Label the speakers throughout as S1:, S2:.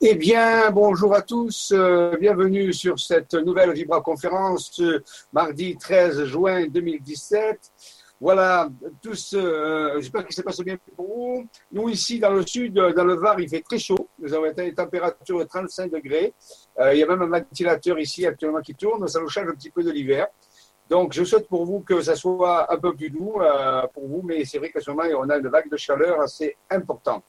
S1: Eh bien, bonjour à tous, euh, bienvenue sur cette nouvelle Vibra conférence mardi 13 juin 2017. Voilà, tous, euh, j'espère que ça passe bien pour vous. Nous, ici, dans le sud, dans le Var, il fait très chaud. Nous avons été à une température de 35 degrés. Euh, il y a même un ventilateur ici actuellement qui tourne. Ça nous change un petit peu de l'hiver. Donc, je souhaite pour vous que ça soit un peu plus doux euh, pour vous, mais c'est vrai qu'à ce moment, on a une vague de chaleur assez importante.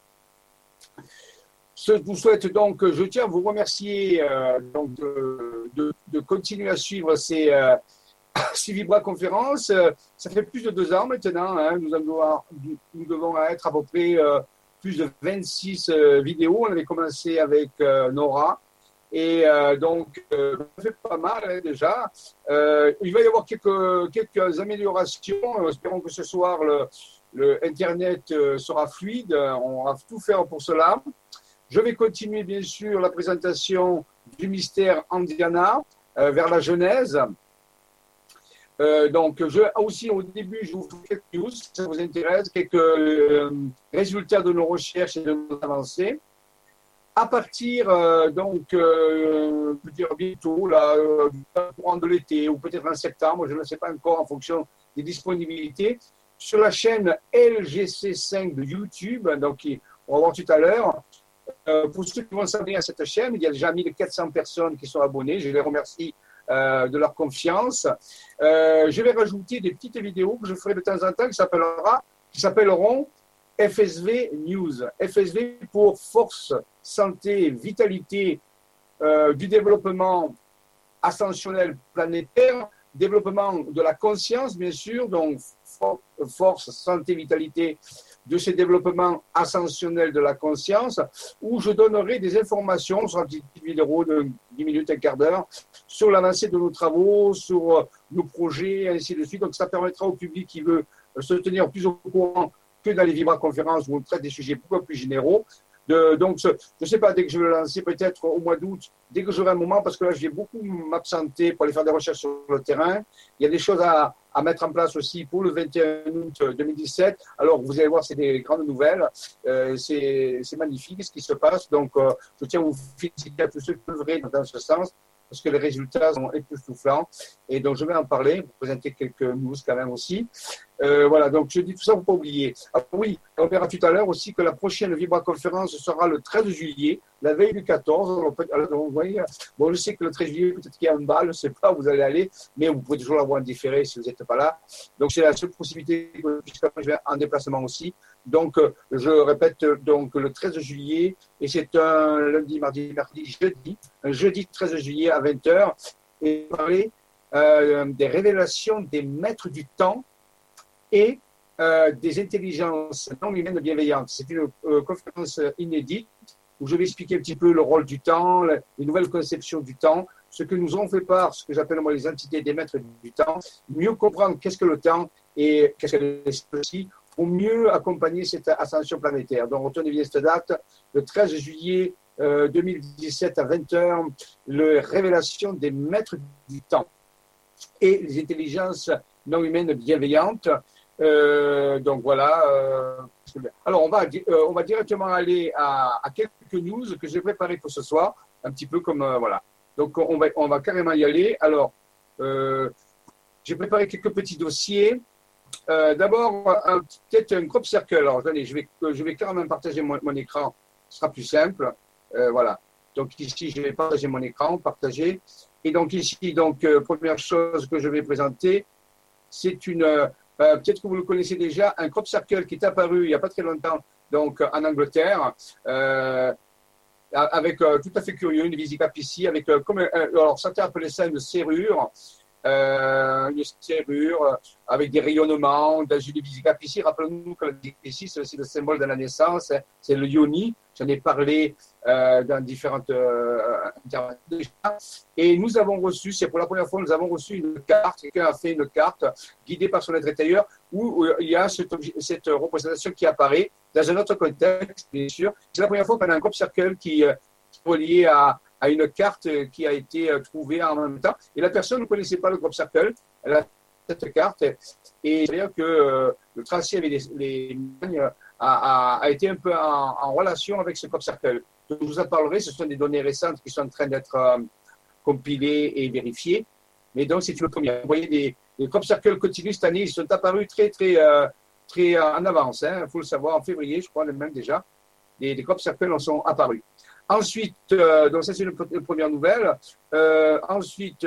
S1: Je vous souhaite donc, je tiens à vous remercier euh, de, continuer à suivre ces, euh, ces Vibra conférences. Ça fait plus de deux ans maintenant. Hein, nous, devons, être à peu près plus de 26 vidéos. On avait commencé avec Nora. Et euh, donc, euh, ça fait pas mal hein, déjà. Euh, il va y avoir quelques, quelques améliorations. Espérons que ce soir, le, le Internet sera fluide. On va tout faire pour cela. Je vais continuer, bien sûr, la présentation du mystère Andiana vers la Genèse. donc, je, aussi au début, je vous fais quelques news, si ça vous intéresse, quelques résultats de nos recherches et de nos avancées à partir, euh, donc, euh, je dire bientôt, là, euh, courant de l'été, ou peut-être en septembre, je ne sais pas encore en fonction des disponibilités, sur la chaîne LGC5 de YouTube, donc on va voir tout à l'heure. Euh, pour ceux qui vont s'abonner à cette chaîne, il y a déjà 1400 personnes qui sont abonnées. Je les remercie de leur confiance. je vais rajouter des petites vidéos que je ferai de temps en temps qui qui s'appelleront FSV News. FSV pour Force, Santé, Vitalité euh, du développement ascensionnel planétaire, développement de la conscience, bien sûr, donc force, santé, vitalité de ces développements ascensionnels de la conscience, où je donnerai des informations sur une petite vidéo de 10 minutes, un quart d'heure, sur l'avancée de nos travaux, sur euh, nos projets, ainsi de suite. Donc ça permettra au public qui veut se tenir plus au courant que dans les vibra-conférences où on traite des sujets beaucoup plus généraux. Donc, je ne sais pas, dès que je vais le lancer, peut-être au mois d'août, dès que j'aurai un moment, parce que là, je vais beaucoup m'absenter pour aller faire des recherches sur le terrain. Il y a des choses à, mettre en place aussi pour le 21 août 2017. Alors, vous allez voir, c'est des grandes nouvelles. Euh, c'est magnifique ce qui se passe. Donc, euh, je tiens à vous féliciter à tous ceux qui œuvrent dans ce sens parce que les résultats sont époustouflants. Et donc, je vais en parler, vous présenter quelques news quand même aussi. Euh, voilà, donc je dis tout ça pour pas oublier. Ah, oui, on verra tout à l'heure aussi que la prochaine Vibra conférence sera le 13 juillet, la veille du 14. Alors, vous voyez, bon, je sais que le 13 juillet, peut-être qu'il y a un bal, je ne sais pas, vous allez aller, mais vous pouvez toujours l'avoir en différé si vous n'êtes pas là. Donc, c'est la seule possibilité, puisque je vais en déplacement aussi. Donc, euh, je répète, donc le 13 juillet, et c'est un lundi, mardi, mercredi, jeudi, un jeudi 13 juillet à 20h, et parler euh, des révélations des maîtres du temps et euh, des intelligences non humaines bienveillantes. C'est une euh, conférence inédite où je vais expliquer un petit peu le rôle du temps, les nouvelles conceptions du temps, ce que nous ont fait part, ce que j'appelle moi les entités des maîtres du temps, mieux comprendre qu'est-ce que le temps et qu'est-ce que aussi mieux accompagner cette ascension planétaire. Donc, retenez bien cette date, le 13 juillet 2017 à 20h, la révélation des maîtres du temps et les intelligences non humaines bienveillantes. Euh, donc voilà. Euh, alors on va, euh, on va directement aller à, quelques news que j'ai préparées pour ce soir, un petit peu comme voilà. Donc on va, on va carrément y aller. Alors j'ai préparé quelques petits dossiers. D'abord peut-être un crop circle. Alors attendez, je vais, je vais carrément partager mon, écran. Ce sera plus simple. voilà. Donc ici je vais partager mon écran, partager. Et donc ici donc première chose que je vais présenter, c'est une euh, peut-être que vous le connaissez déjà, un crop circle qui est apparu il n'y a pas très longtemps donc en Angleterre. Euh, avec euh, tout à fait curieux, une visite ici, avec comme alors certains appelaient ça une serrure, une serrure avec des rayonnements, dans une visite ici. Rappelons-nous que la ici, c'est le symbole de la naissance, c'est le yoni. J'en ai parlé euh, dans différentes euh, Et nous avons reçu, c'est pour la première fois, nous avons reçu une carte, quelqu'un a fait une carte guidée par son intérieur où, il y a cette, cette, représentation qui apparaît dans un autre contexte, bien sûr. C'est la première fois qu'on a un groupe circle qui, euh, qui est relié à, à une carte qui a été euh, trouvée en même temps. Et la personne ne connaissait pas le groupe circle. Elle a cette carte. Et c'est-à-dire que le tracé avait les, les a, été un peu en, relation avec ce crop circle. je vous en parlerai, ce sont des données récentes qui sont en train d'être euh, compilées et vérifiées. Mais donc, c'est le premier. Vous voyez, des, les crop circles continus cette année, ils sont apparus très, très, euh, très en avance. Il hein. faut le savoir, en février, je crois, même déjà, les, les crop circles en sont apparus. Ensuite, euh, donc ça c'est une, première nouvelle. ensuite,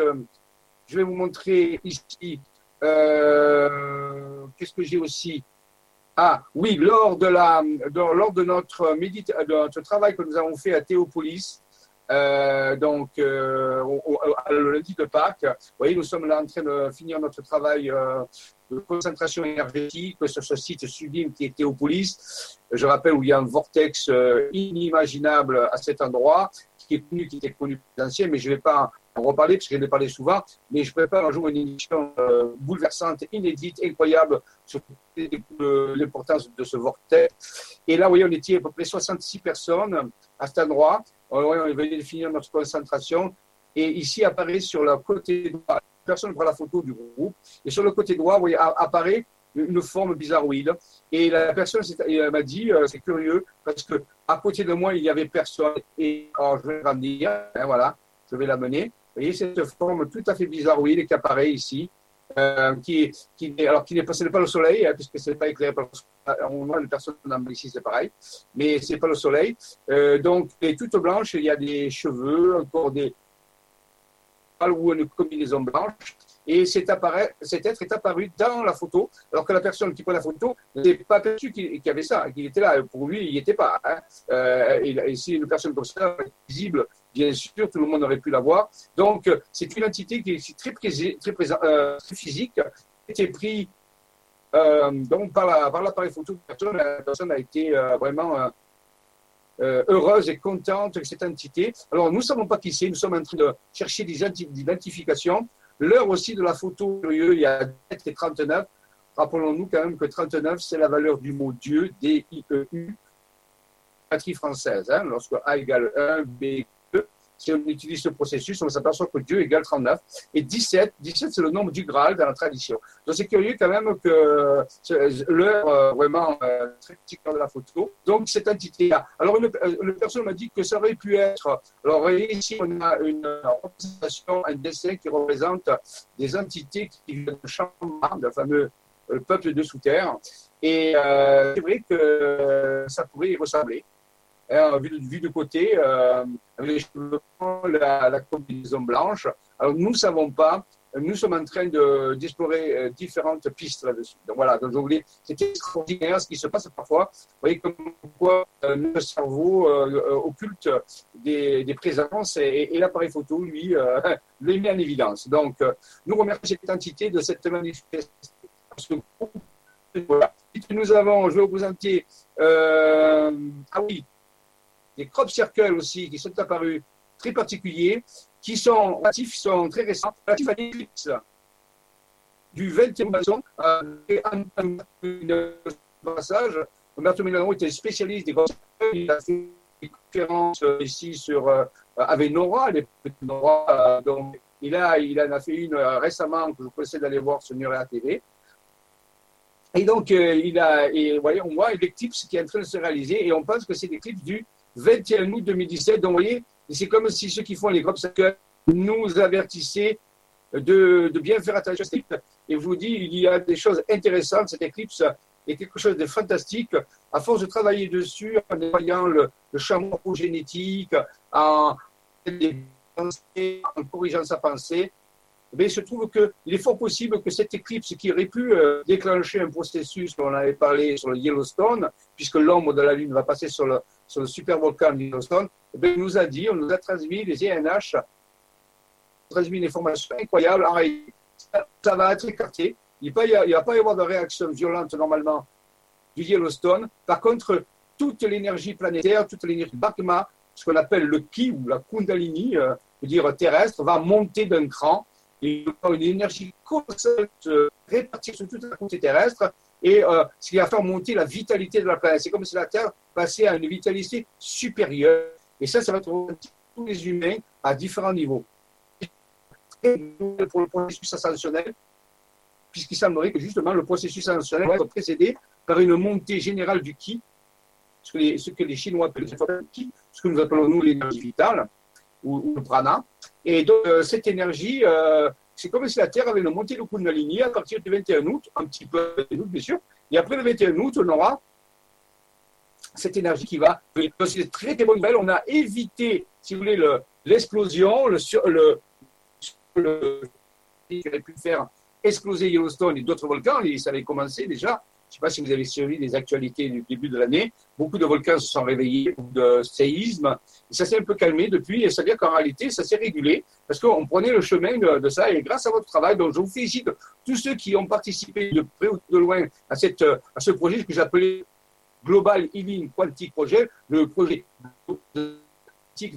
S1: je vais vous montrer ici, qu'est-ce que j'ai aussi? Ah oui, lors de, la, lors de notre, de notre travail que nous avons fait à Théopolis, euh, donc euh, le lundi de Pâques, vous voyez, nous sommes là en train de finir notre travail euh, de concentration énergétique sur ce site sublime qui est Théopolis. Je rappelle où il y a un vortex inimaginable à cet endroit, qui est connu, qui était connu plus ancien, mais je ne vais pas en reparler parce que je l'ai parlé souvent, mais je prépare un jour une émission euh, bouleversante, inédite, incroyable sur l'importance de ce vortex. Et là, vous voyez, on était à peu près 66 personnes à cet endroit. On venait de finir notre concentration. Et ici apparaît sur le côté droit, personne prend la photo du groupe, et sur le côté droit, vous voyez, apparaît une forme bizarroïde. Et la personne m'a dit, euh, c'est curieux, parce que à côté de moi, il n'y avait personne. Et alors, je vais grandir, hein, voilà, je vais l'amener. Vous voyez cette forme tout à fait bizarroïde qui apparaît ici, euh, qui, alors qui n'est pas, pas le soleil, hein, puisque ce n'est pas éclairé par le soleil. On voit une personne ici, c'est pareil, mais ce n'est pas le soleil. Euh, donc, elle est toute blanche, il y a des cheveux, encore des. ou une combinaison blanche. Et cet, cet être est apparu dans la photo, alors que la personne qui prend la photo n'avait pas perçu qu'il y avait ça, qu'il était là. Pour lui, il n'y était pas. Hein. Euh, et, si une personne comme ça, visible, bien sûr, tout le monde aurait pu la voir. Donc, c'est une entité qui est très, très, présent, euh, très physique, qui a été prise euh, donc par l'appareil la, photo de la personne. La personne a été euh, vraiment heureuse et contente de cette entité. Alors, nous ne savons pas qui c'est, nous sommes en train de chercher des identifications. L'heure aussi de la photo, il y a 7 et 39. Rappelons-nous quand même que 39, c'est la valeur du mot Dieu, D-I-E-U, patrie française. Hein, lorsque A égale 1, B si on utilise ce processus, on s'aperçoit que Dieu égale 39. Et 17, 17 c'est le nombre du Graal dans la tradition. Donc c'est curieux quand même que l'heure euh, vraiment euh, très petite de la photo. Donc cette entité-là. Alors une, euh, personne m'a dit que ça aurait pu être. Alors ici, on a une représentation, un dessin qui représente des entités qui viennent de Shambhala, le fameux peuple de sous-terre. Et c'est vrai que ça pourrait y ressembler. Hein, vu, de côté, euh, avec les cheveux la, combinaison blanche. Alors nous ne savons pas, nous sommes en train d'explorer euh, différentes pistes là-dessus. Donc voilà, donc je voulais, c'est extraordinaire ce qui se passe parfois. Vous voyez comme quoi euh, le cerveau occulte des, présences et, l'appareil photo, lui, les met en évidence. Donc nous remercions cette entité de cette manifestation. Voilà. Nous avons, je vais vous présenter, ah oui, des crop circles aussi qui sont apparus très particuliers, qui sont relatifs, sont très récents, relatifs à l'éclipse du 21e euh, passage. Roberto Milano était spécialiste des crop circles. Il a fait des conférences euh, ici sur, euh, avec Nora, les Nora. Euh, donc, il, a, il en a fait une récemment que je vous conseille d'aller voir sur Nurea TV. Et donc, il a, et, voyez, on voit l'éclipse qui est en train de se réaliser et on pense que c'est l'éclipse du 21 août 2017. Donc, vous voyez, c'est comme si ceux qui font les crop circles nous avertissaient de, de, bien faire attention à cette éclipse. Et vous dis, il y a des choses intéressantes. Cette éclipse est quelque chose de fantastique. À force de travailler dessus, en voyant le, le champ morphogénétique, en, corrigeant sa pensée, mais il se trouve qu'il est fort possible que cette éclipse qui aurait pu euh, déclencher un processus, on avait parlé sur le Yellowstone, puisque l'ombre de la Lune va passer sur le, sur le supervolcan de Yellowstone, eh nous a dit, on nous a transmis, les INH, transmis une information incroyable. Réalité, ça, va être écarté. Il ne va pas y avoir de réaction violente normalement du Yellowstone. Par contre, toute l'énergie planétaire, toute l'énergie magma, ce qu'on appelle le ki ou la kundalini, euh, dire terrestre, va monter d'un cran et une énergie colossale répartie sur toute la côté terrestre et euh, ce qui va faire monter la vitalité de la planète. C'est comme si la Terre passait à une vitalité supérieure. Et ça, ça va être tous les humains à différents niveaux. Et pour le processus ascensionnel, puisqu'il semblerait que justement le processus ascensionnel va être précédé par une montée générale du Qi, ce que les, Chinois appellent le Qi, ce que nous appelons nous l'énergie vitale, ou, le prana. Et donc, euh, cette énergie, euh, c'est comme si la Terre avait une montée de Kundalini à partir du 21 août, un petit peu bien sûr. Et après le 21 août, on aura cette énergie qui va. C'est très très bonne nouvelle. On a évité, si vous voulez, l'explosion, le, le, le, qui aurait pu faire exploser Yellowstone et d'autres volcans. Ça avait commencé déjà. Je ne sais pas si vous avez suivi les actualités du début de l'année. Beaucoup de volcans se sont réveillés, de séismes. Ça s'est un peu calmé depuis. Et c'est-à-dire qu'en réalité, ça s'est régulé parce qu'on prenait le chemin de, ça. Et grâce à votre travail, donc je vous félicite tous ceux qui ont participé de près ou de loin à, cette, à ce projet que j'appelais Global Healing Quantic Project, le projet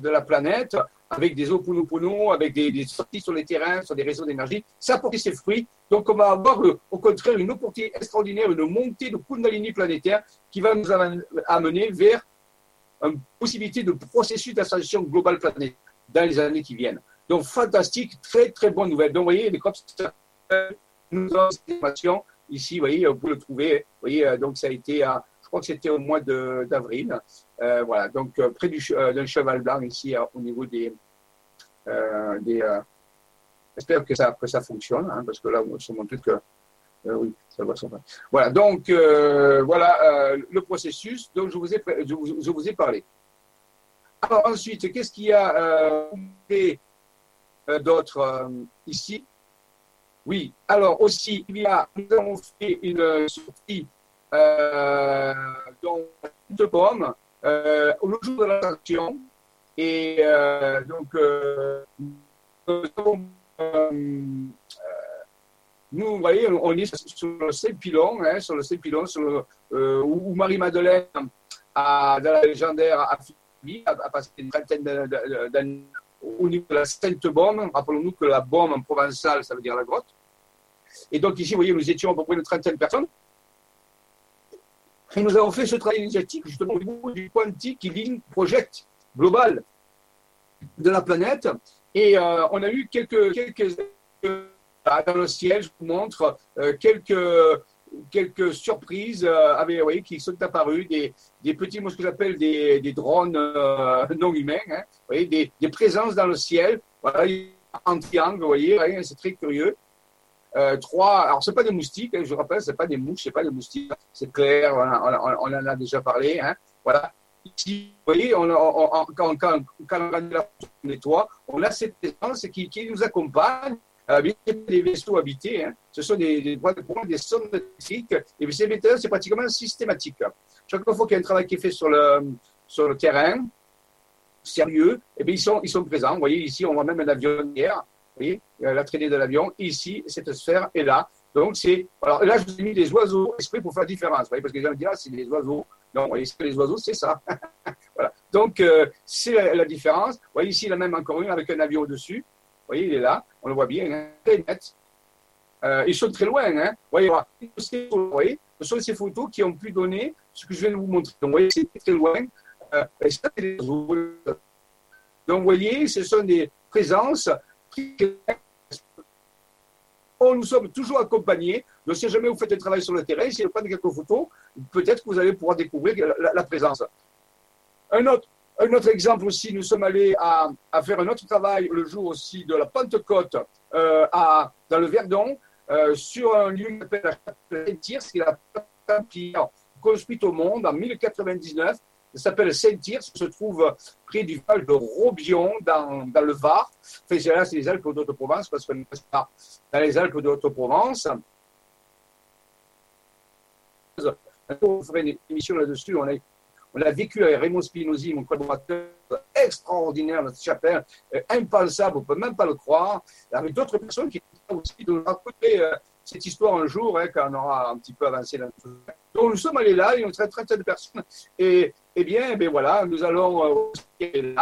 S1: la planète, avec des oponopono, avec des, sorties sur les terrains, sur des réseaux d'énergie, ça a porté ses fruits. Donc, on va avoir euh, au contraire une opportunité extraordinaire, une montée de Kundalini planétaire qui va nous amener vers une possibilité de processus d'ascension globale planétaire dans les années qui viennent. Donc, fantastique, très très bonne nouvelle. Donc, vous voyez, les COPS nous avons cette information ici, vous voyez, vous le trouver. Vous voyez, euh, donc ça a été à je crois que c'était au mois d'avril. Euh, voilà, donc euh, près euh, d'un cheval blanc ici au niveau des. J'espère que ça, ça fonctionne, hein, parce que là, on se montre que. oui, ça va s'en Voilà, donc voilà le processus dont je vous ai, parlé. Alors ensuite, qu'est-ce qu'il y a d'autre ici? Oui, alors aussi, il y a, nous avons fait une sortie euh, donc, de pommes euh, le jour de la. Et euh, donc, nous, vous voyez, on est sur le Saint-Pilon, hein, sur le Saint-Pilon, où Marie-Madeleine, dans la légendaire, a, a, passé une trentaine d'années au niveau de la Sainte-Baume. Rappelons-nous que la Baume en provençal, ça veut dire la grotte. Et donc ici, vous voyez, nous étions à peu près une trentaine de personnes. Nous avons fait ce travail initiatique justement au niveau du Quantic Healing Project global de la planète. Et euh, on a eu quelques, euh, dans le ciel, je vous montre euh, quelques, quelques surprises avec, oui, qui sont apparues, des, des petits, ce que j'appelle des, des, drones non humains, hein, voyez, des, présences dans le ciel, voilà, en triangle, vous voyez, c'est très curieux. Euh, trois, alors c'est pas des moustiques, hein, je rappelle, c'est pas des mouches, c'est pas des moustiques, c'est clair, on, on, en a déjà parlé, hein, voilà. Ici, vous voyez, on, quand, quand, quand, on nettoie, on a cette présence qui, nous accompagne. Euh, des vaisseaux habités, hein. ce sont des, des, des, des sondes électriques, et ces méthodes, c'est pratiquement systématique. Chaque fois qu'il y a un travail qui est fait sur le, terrain, sérieux, et eh bien, ils, sont, présents. Vous voyez, ici, on voit même un avion voyez, la traînée de l'avion. Ici, cette sphère est là. Donc, c'est. Alors là, je vous ai mis des oiseaux exprès pour faire la différence. Vous voyez, parce que les gens me disent, ah, c'est des oiseaux. Non, vous voyez, les oiseaux, c'est ça. voilà. Donc, euh, c'est la, différence. Vous voyez, ici, il y a même encore une avec un avion au-dessus. Vous voyez, il est là. On le voit bien, hein, très net. Euh, ils sont très loin. Hein. Vous voyez, vous ce sont ces photos qui ont pu donner ce que je viens de vous montrer. Donc, vous voyez, c'est très loin. Euh. Donc, vous voyez, ce sont des présences nous sommes toujours accompagnés. Donc, si jamais vous faites un travail sur le terrain, si vous prenez quelques photos, peut-être que vous allez pouvoir découvrir la, présence. Un autre, exemple aussi, nous sommes allés à, faire un autre travail le jour aussi de la Pentecôte euh, à, dans le Verdon, euh, sur un lieu qui s'appelle la Chapelle qui est la construite au monde en 1099 ça s'appelle Saint-Cyr, ça se trouve près du val de Robion, dans, dans le Var. Enfin, là, c'est les Alpes d'Haute-Provence, parce qu'on est dans les Alpes d'Haute-Provence. On ferait une émission là-dessus. On a, on vécu avec Raymond Spinozzi, mon collaborateur extraordinaire cette chapelle, euh, impensable, on ne peut même pas le croire, avec d'autres personnes qui aussi nous raconter euh, cette histoire un jour, hein, quand on aura un petit peu avancé dans tout Donc nous sommes allés là, il y a une très, très, de personnes, et eh bien, ben voilà, nous allons euh,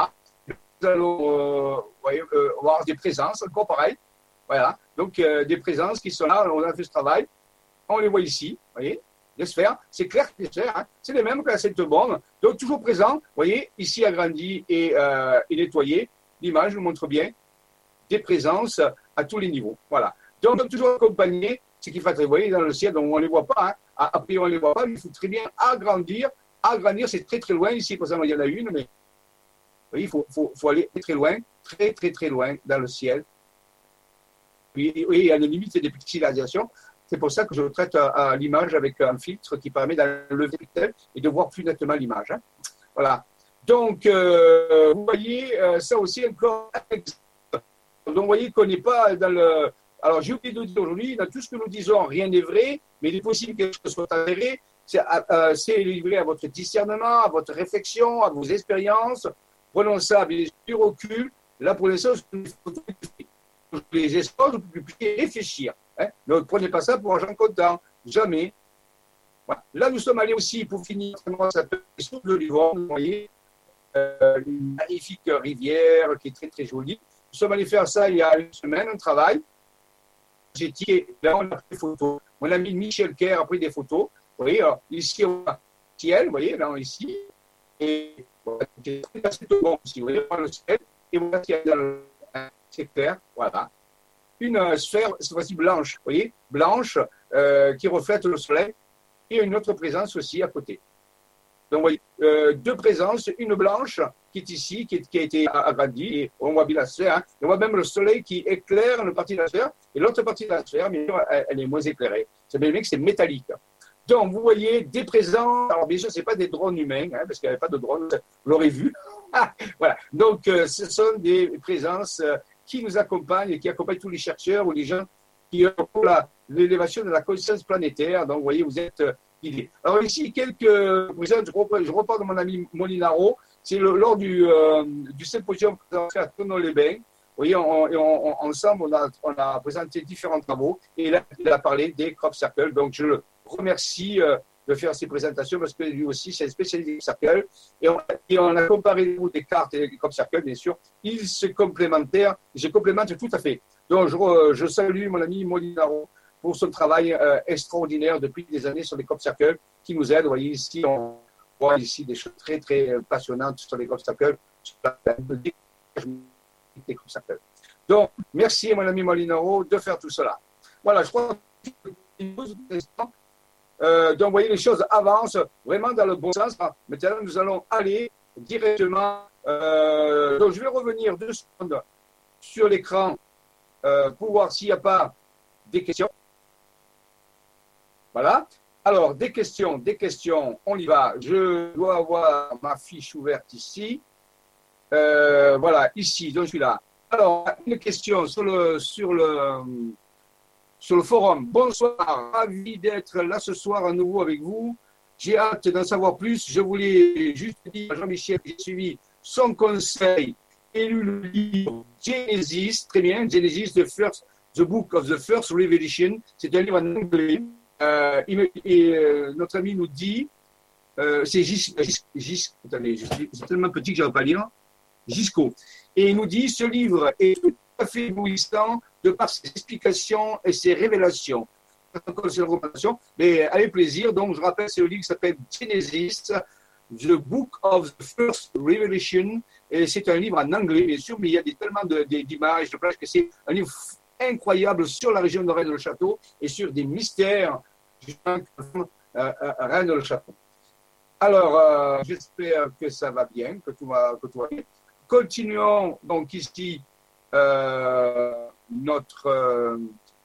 S1: nous allons euh, euh, des présences, encore pareil. Voilà, donc des présences qui sont là, on a fait ce travail, on les voit ici, vous voyez, les sphères, c'est clair que les sphères, hein, c'est les mêmes que cette bombe, donc toujours présent, vous voyez, ici agrandi et, et nettoyé, l'image nous montre bien des présences à tous les niveaux, voilà. Donc, toujours accompagné, ce qui fait, vous voyez, dans le ciel, donc on ne les voit pas, hein, après on ne les voit pas, mais il faut très bien agrandir. Agrandir, c'est très très loin. Ici, exemple, il y en a une, mais il faut, aller très loin, très très très loin dans le ciel. Oui, il y a une limite des pixelisation. C'est pour ça que je traite à, l'image avec un filtre qui permet d'enlever le pixel et de voir plus nettement l'image. Hein. Voilà. Donc, euh, vous voyez, euh, ça aussi encore. Donc, vous voyez qu'on n'est pas dans le. Alors, j'ai oublié de dire aujourd'hui, dans tout ce que nous disons, rien n'est vrai, mais il est possible que quelque chose soit avéré. Euh, c'est livré à votre discernement, à votre réflexion, à vos expériences. Prenons ça avec du recul. Là, pour l'instant, les espoirs, vous pouvez réfléchir. Hein. Ne prenez pas ça pour argent comptant. Jamais. Là, nous sommes allés aussi, pour finir, ça peut de Livron, vous voyez, euh, une magnifique rivière qui est très très jolie. Nous sommes allés faire ça il y a une semaine, un travail. Tiré, là on a pris des photos. Mon ami Michel Kerr a pris des photos. Vous voyez, ici on a le ciel, vous voyez, là ici. Et c'est tout bon. Vous voyez, le ciel. Et voilà ce qu'il y a dans le. C'est voilà. Une euh, sphère, cette fois-ci blanche, vous voyez, blanche, euh, qui reflète le soleil. Et une autre présence aussi à côté. Donc, vous voyez, euh, deux présences, une blanche qui est ici, qui, a été agrandie, et on voit bien la sphère, hein. on voit même le soleil qui éclaire une partie de la sphère, et l'autre partie de la sphère, mais elle, est moins éclairée. C'est bien que c'est métallique. Donc, vous voyez des présences, alors bien sûr, ce pas des drones humains, hein, parce qu'il n'y avait pas de drones, vous l'aurez vu. voilà. Donc, euh, ce sont des présences euh, qui nous accompagnent et qui accompagnent tous les chercheurs ou les gens qui ont l'élévation de la conscience planétaire. Donc, vous voyez, vous êtes alors ici, quelques je repars de mon ami Molinaro, c'est lors du, euh, du symposium à Tonon-les-Bains. Vous voyez, ensemble, on a, on a, présenté différents travaux et là, il a parlé des crop circles. Donc, je le remercie euh, de faire ces présentations parce que lui aussi, c'est un spécialiste des circles. Et on, a comparé des cartes et des crop circles, bien sûr. Ils se complémentaient, ils se complémentent tout à fait. Donc, je, je salue mon ami Molinaro pour ce travail euh, extraordinaire depuis des années sur les crop circles qui nous aide. Vous voyez ici, on voit ici des choses très, très passionnantes sur les crop circles, sur la des. Donc, merci, mon ami Molinaro, de faire tout cela. Voilà, je crois que euh, donc, vous voyez, les choses avancent vraiment dans le bon sens. Maintenant, nous allons aller directement. Euh, donc, je vais revenir deux secondes sur l'écran euh, pour voir s'il n'y a pas des questions. Voilà. Alors, des questions, des questions, on y va. Je dois avoir ma fiche ouverte ici. Euh, voilà, ici, donc je suis là. Alors, une question sur le, sur le, sur le forum. Bonsoir, ravi d'être là ce soir à nouveau avec vous. J'ai hâte d'en savoir plus. Je voulais juste dire à Jean-Michel j'ai suivi son conseil et lu le livre Genesis, très bien, Genesis, the, first, the Book of the First Revelation. C'est un livre en anglais euh, et, euh, notre ami nous dit, euh, c'est Gis, attendez, c'est tellement petit que je ne vais pas lire, Gisco. Et il nous dit, ce livre est à fait éblouissant de par ses explications et ses révélations. Mais avec plaisir, donc je rappelle, c'est le livre qui s'appelle Genesis, The Book of the First Revelation, et c'est un livre en anglais, bien sûr, mais il y a des, tellement d'images, de, de que c'est un livre incroyable sur la région de Rennes-le-Château et sur des mystères du euh, euh, Rennes-le-Château. Alors, euh, j'espère que ça va bien, que tout va, que tout va bien. Continuons donc ici notre.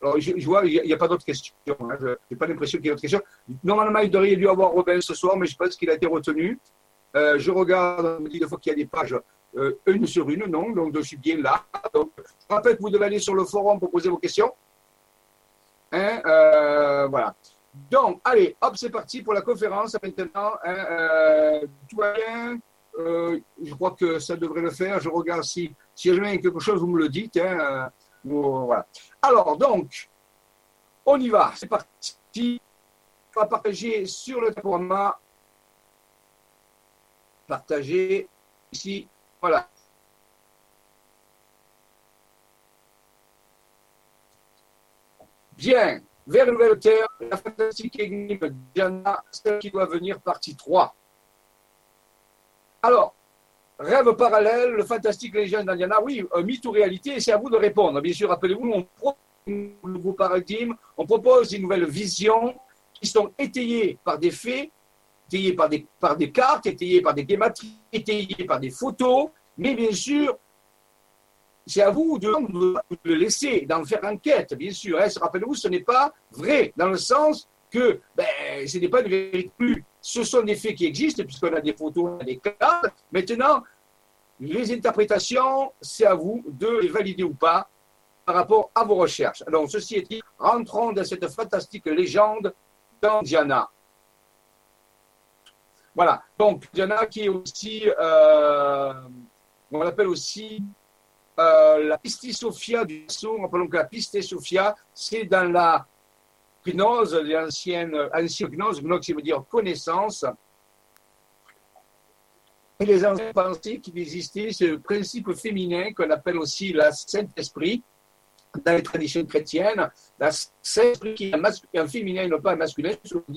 S1: alors, je, vois, il n'y a, pas d'autres questions. Hein, je n'ai pas l'impression qu'il y ait d'autres questions. Normalement, il devrait y avoir Robin ce soir, mais je pense qu'il a été retenu. je regarde, on me dit des fois qu'il y a des pages euh, une sur une, non, donc je suis bien là. Donc, je rappelle que vous devez aller sur le forum pour poser vos questions. Hein, euh, voilà. Donc, allez, hop, c'est parti pour la conférence maintenant. Hein, euh, tout va bien. je crois que ça devrait le faire. Je regarde si, si jamais quelque chose, vous me le dites. Hein, voilà. Alors, donc, on y va. C'est parti. On va partager sur le format. Partager ici voilà. Bien. Vers une nouvelle terre, la fantastique énigme Diana, celle qui doit venir, partie 3. Alors, rêve parallèle, le fantastique légende d'Indiana, oui, un mythe ou réalité, c'est à vous de répondre. Bien sûr, rappelez-vous, on propose un nouveau paradigme, on propose une nouvelle vision qui sont étayées par des faits, étayées par des, par des cartes, étayées par des guématries, étayées par des photos, mais bien sûr, c'est à vous de, le laisser, d'en faire enquête, bien sûr. Hein. Rappelez-vous, ce n'est pas vrai, dans le sens que ben, ce n'est pas une vérité plus. Ce sont des faits qui existent, puisqu'on a des photos, on a des cartes. Maintenant, les interprétations, c'est à vous de les valider ou pas par rapport à vos recherches. Alors, ceci est dit, rentrons dans cette fantastique légende d'Andiana. Voilà, donc Diana qui est aussi, euh, on l'appelle aussi euh, la Pistis Sophia du son. Rappelons que la Pistis Sophia, c'est dans la gnose, l'ancienne ancienne gnose, gnose qui veut dire connaissance, et les anciens pensaient qu'il existait ce principe féminin qu'on appelle aussi la Saint-Esprit dans les traditions chrétiennes. La Saint-Esprit qui est un féminin et non pas un masculin,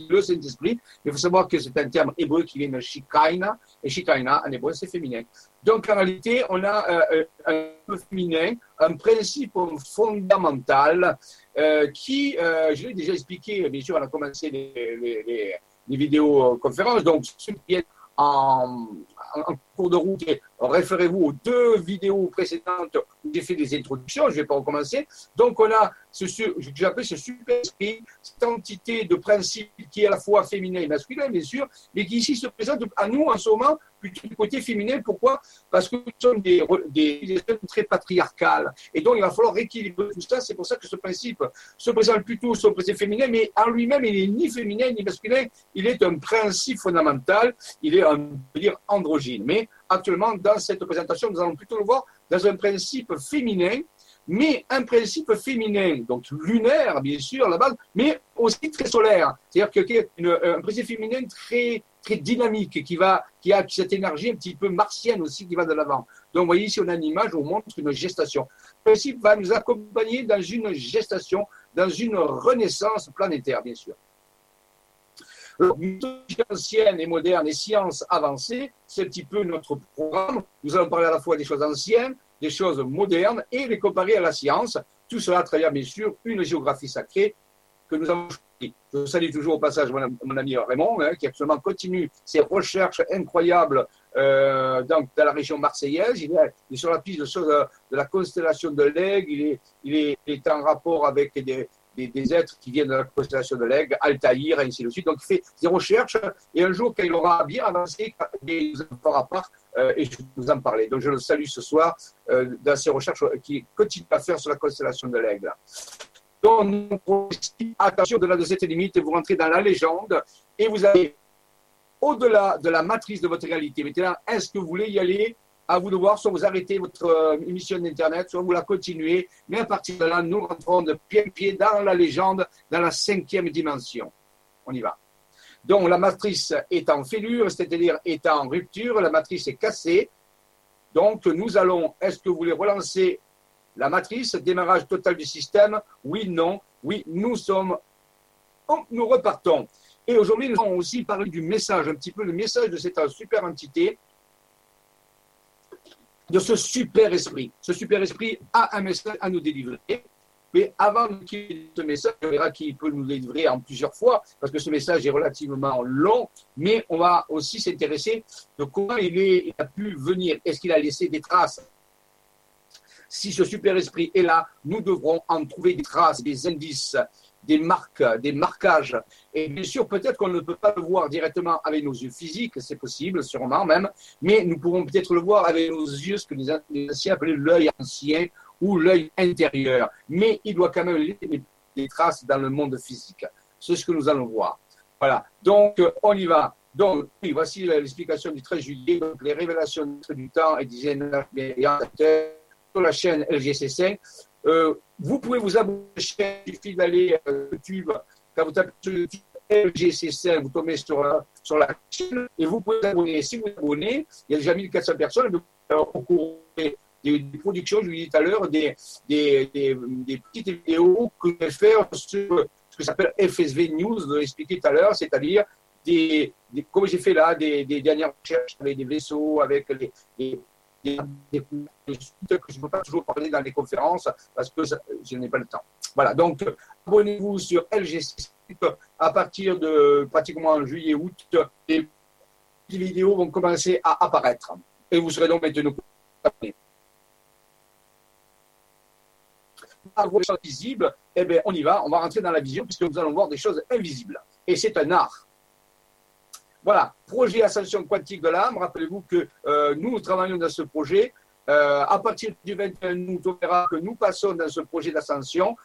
S1: le Saint-Esprit. Il faut savoir que c'est un terme hébreu qui vient de Shikaina, et Shikaina en hébreu c'est féminin. Donc en réalité, on a euh, un peu féminin, un principe fondamental euh, qui, euh, je l'ai déjà expliqué, bien sûr, on a commencé les, les, les, les vidéoconférences, donc ceux qui est en, en cours de route, référez-vous aux deux vidéos précédentes où j'ai fait des introductions, je ne vais pas recommencer. Donc on a ce, j'appelle ce super esprit, cette entité de principe qui est à la fois féminin et masculin, bien sûr, mais qui ici se présente à nous en ce moment plutôt du côté féminin. Pourquoi? Parce que nous sommes des, des, très patriarcales. Et donc il va falloir rééquilibrer tout ça. C'est pour ça que ce principe se présente plutôt sur le côté féminin, mais en lui-même, il n'est ni féminin ni masculin. Il est un principe fondamental. Il est, on dire, androgyne. Mais actuellement, dans cette présentation, nous allons plutôt le voir dans un principe féminin, mais un principe féminin, donc lunaire, bien sûr, la base, mais aussi très solaire. C'est-à-dire qu'il y a un principe féminin très, très dynamique, qui, va, qui a cette énergie un petit peu martienne aussi qui va de l'avant. Donc, vous voyez ici, on a une image où on montre une gestation. Le principe va nous accompagner dans une gestation, dans une renaissance planétaire, bien sûr mythologie ancienne et moderne et sciences avancées, c'est un petit peu notre programme. Nous allons parler à la fois des choses anciennes, des choses modernes et les comparer à la science. Tout cela à travers, bien sûr, une géographie sacrée que nous avons choisie. Je salue toujours au passage mon, ami Raymond, hein, qui actuellement continue ses recherches incroyables euh, dans, la région marseillaise. Il est, sur la piste de, de, la constellation de l'Aigle. Il il est en rapport avec des, des, êtres qui viennent de la constellation de l'Aigle, Altaïr, ainsi de suite. Donc, il fait des recherches, et un jour, quand il aura bien avancé, il nous en fera part, euh, et je vais vous en parler. Donc, je le salue ce soir euh, dans ses recherches qu'il continue à faire sur la constellation de l'Aigle. Donc, attention, au-delà de cette limite, vous rentrez dans la légende, et vous allez au-delà de la matrice de votre réalité. Maintenant, est-ce que vous voulez y aller à vous de voir, soit vous arrêtez votre euh, émission d'Internet, soit vous la continuez. Mais à partir de là, nous rentrons de pied en pied dans la légende, dans la cinquième dimension. On y va. Donc la matrice est en fêlure, c'est-à-dire est en rupture, la matrice est cassée. Donc nous allons, est-ce que vous voulez relancer la matrice, démarrage total du système? Oui, non. Oui, nous sommes, nous repartons. Et aujourd'hui, nous allons aussi parler du message, un petit peu le message de cette super entité de ce super esprit. Ce super esprit a un message à nous délivrer. Mais avant qu'il ait ce message, on verra qu'il peut nous délivrer en plusieurs fois, parce que ce message est relativement long, mais on va aussi s'intéresser de comment il a pu venir. Est-ce qu'il a laissé des traces? Si ce super esprit est là, nous devrons en trouver des traces, des indices, des marques, des marquages. Et bien sûr, peut-être qu'on ne peut pas le voir directement avec nos yeux physiques, c'est possible, sûrement même, mais nous pourrons peut-être le voir avec nos yeux, ce que les anciens appelaient l'œil ancien ou l'œil intérieur. Mais il doit quand même laisser des traces dans le monde physique. C'est ce que nous allons voir. Voilà. Donc, on y va. Donc, voici l'explication du 13 juillet. Donc, les révélations du temps et des énergies sur la chaîne LGC5. Euh, vous pouvez vous abonner il suffit d'aller à YouTube. Quand vous tapez sur YouTube LGC5, vous tombez sur, euh, sur la chaîne et vous pouvez vous abonner. Si vous vous abonnez, il y a déjà 1400 personnes au cours des, des, productions, je vous dit tout à l'heure, des, petites vidéos que je vais sur ce que s'appelle FSV News, je l'ai expliqué tout à l'heure, c'est-à-dire des, comme j'ai fait là, des, dernières recherches avec des vaisseaux, avec les des, des, que je ne peux pas toujours parler dans les conférences parce que je n'ai pas le temps. Voilà, donc abonnez-vous sur LGC à partir de pratiquement juillet-août, les vidéos vont commencer à apparaître. Et vous serez donc maintenant visible, eh bien, on y va, on va rentrer dans la vision puisque nous allons voir des choses invisibles. Et c'est un art. Voilà, projet Ascension quantique de l'âme. Rappelez-vous que euh, nous, travaillons dans ce projet. Euh, à partir du 21 août, on verra que nous passons dans ce projet d'ascension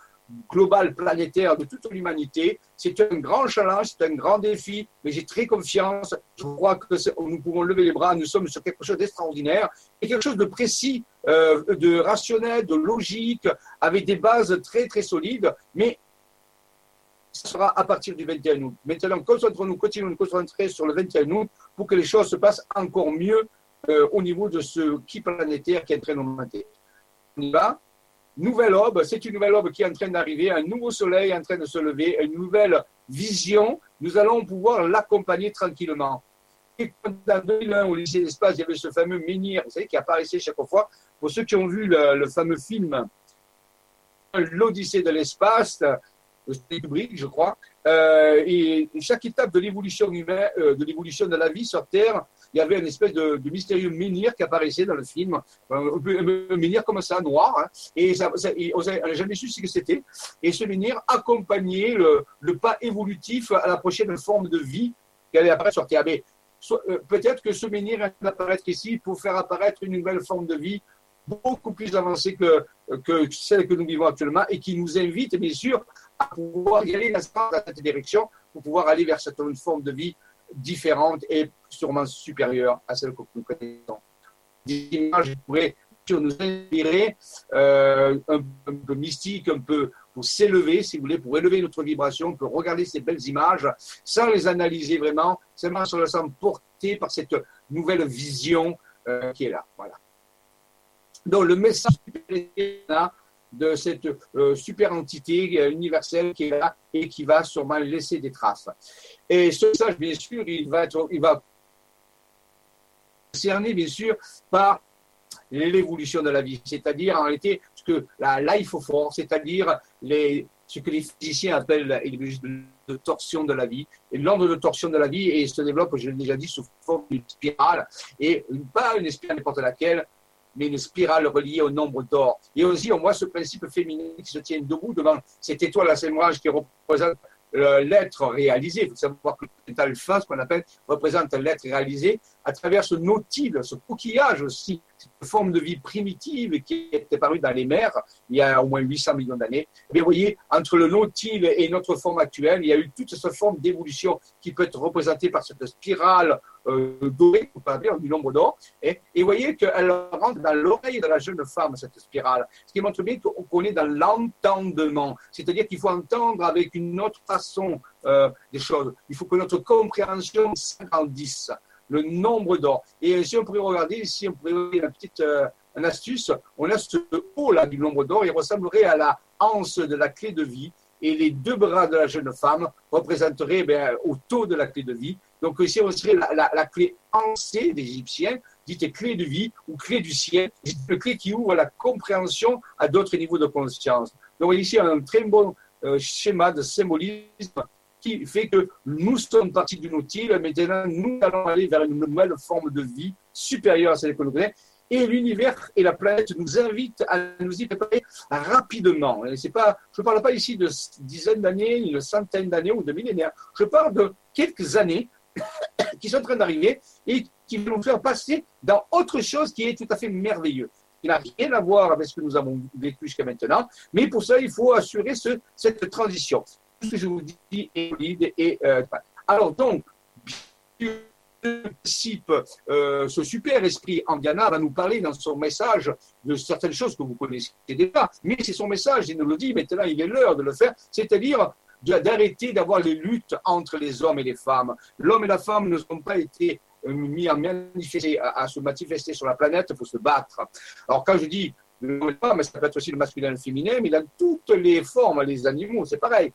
S1: global planétaire de toute l'humanité. C'est un grand challenge, c'est un grand défi, mais j'ai très confiance. Je crois que nous pouvons lever les bras. Nous sommes sur quelque chose d'extraordinaire et quelque chose de précis, euh, de rationnel, de logique, avec des bases très très solides. Mais ce sera à partir du 21 août. Maintenant, concentrons-nous, continuons de nous concentrer sur le 21 août pour que les choses se passent encore mieux euh, au niveau de ce qui planétaire qui est en train d'augmenter. On y va nouvelle aube, c'est une nouvelle aube qui est en train d'arriver, un nouveau soleil est en train de se lever, une nouvelle vision. Nous allons pouvoir l'accompagner tranquillement. Et en 2001, au lycée d'espace, il y avait ce fameux menhir, vous savez, qui apparaissait chaque fois. Pour ceux qui ont vu le, fameux film L'Odyssée de l'espace, de Kubrick, je crois, euh, et chaque étape de l'évolution humaine, euh, de l'évolution de la vie sur Terre, il y avait une espèce de, mystérieux menhir qui apparaissait dans le film, un, menhir comme ça, noir, hein. et, on n'a jamais su ce que c'était. Et ce menhir accompagnait le, pas évolutif à la prochaine forme de vie qui allait apparaître sur Terre. Mais euh, peut-être que ce menhir va apparaître ici pour faire apparaître une nouvelle forme de vie beaucoup plus avancée que, celle que nous vivons actuellement et qui nous invite, bien sûr, pouvoir y aller dans cette direction pour pouvoir aller vers cette forme de vie différente et sûrement supérieure à celle que nous connaissons. Des images pourraient nous inspirer, euh, un, peu mystique, un peu pour s'élever, si vous voulez, pour élever notre vibration, on peut regarder ces belles images sans les analyser vraiment, seulement se laissant porter par cette nouvelle vision euh, qui est là. Voilà. Donc le message là, de cette euh, super entité euh, universelle qui est là et qui va sûrement laisser des traces. Et ce message, bien sûr, il va être, il va cerné, bien sûr, par l'évolution de la vie, c'est-à-dire en réalité ce que la life force, c'est-à-dire les, ce que les physiciens appellent de torsion de la vie. Et l'ordre de torsion de la vie et se développe, je l'ai déjà dit, sous forme d'une spirale, et pas une spirale n'importe laquelle, mais une spirale reliée au nombre d'or. Et aussi, on voit ce principe féminin qui se tient debout devant cette étoile à Saint-Branche qui représente l'être réalisé. Il faut savoir que alpha, ce qu'on appelle, représente l'être réalisé à travers ce nautile, ce coquillage aussi, cette forme de vie primitive qui est apparue dans les mers il y a au moins 800 millions d'années. Mais vous voyez, entre le nautile et notre forme actuelle, il y a eu toute cette forme d'évolution qui peut être représentée par cette spirale euh, dorée, on peut du nombre d'or. Et, et, vous voyez qu'elle rentre dans l'oreille de la jeune femme, cette spirale. Ce qui montre bien qu'on est dans l'entendement. C'est-à-dire qu'il faut entendre avec une autre façon euh, des choses. Il faut que notre compréhension s'agrandisse le nombre d'or. Et si on pourrait regarder ici, on pourrait regarder une petite euh, astuce, on a ce haut là du nombre d'or, il ressemblerait à la hanse de la clé de vie, et les deux bras de la jeune femme représenteraient ben, au taux de la clé de vie. Donc ici, on serait la, la, clé ancée des Égyptiens, dite clé de vie ou clé du ciel, une clé qui ouvre la compréhension à d'autres niveaux de conscience. Donc ici, on a un très bon euh, schéma de symbolisme fait que nous sommes partis du Nautil, maintenant nous allons aller vers une nouvelle forme de vie supérieure à celle que nous connaissons. Et l'univers et la planète nous invitent à nous y préparer rapidement. pas, je ne parle pas ici de dizaines d'années, une centaine d'années ou de millénaires. Je parle de quelques années qui sont en train d'arriver et qui vont nous faire passer dans autre chose qui est tout à fait merveilleux qui n'a rien à voir avec ce que nous avons vécu jusqu'à maintenant. Mais pour ça, il faut assurer ce, cette transition ce que je vous dis est. Et, euh, alors donc, euh, ce super esprit Andiana va nous parler dans son message de certaines choses que vous connaissez déjà, mais c'est son message, il nous le dit, maintenant il est l'heure de le faire, c'est-à-dire d'arrêter d'avoir les luttes entre les hommes et les femmes. L'homme et la femme ne sont pas été euh, mis à, manifester, à, se manifester sur la planète pour se battre. Alors quand je dis mais ça peut être aussi le masculin et le féminin, mais dans toutes les formes, les animaux, c'est pareil.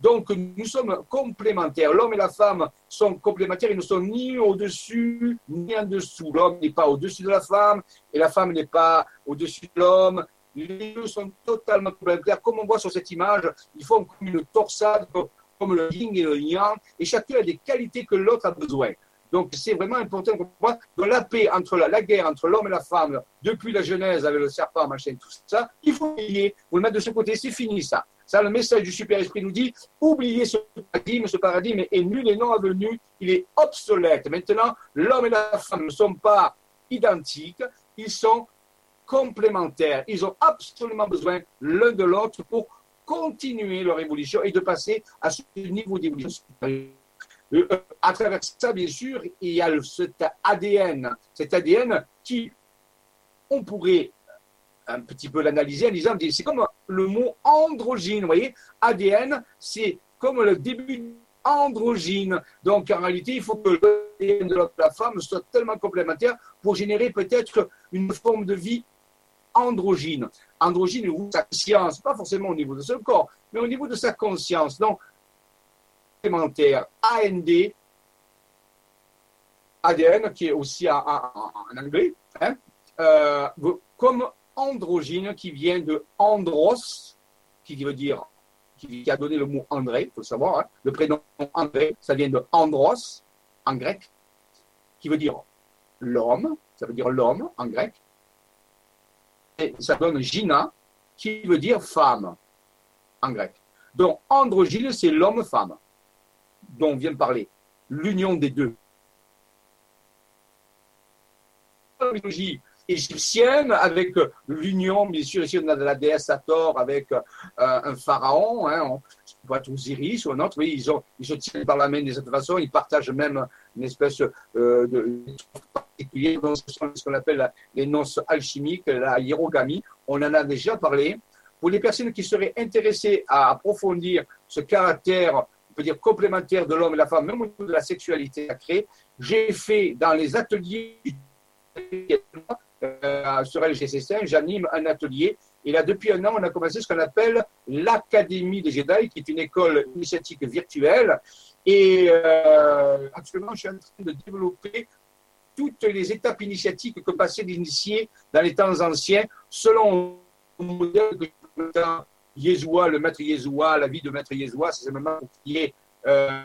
S1: donc, nous sommes complémentaires. L'homme et la femme sont complémentaires, ils ne sont ni au-dessus, ni en dessous. L'homme n'est pas au-dessus de la femme, et la femme n'est pas au-dessus de l'homme. Les deux sont totalement complémentaires. Comme on voit sur cette image, ils font comme une torsade comme le yin et le yang, et chacun a des qualités que l'autre a besoin. Donc c'est vraiment important qu'on voit dans la paix entre la, la guerre entre l'homme et la femme, depuis la Genèse avec le serpent, machin, tout ça, il faut oublier, vous le mettre de ce côté, c'est fini ça. Ça, le message du Super-Esprit nous dit, oubliez ce paradigme, ce paradigme est nul et non avenu, il est obsolète. Maintenant, l'homme et la femme ne sont pas identiques, ils sont complémentaires. Ils ont absolument besoin l'un de l'autre pour continuer leur évolution et de passer à ce niveau d'évolution euh, à travers ça, bien sûr, il y a cet ADN, cet ADN qui, on pourrait un petit peu l'analyser en disant, c'est comme le mot androgyne, vous voyez, ADN, c'est comme le début androgyne. Donc en réalité, il faut que l'ADN de la femme soit tellement complémentaire pour générer peut-être une forme de vie androgyne. Androgyne ou sa conscience, pas forcément au niveau de son corps, mais au niveau de sa conscience. Donc, complémentaire AND, ADN, qui est aussi en, anglais, hein, euh, comme androgyne qui vient de andros, qui veut dire, qui, a donné le mot André, il faut savoir, hein. le prénom André, ça vient de andros, en grec, qui veut dire l'homme, ça veut dire l'homme en grec, et ça donne Gina, qui veut dire femme en grec. Donc androgyne, c'est l'homme-femme dont on vient de parler, l'union des deux. La mythologie égyptienne, avec l'union, bien sûr, ici on a de la déesse Hathor avec euh, un pharaon, hein, on, être Osiris ou un autre, oui, ils, ont, ils se tiennent par la main de cette façon, ils partagent même une espèce euh, de particulier, ce qu'on appelle les noces alchimiques, la hiérogamie, on en a déjà parlé. Pour les personnes qui seraient intéressées à approfondir ce caractère dire complémentaire de l'homme et la femme, même au niveau de la sexualité sacrée. J'ai fait dans les ateliers euh, sur LGC5, j'anime un atelier. Et là, depuis un an, on a commencé ce qu'on appelle l'Académie des Jedi, qui est une école initiatique virtuelle. Et euh, actuellement, je suis en train de développer toutes les étapes initiatiques que passaient l'initié dans les temps anciens, selon le modèle que Yeshua, le maître Yeshua, la vie de maître Yeshua, c'est simplement qu'il y euh,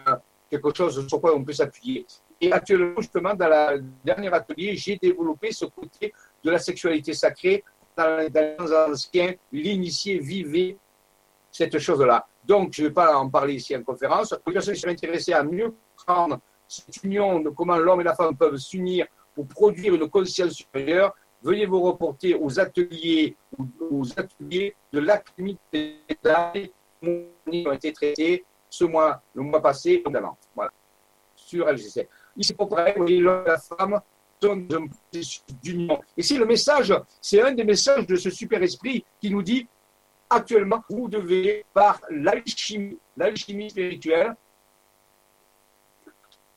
S1: quelque chose sur quoi on peut s'appuyer. Et actuellement, justement, dans le dernier atelier, j'ai développé ce côté de la sexualité sacrée. Dans les anciens, l'initié vivait cette chose-là. Donc, je ne vais pas en parler ici en conférence. Pour les personnes qui sont intéressées à mieux prendre cette union, de comment l'homme et la femme peuvent s'unir pour produire une conscience supérieure, veuillez vous reporter aux ateliers, aux ateliers de l'académie des qui ont été traités ce mois, le mois passé, d'avant. Voilà, sur LGC. Ici, pour pareil, la femme sont un processus d'union. Ici, le message, c'est un des messages de ce super esprit qui nous dit actuellement, vous devez, par l'alchimie, l'alchimie spirituelle,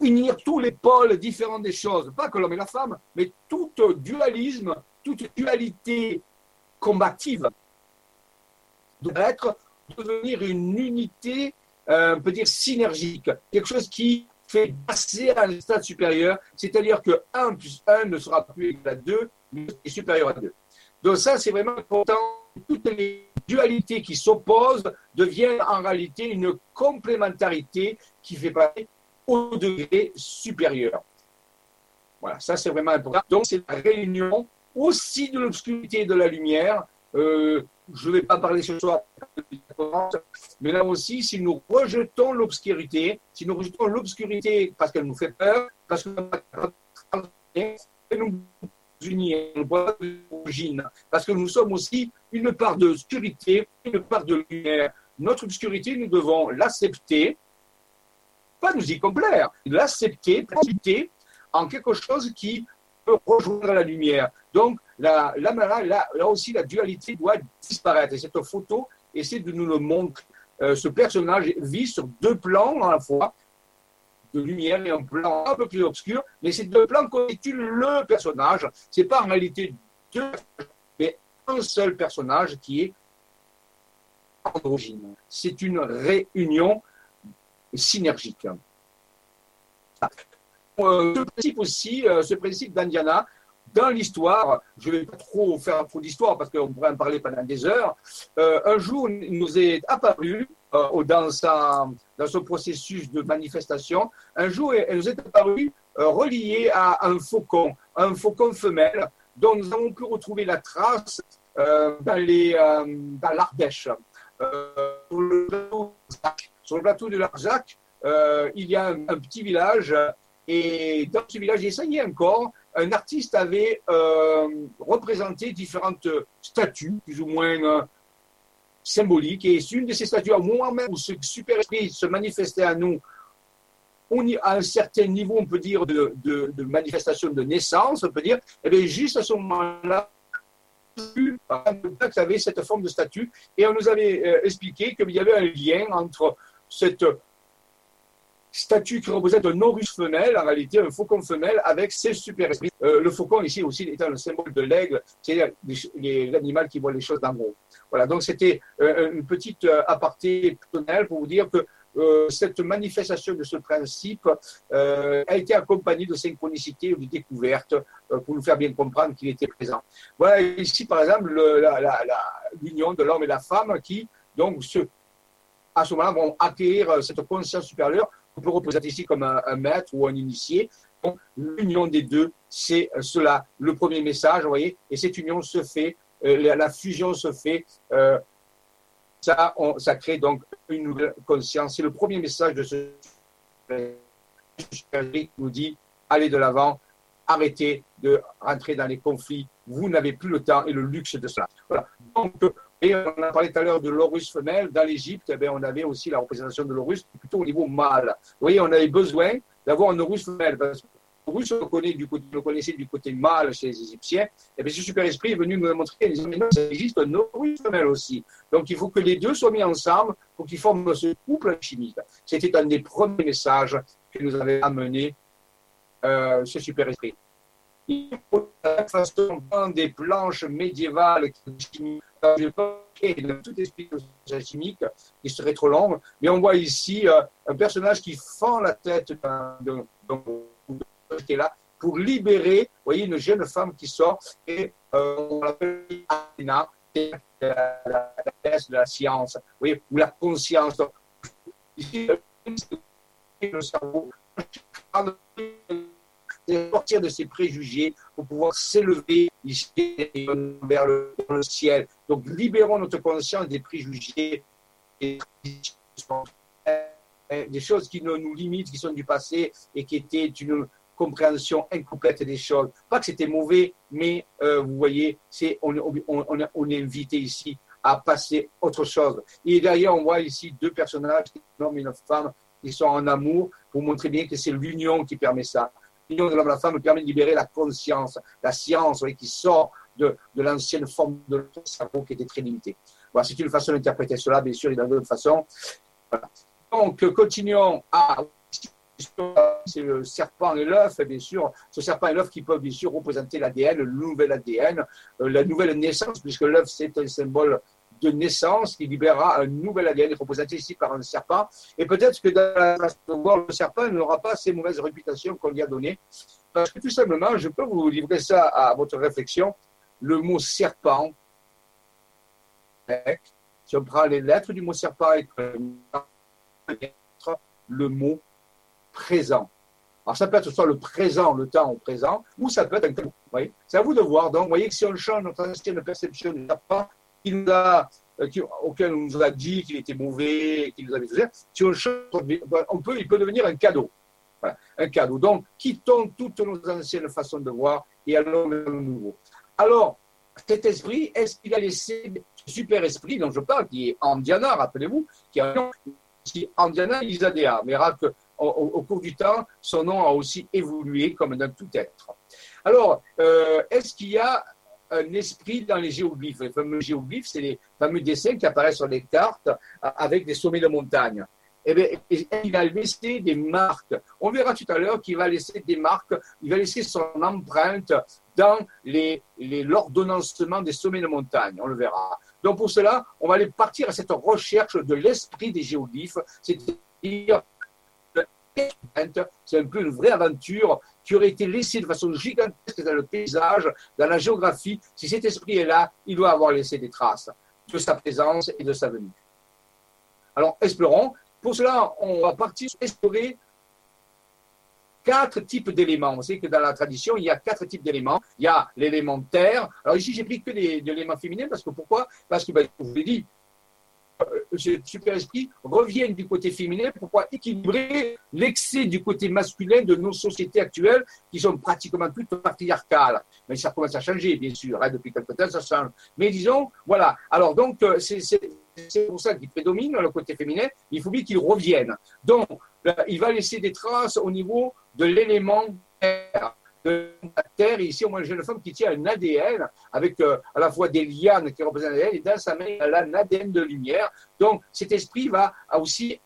S1: unir tous les pôles différents des choses, pas que l'homme et la femme, mais tout dualisme, toute dualité combative doit être devenir une unité, euh, on peut dire synergique, quelque chose qui fait passer à un stade supérieur, c'est-à-dire que 1 plus 1 ne sera plus égal à 2, mais supérieur à 2. Donc ça, c'est vraiment important. Toutes les dualités qui s'opposent deviennent en réalité une complémentarité qui fait passer au degré supérieur. Voilà, ça c'est vraiment important. Donc c'est la réunion aussi de l'obscurité et de la lumière. Euh, je ne vais pas parler ce soir, mais là aussi, si nous rejetons l'obscurité, si nous rejetons l'obscurité parce qu'elle nous fait peur, parce que nous parce que nous sommes aussi une part d'obscurité, une part de lumière. Notre obscurité, nous devons l'accepter, pas nous y complaire, l'accepter, l'accepter en quelque chose qui peut rejoindre la lumière. Donc, là, là, aussi, la dualité doit disparaître. Et cette photo essaie de nous le montrer. Euh, ce personnage vit sur deux plans à la fois, de lumière et un plan un peu plus obscur, mais ces deux plans constituent le personnage. Ce n'est pas en réalité deux, mais un seul personnage qui est androgyne. C'est une réunion synergique. Euh, ce principe aussi, euh, ce principe d'Indiana, dans l'histoire, je ne vais pas trop faire trop d'histoire parce qu'on pourrait en parler pendant des heures, euh, un jour il nous est apparu euh, dans, dans son processus de manifestation, un jour, elle nous est apparue euh, reliée à un faucon, un faucon femelle, dont nous avons pu retrouver la trace euh, dans, les, dans l'Ardèche. Sur, le plateau, de Larzac, il y a un, petit village, et dans ce village, il y encore, un artiste avait représenté différentes statues, plus ou moins symbolique. Et c'est une de ces statues, au moment même où ce super-esprit se manifestait à nous, on y, à un certain niveau, on peut dire, de, manifestation de naissance, on peut dire, et eh bien juste à ce moment-là, ça avait cette forme de statue, et on nous avait euh, expliqué qu'il y avait un lien entre cette statue qui représente un orus femelle, en réalité un faucon femelle, avec ses super esprits. Euh, le faucon ici aussi étant le symbole de l'aigle, c'est l'animal qui voit les choses d'en haut. Voilà, donc c'était euh, une petite euh, aparté personnelle pour vous dire que cette manifestation de ce principe a été accompagnée de synchronicité ou de découverte pour nous faire bien comprendre qu'il était présent. Voilà ici par exemple l'union de l'homme et la femme qui donc se, à ce moment-là vont acquérir cette conscience supérieure on peut représenter ici comme un, maître ou un initié. l'union des deux, c'est cela, le premier message, vous voyez, et cette union se fait, euh, la, fusion se fait, euh, ça, ça crée donc une nouvelle conscience. C'est le premier message de ce qui nous dit allez de l'avant, arrêtez de rentrer dans les conflits, vous n'avez plus le temps et le luxe de cela. Voilà. Donc, et on a parlé tout à l'heure de l'Horus femelle. Dans l'Égypte, eh on avait aussi la représentation de l'Horus plutôt au niveau mâle. Vous voyez, on avait besoin d'avoir un Horus femelle. Parce que l'Horus, on, connaît du côté, on connaissait du côté mâle chez les Égyptiens. Et eh bien, ce super-esprit est venu me montrer, il mais non, ça existe un Horus femelle aussi. Donc, il faut que les deux soient mis ensemble pour qu'ils forment ce couple chimique. C'était un des premiers messages que nous avait amené euh, ce super-esprit. Faut la façon des planches médiévales qui je vais pas dans toute explication chimique qui serait trop longue, mais on voit ici euh, un personnage qui fend la tête d'un qui est là pour libérer, vous voyez, une jeune femme qui sort et euh, on l'appelle Athéna, la, la, de la science, vous voyez, ou la conscience. Ici, le cerveau sortir de ses préjugés pour pouvoir s'élever ici vers le, ciel. Donc, libérons notre conscience des préjugés, des, choses qui nous limitent, qui sont du passé et qui étaient une compréhension incomplète des choses. Pas que c'était mauvais, mais euh, vous voyez, c'est, on, on, on, est invité ici à passer autre chose. Et d'ailleurs, on voit ici deux personnages, un homme et une femme, qui sont en amour, pour montrer bien que c'est l'union qui permet ça de l'homme et la femme permet de libérer la conscience, la science qui sort de, de l'ancienne forme de notre cerveau qui était très limitée. Voilà, c'est une façon d'interpréter cela, bien sûr, il y a d'autres façons. Donc, continuons à. C'est le serpent et l'œuf, bien sûr. Ce serpent et l'œuf qui peuvent, bien sûr, représenter l'ADN, le nouvel ADN, euh, la nouvelle naissance, puisque l'œuf, c'est un symbole de naissance qui libérera un nouvel ADN représenté ici par un serpent. Et peut-être que dans la voir le serpent n'aura pas ces mauvaises réputations qu'on lui a données. Parce que tout simplement, je peux vous livrer ça à votre réflexion. Le mot serpent, si on prend les lettres du mot serpent et le mot présent. Alors ça peut être soit le présent, le temps au présent, ou ça peut être un cadeau. C'est à vous de voir. Donc, vous voyez que si on change notre ancienne perception du serpent, nous a, euh, auquel on nous a dit qu'il était mauvais, qu'il nous avait fait, si on change, on peut, il peut devenir un cadeau. un cadeau. Donc, quittons toutes nos anciennes façons de voir et allons vers le nouveau. Alors, cet esprit, est-ce qu'il a laissé ce super esprit dont je parle, qui est Andiana, rappelez-vous, qui a Andiana Isadea, mais que au, au, cours du temps, son nom a aussi évolué comme dans tout être. Alors, euh, est-ce qu'il y a un esprit dans les géoglyphes. Les fameux géoglyphes, c'est les fameux dessins qui apparaissent sur les cartes avec des sommets de montagne. Eh bien, il va laisser des marques. On verra tout à l'heure qu'il va laisser des marques, il va laisser son empreinte dans l'ordonnancement les, des sommets de montagne. On le verra. Donc pour cela, on va aller partir à cette recherche de l'esprit des géoglyphes, c'est-à-dire c'est un peu une vraie aventure qui aurait été laissée de façon gigantesque dans le paysage, dans la géographie. Si cet esprit est là, il doit avoir laissé des traces de sa présence et de sa venue. Alors, explorons. Pour cela, on va partir explorer quatre types d'éléments. Vous savez que dans la tradition, il y a quatre types d'éléments. Il y a l'élément terre. Alors ici, j'ai pris que des, éléments féminins parce que pourquoi? Parce que, ben, je vous l'ai dit, super esprit reviennent du côté féminin pour pouvoir équilibrer l'excès du côté masculin de nos sociétés actuelles qui sont pratiquement toutes patriarcales. Mais ça commence à changer, bien sûr. Hein, depuis quelque temps, ça change. Mais disons, voilà. Alors, donc, euh, c'est pour ça qu'il prédomine le côté féminin. Il faut bien qu'il revienne. Donc, euh, il va laisser des traces au niveau de l'élément de la Terre. ici, on voit une jeune femme qui tient un ADN avec euh, à la fois des lianes qui représentent l'ADN et dans sa main, elle a un ADN de lumière. Donc, cet esprit va aussi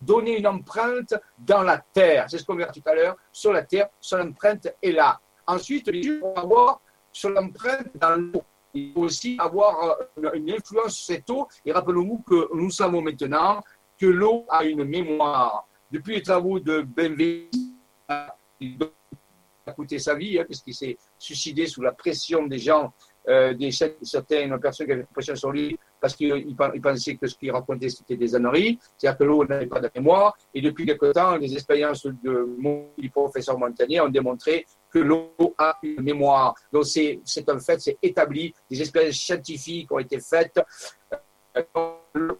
S1: donner une empreinte dans la Terre. C'est ce qu'on verra tout à l'heure. Sur la Terre, son empreinte est là. Ensuite, on va voir sur l'empreinte dans l'eau. Il faut aussi avoir euh, une influence sur cette eau. Et rappelons-nous que nous savons maintenant que l'eau a une mémoire. Depuis les travaux de Benveniste, a coûté sa vie, hein, puisqu'il s'est suicidé sous la pression des gens, euh, des, certaines personnes qui avaient pression sur lui, parce qu'ils pensaient que ce qu'il racontait, c'était des âneries, c'est-à-dire que l'eau n'avait pas de mémoire. Et depuis quelque temps, les expériences de du professeur Montagnier ont démontré que l'eau a une mémoire. Donc c'est un fait, c'est établi. Des expériences scientifiques ont été faites. Euh,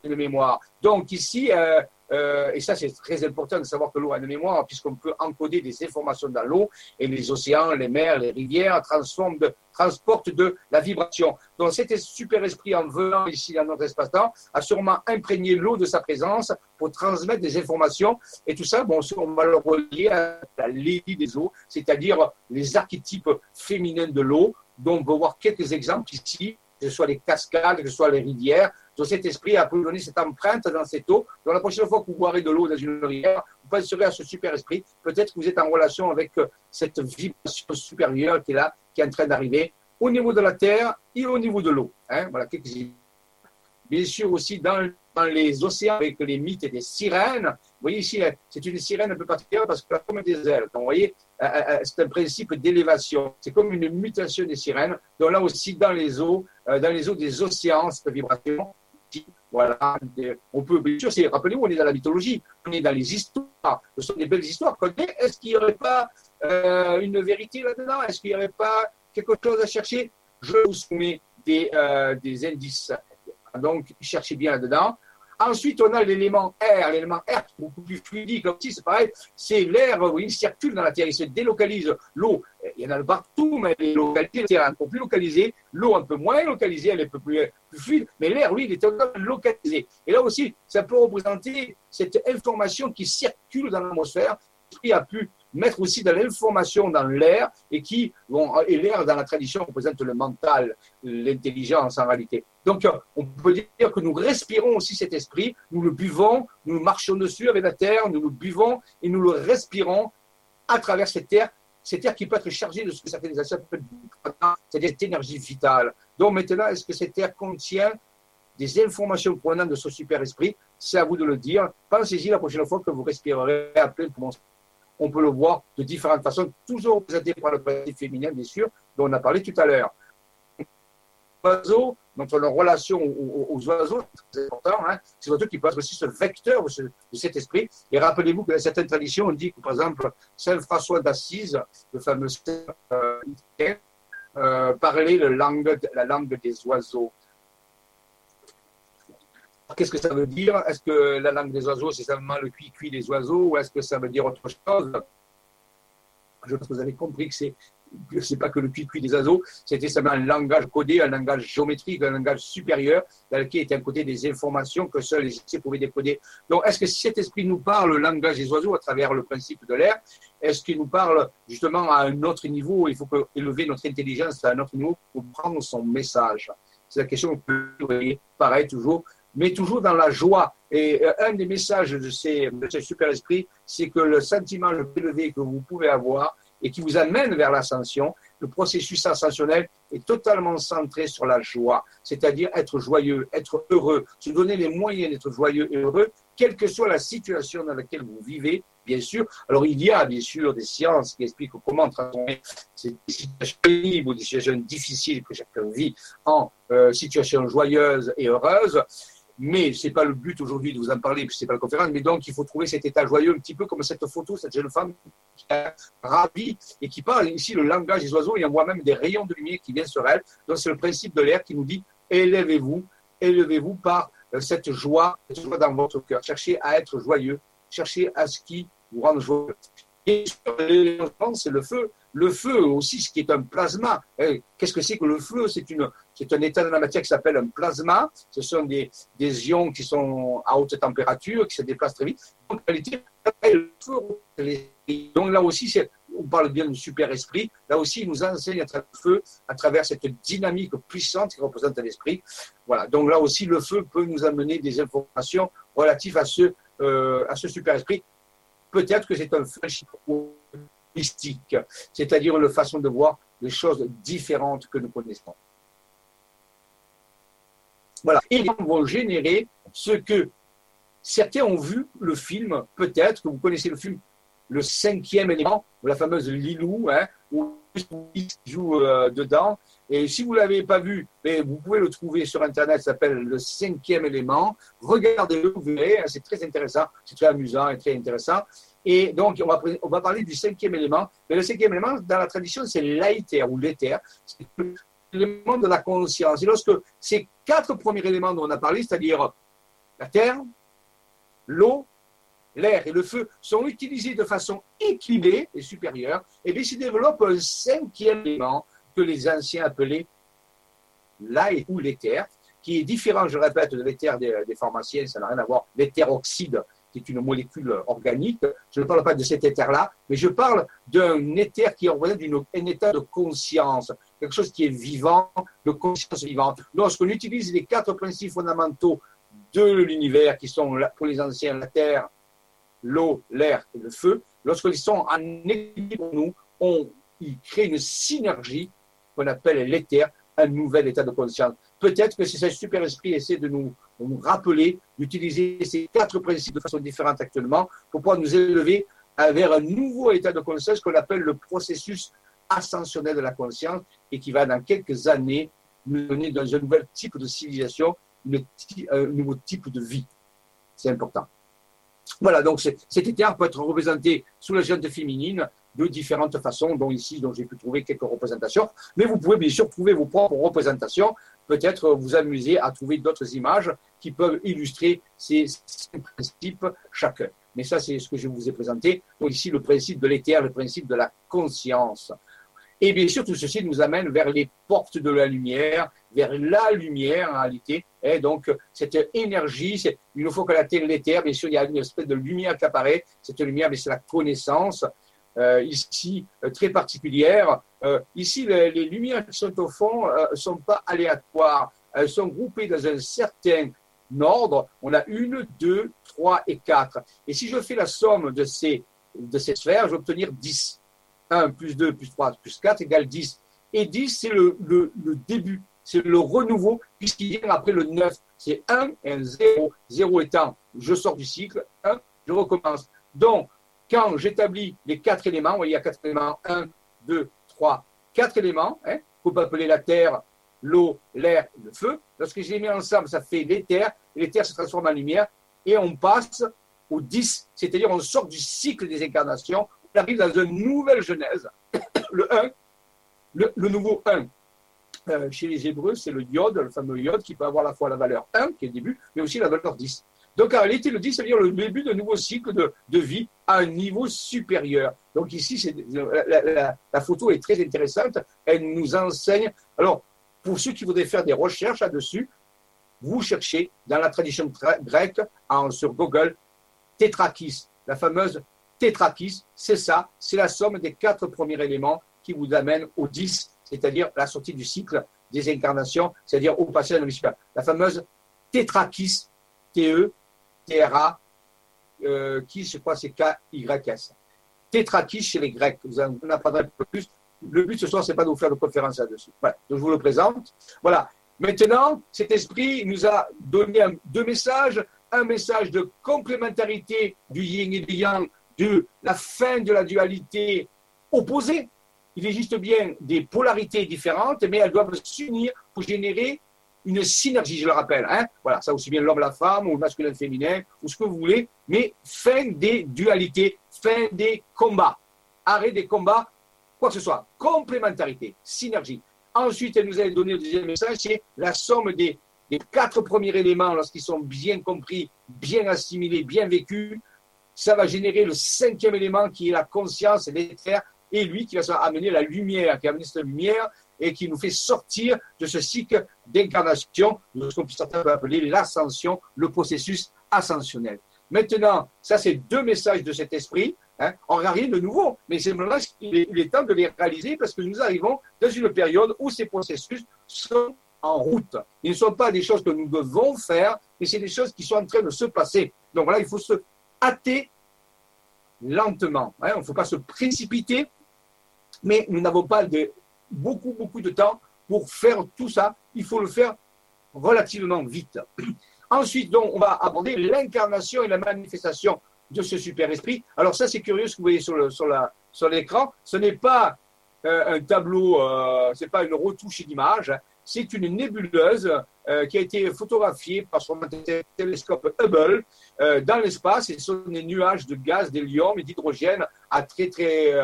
S1: une mémoire. Donc ici, euh, euh, et ça, c'est très important de savoir que l'eau a une mémoire, puisqu'on peut encoder des informations dans l'eau, et les océans, les mers, les rivières transportent de la vibration. Donc cet super esprit, en venant ici dans notre espace-temps, a sûrement imprégné l'eau de sa présence pour transmettre des informations. Et tout ça, bon, on va le relier à la lady des eaux, c'est-à-dire les archétypes féminins de l'eau, dont on peut voir quelques exemples ici, que ce soit les cascades, que ce soit les rivières, donc cet esprit a pu donner cette empreinte dans cette eau. Donc la prochaine fois que vous boirez de l'eau dans une rivière, vous penserez à ce super esprit. Peut-être que vous êtes en relation avec euh, cette vibration supérieure qui est là, qui est en train d'arriver au niveau de la terre et au niveau de l'eau. Hein. voilà quelques Bien sûr aussi dans, les océans avec les mythes des sirènes. Vous voyez ici, c'est une sirène un peu particulière parce qu'elle a comme des ailes. Donc, vous voyez, euh, euh, c'est un principe d'élévation. C'est comme une mutation des sirènes. Donc là aussi, dans les eaux, dans les eaux des océans, cette vibration voilà. On peut, bien sûr, rappelez-vous, on est dans la mythologie, on est dans les histoires. Ce sont des belles histoires. Est-ce qu'il n'y aurait pas euh, une vérité là-dedans? Est-ce qu'il n'y aurait pas quelque chose à chercher? Je vous soumets euh, des indices. Donc, cherchez bien là-dedans. Ensuite, on a l'élément air. L'élément air, beaucoup plus fluidique, aussi, c'est pareil. C'est l'air, il circule dans la Terre, il se délocalise. L'eau, il y en a partout, mais elle est localisée, un peu plus localisée. L'eau, un peu moins localisée, elle est un peu plus, fluide. Mais l'air, lui, il est totalement localisé. Et là aussi, ça peut représenter cette information qui circule dans l'atmosphère, qui a pu mettre aussi de l'information dans l'air et qui, et l'air dans la tradition représente le mental, l'intelligence en réalité. Donc, on peut dire que nous respirons aussi cet esprit, nous le buvons, nous marchons dessus avec la terre, nous le buvons et nous le respirons à travers cette terre, cette terre qui peut être chargée de ce que ça fait des c'est-à-dire cette énergie vitale. Donc maintenant, est-ce que cette terre contient des informations provenant de ce super esprit? C'est à vous de le dire. Pensez-y la prochaine fois que vous respirerez à plein poumon on peut le voir de différentes façons, toujours représenté par le principe féminin, bien sûr, dont on a parlé tout à l'heure. Oiseaux, notre relation aux, oiseaux, c'est important, hein, c'est surtout qui peut être aussi ce vecteur de, cet esprit. Et rappelez-vous que dans certaines traditions, on dit que, par exemple, Saint François d'Assise, le fameux saint euh, euh, parlait la langue des oiseaux. Qu'est-ce que ça veut dire? Est-ce que la langue des oiseaux, c'est seulement le cuit-cuit des oiseaux ou est-ce que ça veut dire autre chose? Je pense que vous avez compris que c'est n'est pas que le cuit-cuit des oiseaux, c'était seulement un langage codé, un langage géométrique, un langage supérieur, dans lequel était un côté des informations que seuls les essais pouvaient décoder. Donc, est-ce que cet esprit nous parle le langage des oiseaux à travers le principe de l'air, est-ce qu'il nous parle justement à un autre niveau Il faut élever notre intelligence à un autre niveau pour prendre son message? C'est la question que pareil toujours, mais toujours dans la joie. Et euh, un des messages de ces, super esprits, c'est que le sentiment le plus élevé que vous pouvez avoir et qui vous amène vers l'ascension, le processus ascensionnel est totalement centré sur la joie, c'est-à-dire être joyeux, être heureux, se donner les moyens d'être joyeux et heureux, quelle que soit la situation dans laquelle vous vivez, bien sûr. Alors, il y a bien sûr des sciences qui expliquent comment transformer ces situations pénibles ou des situations difficiles que chacun vit en euh, situations joyeuses et heureuses. Mais ce n'est pas le but aujourd'hui de vous en parler, puisque ce n'est pas la conférence, mais donc il faut trouver cet état joyeux, un petit peu comme cette photo, cette jeune femme qui est ravie et qui parle ici le langage des oiseaux, il y a moi-même des rayons de lumière qui viennent sur elle. Donc c'est le principe de l'air qui nous dit élevez-vous, élevez-vous par euh, cette joie, cette joie dans votre cœur. Cherchez à être joyeux, cherchez à ce qui vous rend joyeux. Et l'élément, c'est le feu. Le feu aussi, ce qui est un plasma. Eh, qu'est-ce que c'est que le feu? C'est une, c'est un état de la matière qui s'appelle un plasma. Ce sont des, des ions qui sont à haute température, qui se déplacent très vite. Donc, là aussi, on parle bien du super-esprit. Là aussi, il nous enseigne à travers le feu, à travers cette dynamique puissante qui représente l'esprit. Voilà. Donc là aussi, le feu peut nous amener des informations relatives à ce, euh, à ce super-esprit. Peut-être que c'est un feu c'est-à-dire une façon de voir les choses différentes que nous connaissons. Voilà. Ils vont générer ce que certains ont vu le film, peut-être que vous connaissez le film Le cinquième élément, la fameuse Lilou, hein, où il joue euh, dedans. Et si vous ne l'avez pas vu, mais vous pouvez le trouver sur Internet, ça s'appelle Le cinquième élément. Regardez-le, vous verrez, hein, c'est très intéressant, c'est très amusant et très intéressant. Et donc, on va, on va parler du cinquième élément. Mais le cinquième élément, dans la tradition, c'est l'aéther ou l'éther. C'est l'élément de la conscience. Et lorsque ces quatre premiers éléments dont on a parlé, c'est-à-dire la terre, l'eau, l'air et le feu, sont utilisés de façon équilibrée et supérieure, et eh bien, se développe un cinquième élément que les anciens appelaient l'air ou l'éther, qui est différent, je répète, de l'éther des, des pharmaciens, ça n'a rien à voir. L'éther oxyde qui est une molécule organique. Je ne parle pas de cet éther-là, mais je parle d'un éther qui représente un état de conscience, quelque chose qui est vivant, de conscience vivante. Lorsqu'on utilise les quatre principes fondamentaux de l'univers, qui sont pour les anciens la terre, l'eau, l'air et le feu, lorsqu'ils sont en équilibre pour nous, on y crée une synergie qu'on appelle l'éther, un nouvel état de conscience. Peut-être que si ce super esprit essaie de nous nous rappeler d'utiliser ces quatre principes de façon différente actuellement pour pouvoir nous élever vers un nouveau état de conscience qu'on appelle le processus ascensionnel de la conscience et qui va dans quelques années nous donner dans un nouvel type de civilisation, un nouveau type de vie. C'est important. Voilà, donc cet état peut être représenté sous la gente féminine de différentes façons, dont ici, dont j'ai pu trouver quelques représentations. Mais vous pouvez bien sûr trouver vos propres représentations peut-être vous amuser à trouver d'autres images qui peuvent illustrer ces, principes chacun. Mais ça, c'est ce que je vous ai présenté. Ici, le principe de l'éther, le principe de la conscience. Et bien sûr, tout ceci nous amène vers les portes de la lumière, vers la lumière en réalité. Et donc, cette énergie, une fois que la terre l'éther, bien sûr, il y a une espèce de lumière qui apparaît. Cette lumière, c'est la connaissance. Euh, ici euh, très particulière. Euh, ici, les, lumières qui sont au fond ne sont pas aléatoires. Elles sont groupées dans un certain ordre. On a une, deux, trois et quatre. Et si je fais la somme de ces, de ces sphères, je vais obtenir 10. 1 plus 2 plus 3 plus 4 égale 10. Et 10, c'est le, le, le, début, c'est le renouveau, puisqu'il vient après le 9. C'est 1 et un 0. 0 étant, je sors du cycle, 1, je recommence. Donc, quand j'établis les quatre éléments, il y a quatre éléments, 1, 2, 3, 4 éléments, hein, qu'on peut appeler la terre, l'eau, l'air, le feu. Lorsque je les mets ensemble, ça fait l'éther, et l'éther se transforme en lumière, et on passe au 10, c'est-à-dire on sort du cycle des incarnations, on arrive dans une nouvelle genèse, le 1, le, nouveau 1. Euh, chez les Hébreux, c'est le iode, le fameux iode, qui peut avoir à la fois la valeur 1, qui est le début, mais aussi la valeur 10. Donc en réalité, le 10, c'est-à-dire le début d'un nouveau cycle de, vie à un niveau supérieur. Donc ici, la, photo est très intéressante. Elle nous enseigne. Alors, pour ceux qui voudraient faire des recherches là-dessus, vous cherchez dans la tradition grecque, sur Google, tétrakis, la fameuse tétrakis, c'est ça, c'est la somme des quatre premiers éléments qui vous amène au 10, c'est-à-dire la sortie du cycle des incarnations, c'est-à-dire au de l'hémisphère. La fameuse tétrakis, TE, TRA, euh, qui, je crois, c'est K-Y-S. Chez les Grecs. Vous en apprendrez plus. Le but ce soir, c'est pas de vous faire de conférence là-dessus. Donc, je vous le présente. Voilà. Maintenant, cet esprit nous a donné deux messages. Un message de complémentarité du yin et du yang, de la fin de la dualité opposée. Il existe bien des polarités différentes, mais elles doivent s'unir pour générer une synergie, je le rappelle. Hein voilà, ça aussi bien l'homme, la femme, ou le masculin, le féminin, ou ce que vous voulez, mais fin des dualités, fin des combats, arrêt des combats, quoi que ce soit, complémentarité, synergie. Ensuite, elle nous a donné le deuxième message, c'est la somme des, des quatre premiers éléments, lorsqu'ils sont bien compris, bien assimilés, bien vécus, ça va générer le cinquième élément qui est la conscience, l'éther, et lui qui va amener la lumière, qui amène cette lumière et qui nous fait sortir de ce cycle d'incarnation, de ce qu'on peut appeler l'ascension, le processus ascensionnel. Maintenant, ça c'est deux messages de cet esprit. Hein. On n'a rien de nouveau, mais c'est maintenant qu'il est, est temps de les réaliser parce que nous arrivons dans une période où ces processus sont en route. Ils ne sont pas des choses que nous devons faire, mais c'est des choses qui sont en train de se passer. Donc voilà, il faut se hâter lentement. Hein. Il ne faut pas se précipiter, mais nous n'avons pas de, beaucoup, beaucoup de temps pour faire tout ça. Il faut le faire relativement vite. Ensuite, donc, on va aborder l'incarnation et la manifestation de ce super-esprit. Alors ça, c'est curieux ce que vous voyez sur, le, sur, la, sur l'écran. Ce n'est pas euh, un tableau, euh, ce n'est pas une retouche d'image. C'est une nébuleuse euh, qui a été photographiée par son télescope Hubble euh, dans l'espace. Et ce sont des nuages de gaz, d'hélium et d'hydrogène à très, très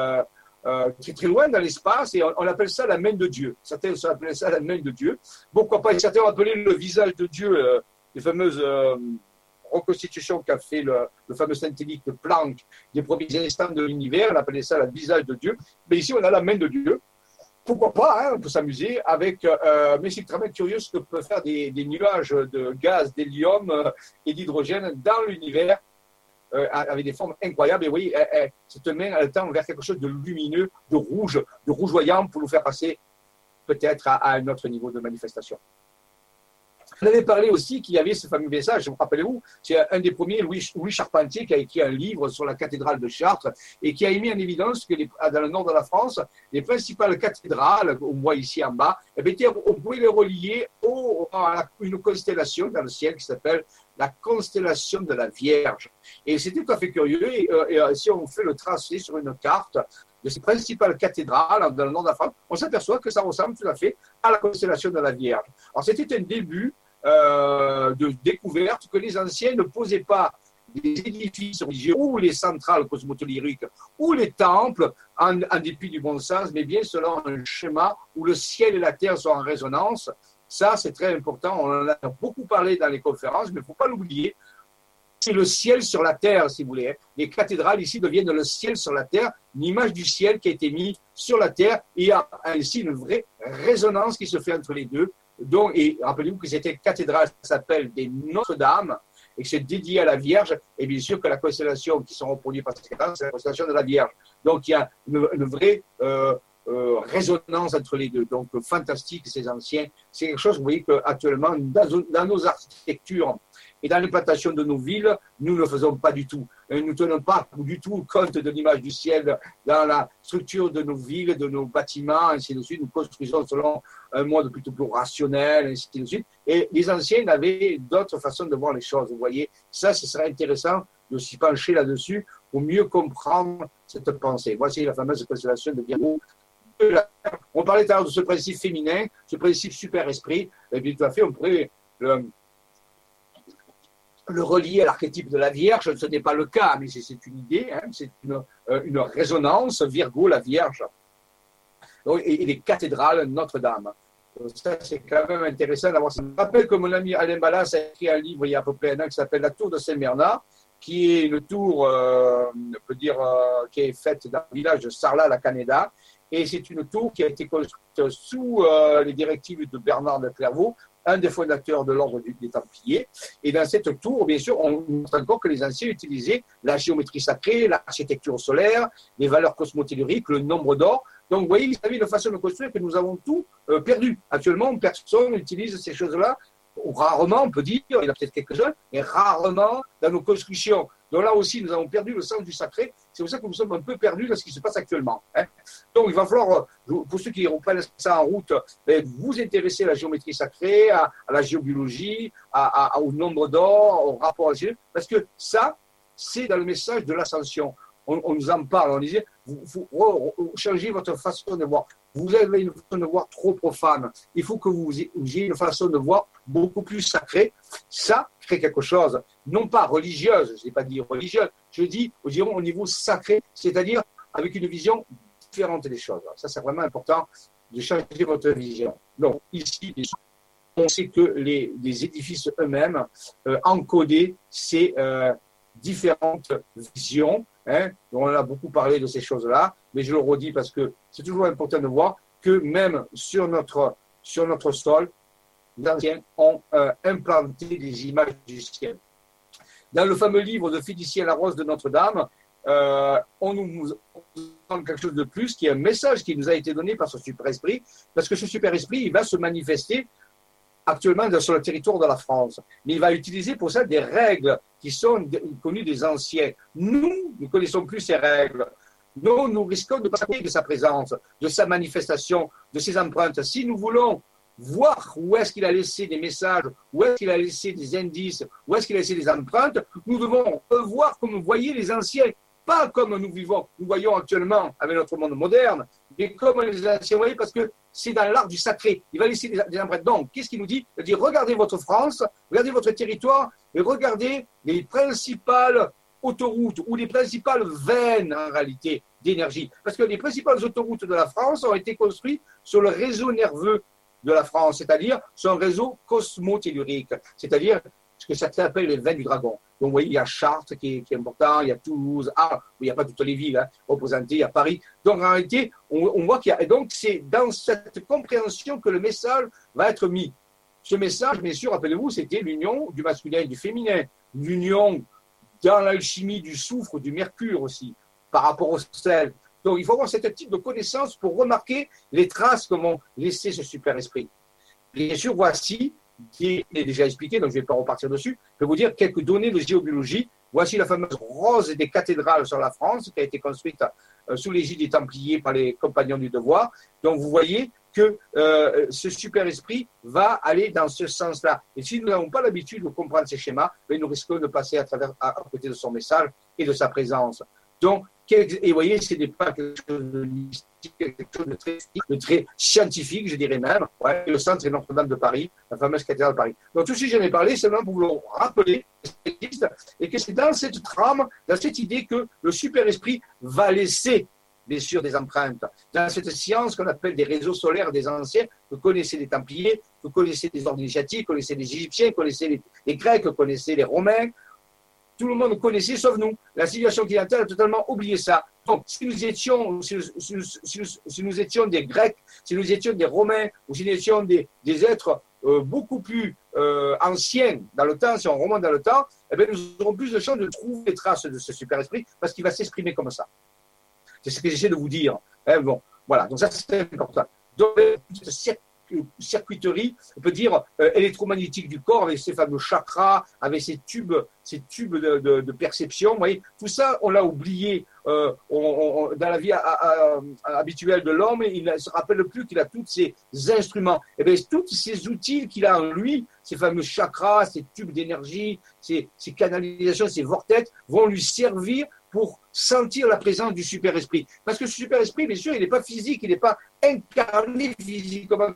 S1: euh, très, très loin dans l'espace et on, appelle ça la main de Dieu. Certains appellent ça la main de Dieu. Pourquoi pas Certains ont appelé le visage de Dieu, euh, les fameuses euh, reconstitutions qu'a fait le, fameux scientifique Planck des premiers instants de l'univers. On appelait ça le visage de Dieu. Mais ici, on a la main de Dieu. Pourquoi pas hein, On peut s'amuser avec. mais c'est très curieux ce que peuvent faire des nuages de gaz, d'hélium et d'hydrogène dans l'univers euh, avec des formes incroyables. Et oui, cette main, elle tend vers quelque chose de lumineux, de rouge, de rougeoyant pour nous faire passer peut-être à, un autre niveau de manifestation. On avait parlé aussi qu'il y avait ce fameux message, vous rappelez-vous, c'est un des premiers, Louis, Charpentier, qui a écrit un livre sur la cathédrale de Chartres et qui a mis en évidence que dans le nord de la France, les principales cathédrales, on voit ici en bas, eh on pouvait les relier à une constellation dans le ciel qui s'appelle la constellation de la Vierge. Et c'était tout à fait curieux. Et, euh, euh, si on fait le tracé sur une carte de ces principales cathédrales dans le nord de la France, on s'aperçoit que ça ressemble tout à fait à la constellation de la Vierge. Alors c'était un début euh, de découverte que les anciens ne posaient pas des édifices religieux ou les centrales cosmotolériques ou les temples en, en, dépit du bon sens, mais bien selon un schéma où le ciel et la terre sont en résonance ça, c'est très important. On en a beaucoup parlé dans les conférences, mais il ne faut pas l'oublier. C'est le ciel sur la terre, si vous voulez. Les cathédrales ici deviennent le ciel sur la terre, une image du ciel qui a été mise sur la terre. Et il y a ainsi une vraie résonance qui se fait entre les deux. Donc, et rappelez-vous que cette cathédrale s'appelle des Notre-Dame et que c'est dédié à la Vierge. Et bien sûr que la constellation qui sont reproduites par cette cathédrale, c'est la constellation de la Vierge. Donc, il y a une, vraie euh, euh, résonance entre les deux. Donc, fantastique, ces anciens. C'est quelque chose, vous voyez, qu'actuellement, dans, dans nos architectures et dans l'implantation de nos villes, nous ne faisons pas du tout. nous ne tenons pas du tout compte de l'image du ciel dans la structure de nos villes, de nos bâtiments, ainsi de suite. Nous construisons selon un mode plutôt plus rationnel, ainsi de suite. Et les anciens avaient d'autres façons de voir les choses. Vous voyez, ça, ce serait intéressant de s'y pencher là-dessus pour mieux comprendre cette pensée. Voici la fameuse constellation de Virgo on parlait de ce principe féminin, ce principe super-esprit, et bien tout à fait, on pourrait le, relier à l'archétype de la Vierge. Ce n'est pas le cas, mais c'est une idée, hein, c'est euh, une, résonance, Virgo, la Vierge, et, les cathédrales Notre-Dame. Ça, c'est quand même intéressant d'avoir ça. Je rappelle que mon ami Alain Ballas a écrit un livre il y a à peu près un an qui s'appelle La Tour de Saint-Bernard, qui est une tour, euh, on peut dire, euh, qui est faite dans le village de Sarlat, la Canada, et c'est une tour qui a été construite sous euh, les directives de Bernard de Clairvaux, un des fondateurs de l'ordre des Templiers. Et dans cette tour, bien sûr, on montre encore que les anciens utilisaient la géométrie sacrée, l'architecture solaire, les valeurs cosmotelluriques, le nombre d'or. Donc, vous voyez, vous avez une façon de construire que nous avons tout euh, perdu. Actuellement, personne n'utilise ces choses-là rarement, on peut dire, il y en a peut-être quelques-uns, mais rarement dans nos constructions. Donc là aussi, nous avons perdu le sens du sacré. C'est pour ça que nous sommes un peu perdus dans ce qui se passe actuellement. Hein. Donc il va falloir, euh, pour ceux qui reprennent ça en route, ben, vous intéresser à la géométrie sacrée, à, la géobiologie, au nombre d'or, au rapport à Dieu, parce que ça, c'est dans le message de l'ascension. On, nous en parle, on disait, vous, vous, changez votre façon de voir. Vous avez une façon de voir trop profane. Il faut que vous ayez une façon de voir beaucoup plus sacrée. Ça crée quelque chose, non pas religieuse, je n'ai pas dit religieuse, je dis au niveau sacré, c'est-à-dire avec une vision différente des choses. Ça, c'est vraiment important de changer votre vision. Donc, ici, on sait que les, édifices eux-mêmes euh, encodaient ces euh, différentes visions. Hein. On a beaucoup parlé de ces choses-là, mais je le redis parce que c'est toujours important de voir que même sur notre, sur notre sol, les anciens ont euh, implanté des images du ciel. Dans le fameux livre de Félicien la Rose de Notre-Dame, euh, on nous donne quelque chose de plus, qui est un message qui nous a été donné par ce super-esprit, parce que ce super-esprit, il va se manifester actuellement sur le territoire de la France. Mais il va utiliser pour ça des règles qui sont connues des anciens. Nous, ne connaissons plus ces règles. Nous, nous risquons de passer de sa présence, de sa manifestation, de ses empreintes. Si nous voulons voir où est-ce qu'il a laissé des messages, où est-ce qu'il a laissé des indices, où est-ce qu'il a laissé des empreintes, nous devons revoir comme voyaient les anciens pas comme nous vivons, nous voyons actuellement avec notre monde moderne, mais comme les anciens voyaient, parce que c'est dans l'art du sacré. Il va laisser des, empreintes. Donc, qu'est-ce qu'il nous dit Il dit regardez votre France, regardez votre territoire, et regardez les principales autoroutes ou les principales veines en réalité d'énergie. Parce que les principales autoroutes de la France ont été construites sur le réseau nerveux de la France, c'est-à-dire sur un réseau cosmotellurique, c'est-à-dire ce que certains appellent les veines du dragon. Donc, vous voyez, il y a Chartres qui est, important, il y a Toulouse, ah, il n'y a pas toutes les villes hein, représentées, il y a Paris. Donc, en réalité, on, voit qu'il y a. Et donc, c'est dans cette compréhension que le message va être mis. Ce message, bien sûr, rappelez-vous, c'était l'union du masculin et du féminin, l'union dans l'alchimie du soufre, du mercure aussi, par rapport au sel. Donc, il faut avoir cette type de connaissance pour remarquer les traces que vont laisser ce super-esprit. Bien sûr, voici qui est déjà expliqué, donc je ne vais pas repartir dessus. Je vais vous dire quelques données de géobiologie. Voici la fameuse rose des cathédrales sur la France, qui a été construite euh, sous l'égide des Templiers par les compagnons du devoir. Donc vous voyez que euh, ce super esprit va aller dans ce sens-là. Et si nous n'avons pas l'habitude de comprendre ces schémas, ben, nous risquons de passer à, travers, à côté de son message et de sa présence. Donc et vous voyez, ce n'est pas quelque chose de très, de scientifique, je dirais même. Le centre est Notre-Dame de Paris, la fameuse cathédrale de Paris. Donc tout ce que j'en ai parlé, c'est pour vous le rappeler et que c'est dans cette trame, dans cette idée que le super-esprit va laisser bien sûr des empreintes. Dans cette science qu'on appelle des réseaux solaires des anciens, vous connaissez les Templiers, vous connaissez les ordres initiatiques, vous connaissez les Égyptiens, vous connaissez les, les Grecs, vous connaissez les Romains, tout le monde connaissait, sauf nous. La civilisation occidentale a totalement oublié ça. Donc, si nous étions, si nous, étions des Grecs, si nous étions des Romains, ou si nous étions des, êtres euh, beaucoup plus euh, anciens dans le temps, si on remonte dans le temps, eh bien, nous aurons plus de chances de trouver des traces de ce super-esprit parce qu'il va s'exprimer comme ça. C'est ce que j'essaie de vous dire. Hein, bon, voilà, donc ça c'est important. Donc, circuiterie, on peut dire euh, électromagnétique du corps, avec ces fameux chakras, avec ces tubes, ces tubes de, perception. Voyez, tout ça, on l'a oublié euh, dans la vie habituelle de l'homme. Il ne se rappelle plus qu'il a tous ces instruments. Et eh bien, tous ces outils qu'il a en lui, ces fameux chakras, ces tubes d'énergie, ces, ces canalisations, ces vortex, vont lui servir pour sentir la présence du super-esprit. Parce que ce super-esprit, bien sûr, il n'est pas physique, il n'est pas incarné physiquement.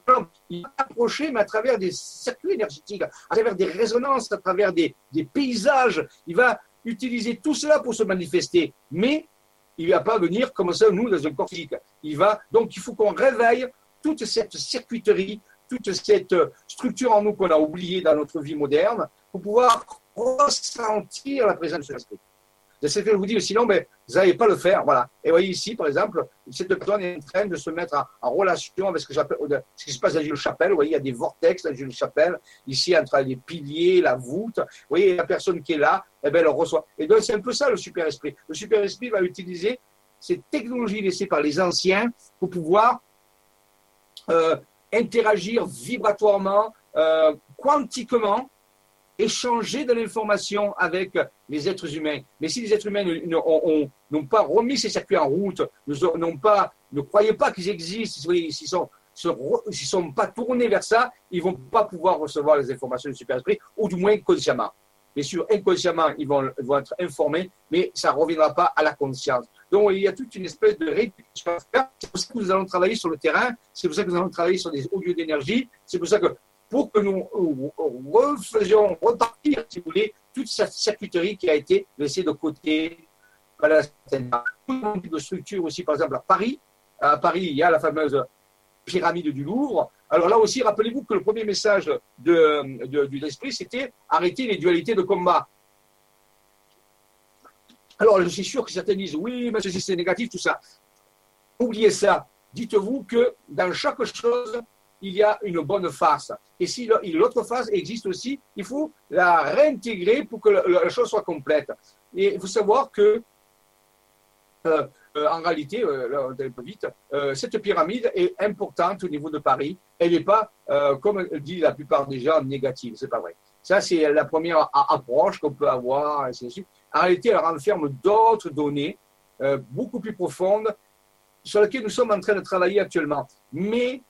S1: Il est approché, mais à travers des circuits énergétiques, à travers des résonances, à travers des, des paysages. Il va utiliser tout cela pour se manifester. Mais il ne va pas venir comme ça, nous, dans un corps physique. Il va, donc, il faut qu'on réveille toute cette circuiterie, toute cette structure en nous qu'on a oubliée dans notre vie moderne, pour pouvoir ressentir la présence de l'esprit. C'est ce que je vous dis, sinon, vous n'allez pas le faire. Voilà. Et vous voyez ici, par exemple, cette personne est en train de se mettre en, relation avec ce, que ce qui se passe dans une chapelle. Vous voyez, il y a des vortex dans une chapelle, ici, entre les piliers, la voûte. Vous voyez, la personne qui est là, eh bien, elle reçoit. Et donc, c'est un peu ça le super-esprit. Le super-esprit va utiliser ces technologies laissées par les anciens pour pouvoir euh, interagir vibratoirement, euh, quantiquement, échanger de l'information avec les êtres humains. Mais si les êtres humains n'ont pas remis ces circuits en route, pas, ne croyaient pas qu'ils existent, s'ils sont ne sont pas tournés vers ça, ils ne vont pas pouvoir recevoir les informations du super-esprit, ou du moins consciemment. Bien sûr, inconsciemment, ils vont, vont, être informés, mais ça ne reviendra pas à la conscience. Donc, il y a toute une espèce de rééducation à faire. C'est pour ça que nous allons travailler sur le terrain, c'est pour ça que nous allons travailler sur des hauts lieux d'énergie, c'est pour ça que pour que nous refaisions repartir, si vous voulez, toute cette circuiterie qui a été laissée de côté par la de structure aussi, par exemple, à Paris. À Paris, il y a la fameuse pyramide du Louvre. Alors là aussi, rappelez-vous que le premier message de, de, de l'esprit, c'était arrêter les dualités de combat. Alors, je suis sûr que certains disent oui, mais ceci c'est négatif, tout ça. Oubliez ça. Dites-vous que dans chaque chose, il y a une bonne face. Et si l'autre face existe aussi, il faut la réintégrer pour que la chose soit complète. Et il faut savoir que, euh, euh, en réalité, euh, vite, cette pyramide est importante au niveau de Paris. Elle n'est pas, comme dit la plupart des gens, négative. C'est pas vrai. Ça, c'est la première approche qu'on peut avoir. Ainsi de suite. En réalité, elle renferme d'autres données euh, beaucoup plus profondes sur lesquelles nous sommes en train de travailler actuellement. Mais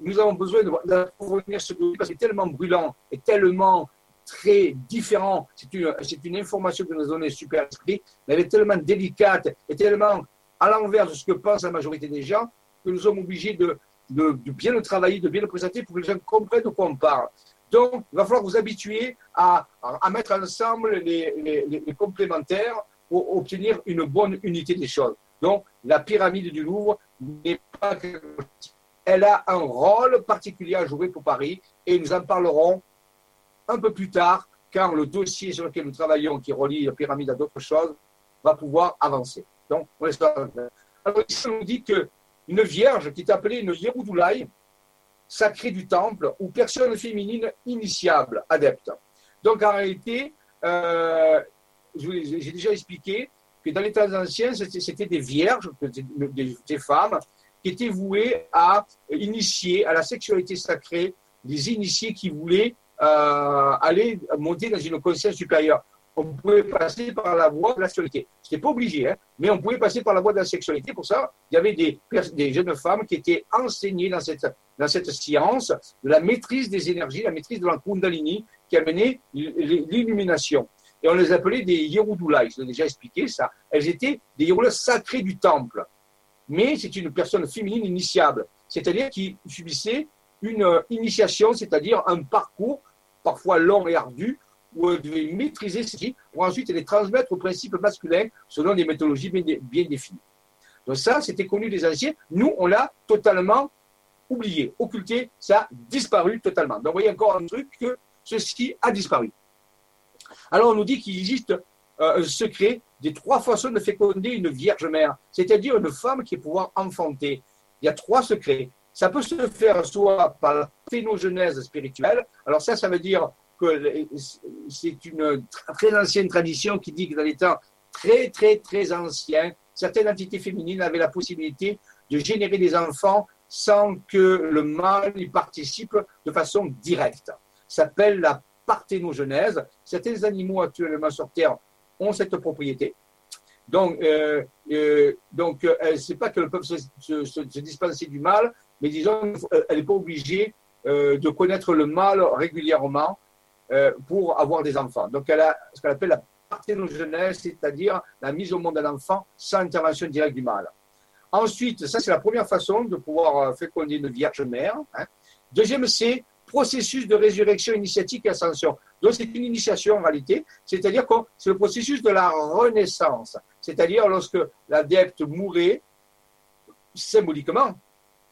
S1: nous avons besoin d'approfondir ce que parce que c'est tellement brûlant et tellement très différent. C'est une, information que nous a super esprit, mais elle est tellement délicate et tellement à l'envers de ce que pense la majorité des gens que nous sommes obligés de, bien le travailler, de bien le présenter pour que les gens comprennent de quoi on parle. Donc, il va falloir vous habituer à, mettre ensemble les, les, les, complémentaires pour obtenir une bonne unité des choses. Donc, la pyramide du Louvre n'est pas elle a un rôle particulier à jouer pour Paris et nous en parlerons un peu plus tard quand le dossier sur lequel nous travaillons, qui relie la pyramide à d'autres choses, va pouvoir avancer. Donc, on Alors ici, on nous dit qu'une vierge qui est appelée une Yeroudoulaï, sacré du temple ou personne féminine initiable, adepte. Donc en réalité, euh, j'ai déjà expliqué que dans les temps anciens, c'était des vierges, des, femmes, qui étaient vouées à initier à la sexualité sacrée, des initiés qui voulaient euh, aller monter dans une conscience supérieure on pouvait passer par la voie de la sexualité. Ce n'était pas obligé, hein, mais on pouvait passer par la voie de la sexualité. Pour ça, il y avait des, jeunes femmes qui étaient enseignées dans cette, dans cette science la maîtrise des énergies, la maîtrise de la Kundalini, qui amenait l'illumination. Et on les appelait des Yerudoulai, je l'ai déjà expliqué ça. Elles étaient des Yerudoulai sacrés du temple. Mais c'est une personne féminine initiable, c'est-à-dire qui subissait une initiation, c'est-à-dire un parcours parfois long et ardu, où elle devait maîtriser ceci pour ensuite les transmettre aux principes masculins selon des méthodologies bien, bien définies. Donc ça, c'était connu des anciens. Nous, on l'a totalement oublié, occulté, ça a disparu totalement. Donc vous voyez encore un truc que ceci a disparu. Alors on nous dit qu'il existe euh, un secret des trois façons de féconder une vierge mère, c'est-à-dire une femme qui est pouvoir enfanter. Il y a trois secrets. Ça peut se faire soit par la phénogenèse spirituelle. Alors ça, ça veut dire que c'est une très ancienne tradition qui dit que dans les temps très, très, très anciens, certaines entités féminines avaient la possibilité de générer des enfants sans que le mâle y participe de façon directe. Ça s'appelle la parthénogenèse. Certains animaux actuellement sur Terre ont cette propriété. Donc, euh, euh, donc euh, c'est pas qu'elles peuvent se, se, dispenser du mâle, mais disons, elle n'est pas obligée de connaître le mâle régulièrement euh, pour avoir des enfants. Donc, elle a ce qu'elle appelle la parthénogenèse, c'est-à-dire la mise au monde d'un enfant sans intervention directe du mâle. Ensuite, ça c'est la première façon de pouvoir euh, féconder une vierge mère. Hein. Deuxième, c'est processus de résurrection initiatique et ascension. Donc c'est une initiation en réalité, c'est-à-dire que c'est le processus de la renaissance. C'est-à-dire lorsque l'adepte mourait symboliquement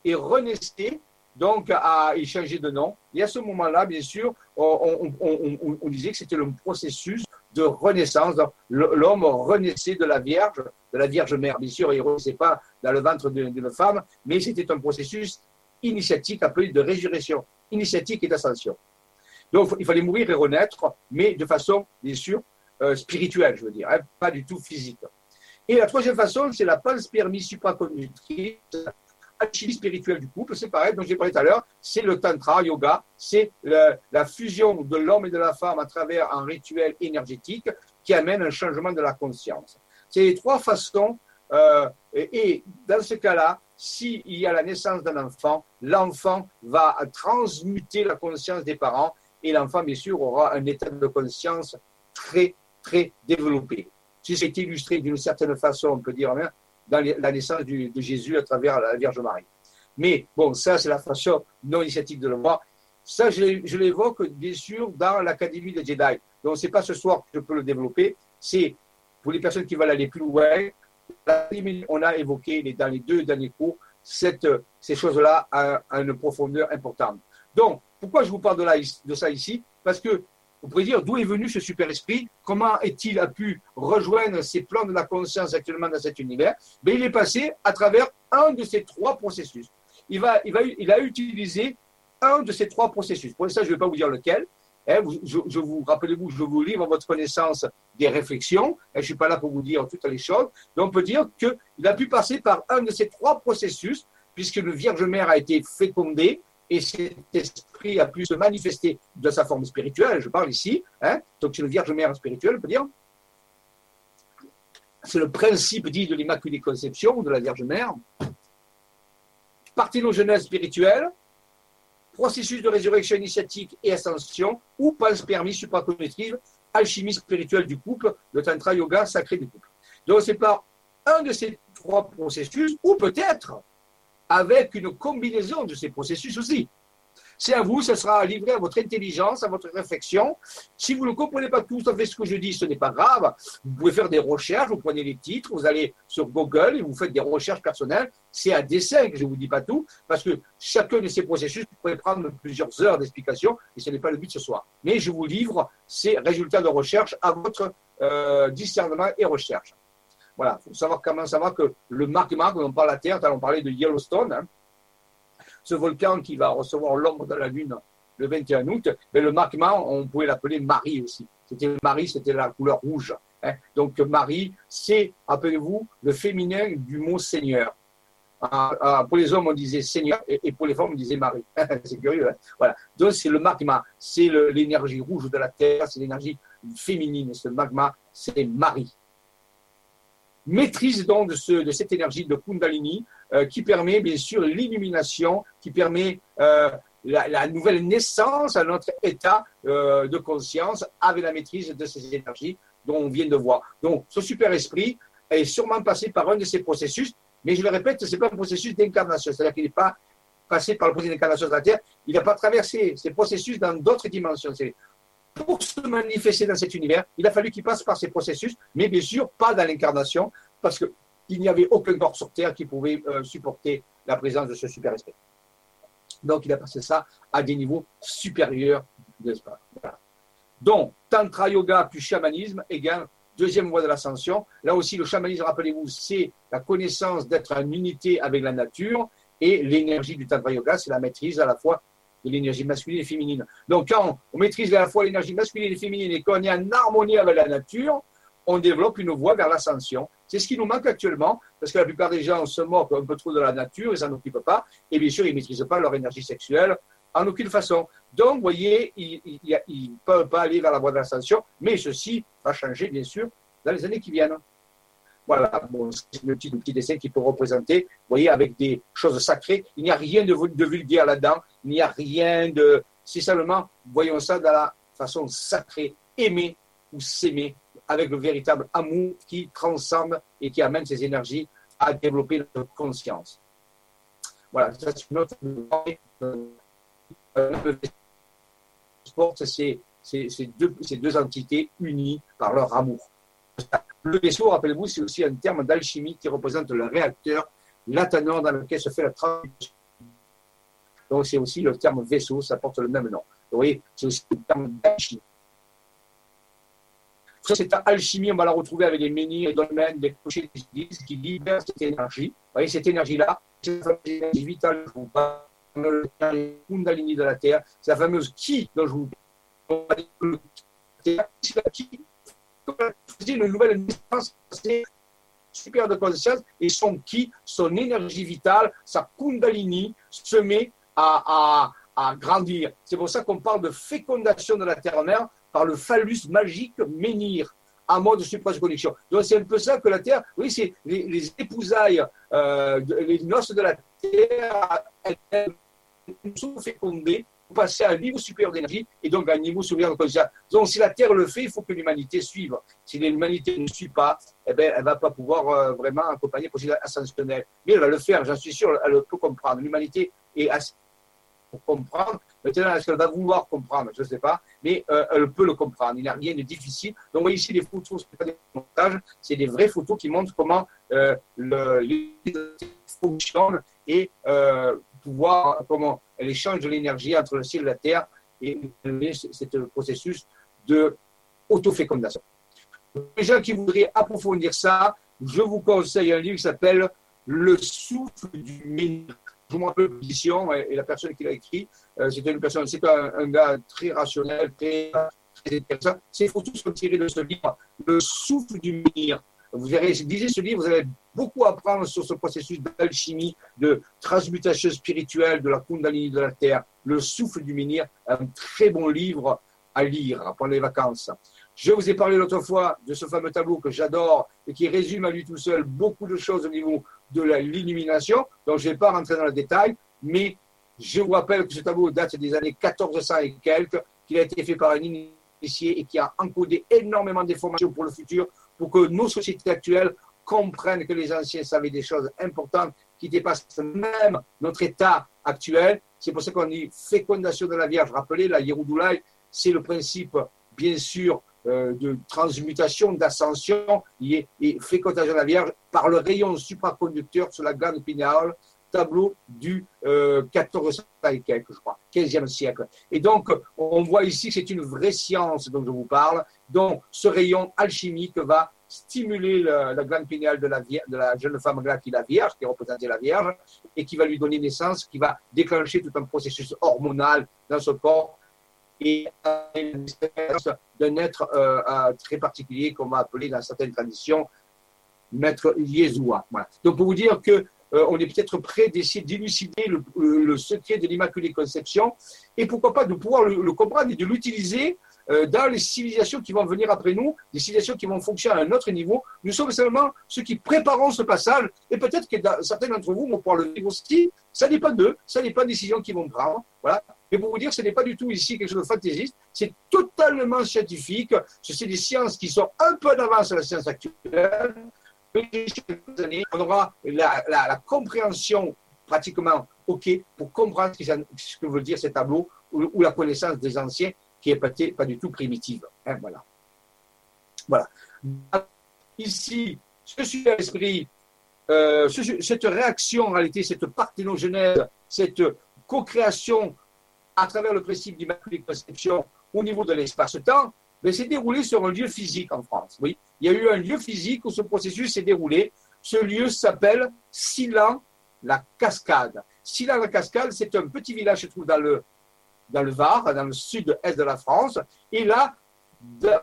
S1: et renaissait donc à y changer de nom. Et à ce moment-là, bien sûr, on, disait que c'était le processus de renaissance. L'homme renaissait de la Vierge, de la Vierge Mère. Bien sûr, il ne renaissait pas dans le ventre d'une femme, mais c'était un processus initiatique appelé de résurrection, initiatique et d'ascension. Donc, il fallait mourir et renaître, mais de façon, bien sûr, euh, spirituelle, je veux dire, hein, pas du tout physique. Et la troisième façon, c'est la panspermie supraconductrice, alchimie spirituelle du couple, c'est pareil, dont j'ai parlé tout à l'heure, c'est le tantra, yoga, c'est la fusion de l'homme et de la femme à travers un rituel énergétique qui amène un changement de la conscience. C'est les trois façons, euh, et, dans ce cas-là, s'il y a la naissance d'un enfant, l'enfant va transmuter la conscience des parents et l'enfant, bien sûr, aura un état de conscience très, très développé. Si c'est illustré d'une certaine façon, on peut dire, hein, dans la naissance de Jésus à travers la Vierge Marie. Mais bon, ça, c'est la façon non initiatique de le voir. Ça, je, l'évoque bien sûr dans l'Académie des Jedi. Donc, ce n'est pas ce soir que je peux le développer. C'est pour les personnes qui veulent aller plus loin. On a évoqué dans les deux derniers cours cette, ces choses-là à, une profondeur importante. Donc, pourquoi je vous parle de, de ça ici? Parce que vous pourriez dire d'où est venu ce super esprit? Comment est-il a pu rejoindre ces plans de la conscience actuellement dans cet univers? Mais ben, Il est passé à travers un de ces trois processus il, va, il, va, il a utilisé un de ces trois processus. Pour ça, je ne vais pas vous dire lequel. Hein, je, vous rappelez-vous, je vous livre votre connaissance des réflexions. Hein, je ne suis pas là pour vous dire toutes les choses. Donc, on peut dire qu'il a pu passer par un de ces trois processus, puisque le Vierge Mère a été fécondé et cet esprit a pu se manifester de sa forme spirituelle. Je parle ici. Hein, donc, c'est le Vierge Mère spirituelle, on peut dire. C'est le principe dit de l'Immaculée Conception, de la Vierge Mère parthénogenèse spirituelle, processus de résurrection initiatique et ascension, ou panspermie supracognitive, alchimie spirituelle du couple, le tantra yoga sacré du couple. Donc c'est par un de ces trois processus, ou peut-être avec une combinaison de ces processus aussi. C'est à vous, ça sera livré à votre intelligence, à votre réflexion. Si vous ne comprenez pas tout à fait ce que je dis, ce n'est pas grave. Vous pouvez faire des recherches, vous prenez les titres, vous allez sur Google et vous faites des recherches personnelles. C'est à dessein que je ne vous dis pas tout, parce que chacun de ces processus pourrait prendre plusieurs heures d'explication, et ce n'est pas le but ce soir. Mais je vous livre ces résultats de recherche à votre euh, discernement et recherche. Voilà, il faut savoir comment savoir que le magma, quand on parle la Terre, on parlait de Yellowstone, hein, ce volcan qui va recevoir l'ombre de la Lune le 21 août, mais le magma, on pouvait l'appeler Marie aussi. C'était Marie, c'était la couleur rouge. Hein. Donc Marie, c'est, appelez-vous, le féminin du mot Seigneur. Ah, ah, pour les hommes, on disait Seigneur, et, pour les femmes, on disait Marie. c'est curieux. Hein. voilà. Donc c'est le magma, c'est l'énergie rouge de la Terre, c'est l'énergie féminine. Ce magma, c'est Marie. Maîtrise donc de, cette énergie de Kundalini, qui permet bien sûr l'illumination, qui permet euh, la, nouvelle naissance à notre état euh, de conscience avec la maîtrise de ces énergies dont on vient de voir. Donc, ce super esprit est sûrement passé par un de ces processus, mais je le répète, ce n'est pas un processus d'incarnation, c'est-à-dire qu'il n'est pas passé par le processus d'incarnation de la Terre, il n'a pas traversé ces processus dans d'autres dimensions. Pour se manifester dans cet univers, il a fallu qu'il passe par ces processus, mais bien sûr pas dans l'incarnation, parce que il n'y avait aucun corps sur Terre qui pouvait euh, supporter la présence de ce super esprit. Donc, il a passé ça à des niveaux supérieurs, Donc, Tantra Yoga puis chamanisme égale deuxième voie de l'ascension. Là aussi, le chamanisme, rappelez-vous, c'est la connaissance d'être en unité avec la nature et l'énergie du Tantra Yoga, c'est la maîtrise à la fois de l'énergie masculine et féminine. Donc, quand on maîtrise à la fois l'énergie masculine et féminine et qu'on est en harmonie avec la nature, on développe une voie vers l'ascension. C'est ce qui nous manque actuellement, parce que la plupart des gens se moquent un peu trop de la nature, ils s'en occupent pas, et bien sûr, ils ne maîtrisent pas leur énergie sexuelle en aucune façon. Donc, vous voyez, ils ne peuvent pas aller vers la voie de l'ascension, mais ceci va changer, bien sûr, dans les années qui viennent. Voilà, bon, c'est le petit, dessin qui peut représenter, vous voyez, avec des choses sacrées. Il n'y a rien de, de vulgaire là-dedans, il n'y a rien de. C'est seulement, voyons ça dans la façon sacrée, aimer ou s'aimer avec le véritable amour qui transcende et qui amène ces énergies à développer notre conscience. Voilà, ça c'est une autre. c'est ces deux, deux entités unies par leur amour. Le vaisseau, rappelez-vous, c'est aussi un terme d'alchimie qui représente le réacteur, l'atanor dans lequel se fait la transition. Donc c'est aussi le terme vaisseau, ça porte le même nom. Vous voyez, c'est aussi le terme d'alchimie cette alchimie, on va la retrouver avec les menhirs, les dolmens, les clochers des qui libèrent cette énergie. Vous voyez, cette énergie-là, c'est la énergie vitale je vous parle, le Kundalini de la Terre, c'est la fameuse qui dont je vous parle. C'est la qui, une nouvelle naissance, c'est super de conscience, et son qui, son énergie vitale, sa Kundalini, se met à, à, à grandir. C'est pour ça qu'on parle de fécondation de la terre-mère, par le phallus magique menhir en mode supraconnexion. Donc c'est un peu ça que la Terre, oui, c'est les, épousailles, euh, les noces de la Terre, elles, sont fécondées passer à un niveau supérieur d'énergie et donc à un niveau supérieur de conscience. Donc, si la Terre le fait, il faut que l'humanité suive. Si l'humanité ne suit pas, eh ben, elle va pas pouvoir euh, vraiment accompagner le processus ascensionnel. Mais elle va le faire, j'en suis sûr, elle peut comprendre. L'humanité est assez comprendre. Maintenant, est-ce qu'elle va vouloir comprendre? Je ne sais pas, mais euh, elle peut le comprendre. Il n'y a rien de difficile. Donc, vous voyez ici les photos, ce pas des montages, c'est des vraies photos qui montrent comment euh, fonctionne et euh, voir comment elle échange de l'énergie entre le ciel et la terre et ce processus de autofécondation. Les gens qui voudraient approfondir ça, je vous conseille un livre qui s'appelle Le souffle du menhir je me rappelle l'édition et, la personne qui l'a écrit, euh, c'était une personne, c'est un, gars très rationnel, très, très intéressant. Ces photos sont tirées de ce livre, Le souffle du menhir. Vous verrez, lisez ce livre, vous allez beaucoup apprendre sur ce processus d'alchimie, de transmutation spirituelle de la Kundalini de la Terre. Le souffle du menhir, un très bon livre à lire pendant les vacances. Je vous ai parlé l'autre fois de ce fameux tableau que j'adore et qui résume à lui tout seul beaucoup de choses au niveau de l'illumination. Donc, je ne vais pas rentrer dans le détail, mais je vous rappelle que ce tableau date des années 1400 et quelques, qu'il a été fait par un initié et qui a encodé énormément d'informations pour le futur, pour que nos sociétés actuelles comprennent que les anciens savaient des choses importantes qui dépassent même notre état actuel. C'est pour ça qu'on dit fécondation de la Vierge. Rappelez, la Yeroudoulaï, c'est le principe, bien sûr, de transmutation, d'ascension et, fécondation de la Vierge par le rayon supraconducteur sur la glande pinéale, tableau du 14 euh, et quelques, je crois, 15e siècle. Et donc, on voit ici que c'est une vraie science dont je vous parle, dont ce rayon alchimique va stimuler la, glande pinéale de la, jeune femme là qui est la Vierge, qui représentait la Vierge, et qui va lui donner naissance, qui va déclencher tout un processus hormonal dans ce corps et d'un être très particulier qu'on va appeler dans certaines traditions maître Yeshua. Donc pour vous dire que euh, on est peut-être prêt d'essayer d'élucider le, secret de l'Immaculée Conception et pourquoi pas de pouvoir le, comprendre et de l'utiliser euh, dans les civilisations qui vont venir après nous, des civilisations qui vont fonctionner à un autre niveau. Nous sommes seulement ceux qui préparons ce passage et peut-être que certains d'entre vous vont pouvoir le vivre aussi. Ça pas d'eux, ça n'est pas une décision qu'ils vont prendre. Voilà. Mais pour vous dire, ce n'est pas du tout ici quelque chose de fantaisiste, c'est totalement scientifique. Ce sont des sciences qui sont un peu d'avance à la science actuelle. Années, on aura la, compréhension pratiquement OK pour comprendre ce que veut dire ces tableaux ou, la connaissance des anciens qui n'est pas, du tout primitive. Hein, voilà. Voilà. Ici, ce super esprit, euh, cette réaction en réalité, cette parthénogenèse, cette co-création à travers le principe d'immaculée conception au niveau de l'espace-temps, mais s'est déroulé sur un lieu physique en France. Oui, il y a eu un lieu physique où ce processus s'est déroulé. Ce lieu s'appelle Silan la Cascade. Silan la Cascade, c'est un petit village qui se trouve dans le, dans le Var, dans le sud-est de la France. Et là,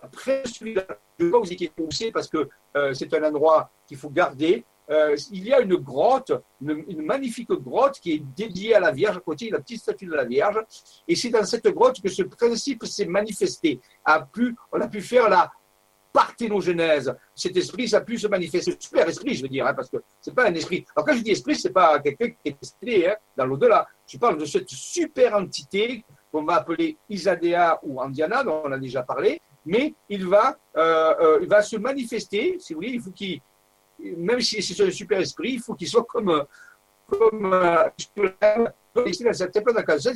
S1: après celui-là, je ne vais pas vous inquiéter parce que euh, c'est un endroit qu'il faut garder. Euh, il y a une grotte, une, magnifique grotte qui est dédiée à la Vierge, à côté de la petite statue de la Vierge. Et c'est dans cette grotte que ce principe s'est manifesté. A pu, on a pu faire la parthénogenèse. Cet esprit, ça a pu se manifester. Super esprit, je veux dire, hein, parce que c'est pas un esprit. Alors quand je dis esprit, c'est pas quelqu'un qui est décédé hein, dans l'au-delà. Je parle de cette super entité qu'on va appeler Isadea ou Andiana, dont on a déjà parlé, mais il va, euh, euh, il va se manifester, si vous voulez, il faut qu'il même si c'est un super esprit, il faut qu'il soit comme, comme euh, c'est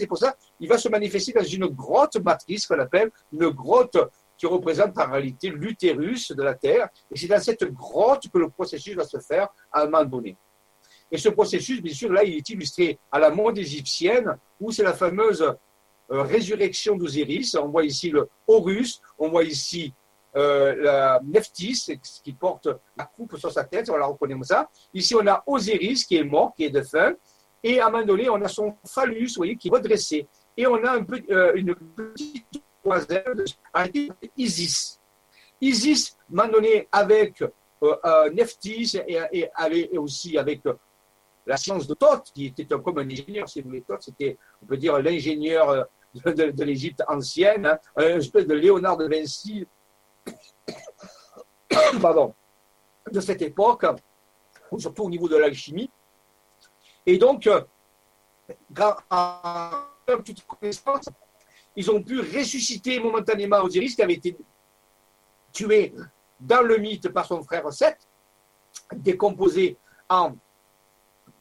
S1: pour ça il va se manifester dans une grotte matrice qu'on appelle une grotte qui représente en réalité l'utérus de la Terre. Et c'est dans cette grotte que le processus va se faire à un moment donné. Et ce processus, bien sûr, là, il est illustré à la monde égyptienne, où c'est la fameuse euh, résurrection d'Osiris. On voit ici le Horus, on voit ici euh, la Nephthys, qui porte la coupe sur sa tête, on la reconnaît comme ça. Ici, on a Osiris, qui est mort, qui est défunt. Et à un moment donné, on a son phallus, vous voyez, qui est redressé. Et on a un peu, euh, une petite demoiselle, Isis. Isis, à un moment donné, avec euh, Nephthys et, et, aussi avec la science de Thoth, qui était comme un ingénieur, si vous voulez. Thoth, c'était, on peut dire, l'ingénieur de, l'Égypte ancienne, hein, une espèce de Léonard de Vinci de cette époque, surtout au niveau de l'alchimie. Et donc, euh, toute connaissance, ils ont pu ressusciter momentanément Osiris qui avait été tué dans le mythe par son frère Seth, décomposé en,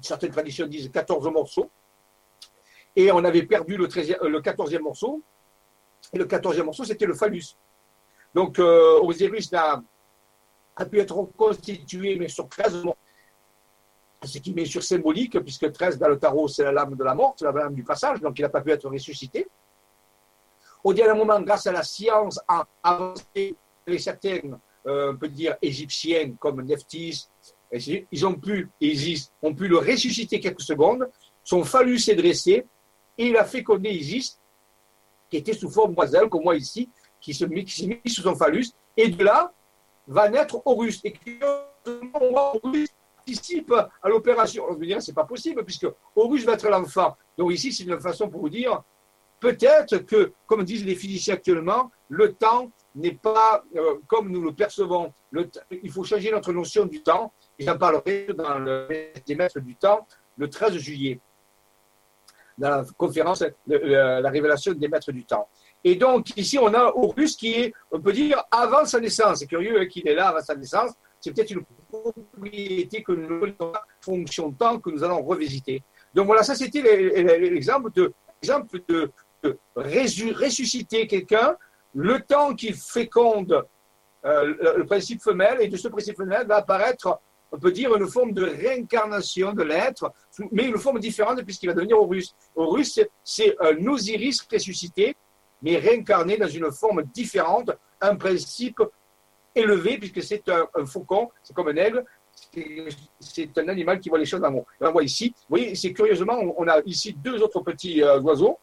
S1: certaines traditions disent 14 morceaux, et on avait perdu le, 13 le 14e morceau, et le 14e morceau, c'était le phallus. Donc, euh, Osiris a, a, pu être reconstitué, mais sur 13 morceaux, ce qui met sur symbolique, puisque 13 dans le tarot, c'est la lame de la mort, c'est la lame du passage, donc il n'a pas pu être ressuscité. Au dernier moment, grâce à la science a avancé, les certaines, euh, on peut dire, égyptiennes, comme Nephthys, ils ont pu, Isis, ont pu le ressusciter quelques secondes, son phallus s'est dressé, et il a fécondé Isis, qui était sous forme moiselle, comme moi ici, qui s'est mis, sous son phallus, et de là va naître Horus. Et Horus participe à l'opération. On veut dire, c'est pas possible, puisque Horus va être l'enfant. Donc ici, c'est une façon pour vous dire, peut-être que, comme disent les physiciens actuellement, le temps n'est pas euh, comme nous le percevons. Il faut changer notre notion du temps. Et j'en parlerai dans le, maîtres du temps le 13 juillet dans la conférence La révélation des maîtres du temps. Et donc, ici, on a Horus qui est, on peut dire, avant sa naissance. C'est curieux hein, qu'il est là avant sa naissance. C'est peut-être une propriété que nous avons fonction temps que nous allons revisiter. Donc voilà, ça c'était l'exemple de, exemple de, de ressusciter quelqu'un, le temps qu'il féconde euh, le principe femelle, et de ce principe femelle va apparaître on peut dire une forme de réincarnation de l'être, mais une forme différente puisqu'il va devenir Horus. Horus, c'est un Osiris ressuscité, mais réincarné dans une forme différente, un principe élevé, puisque c'est un, faucon, c'est comme un aigle, c'est un animal qui voit les choses en haut. On voit ici, vous voyez, c'est curieusement, on a ici deux autres petits euh, oiseaux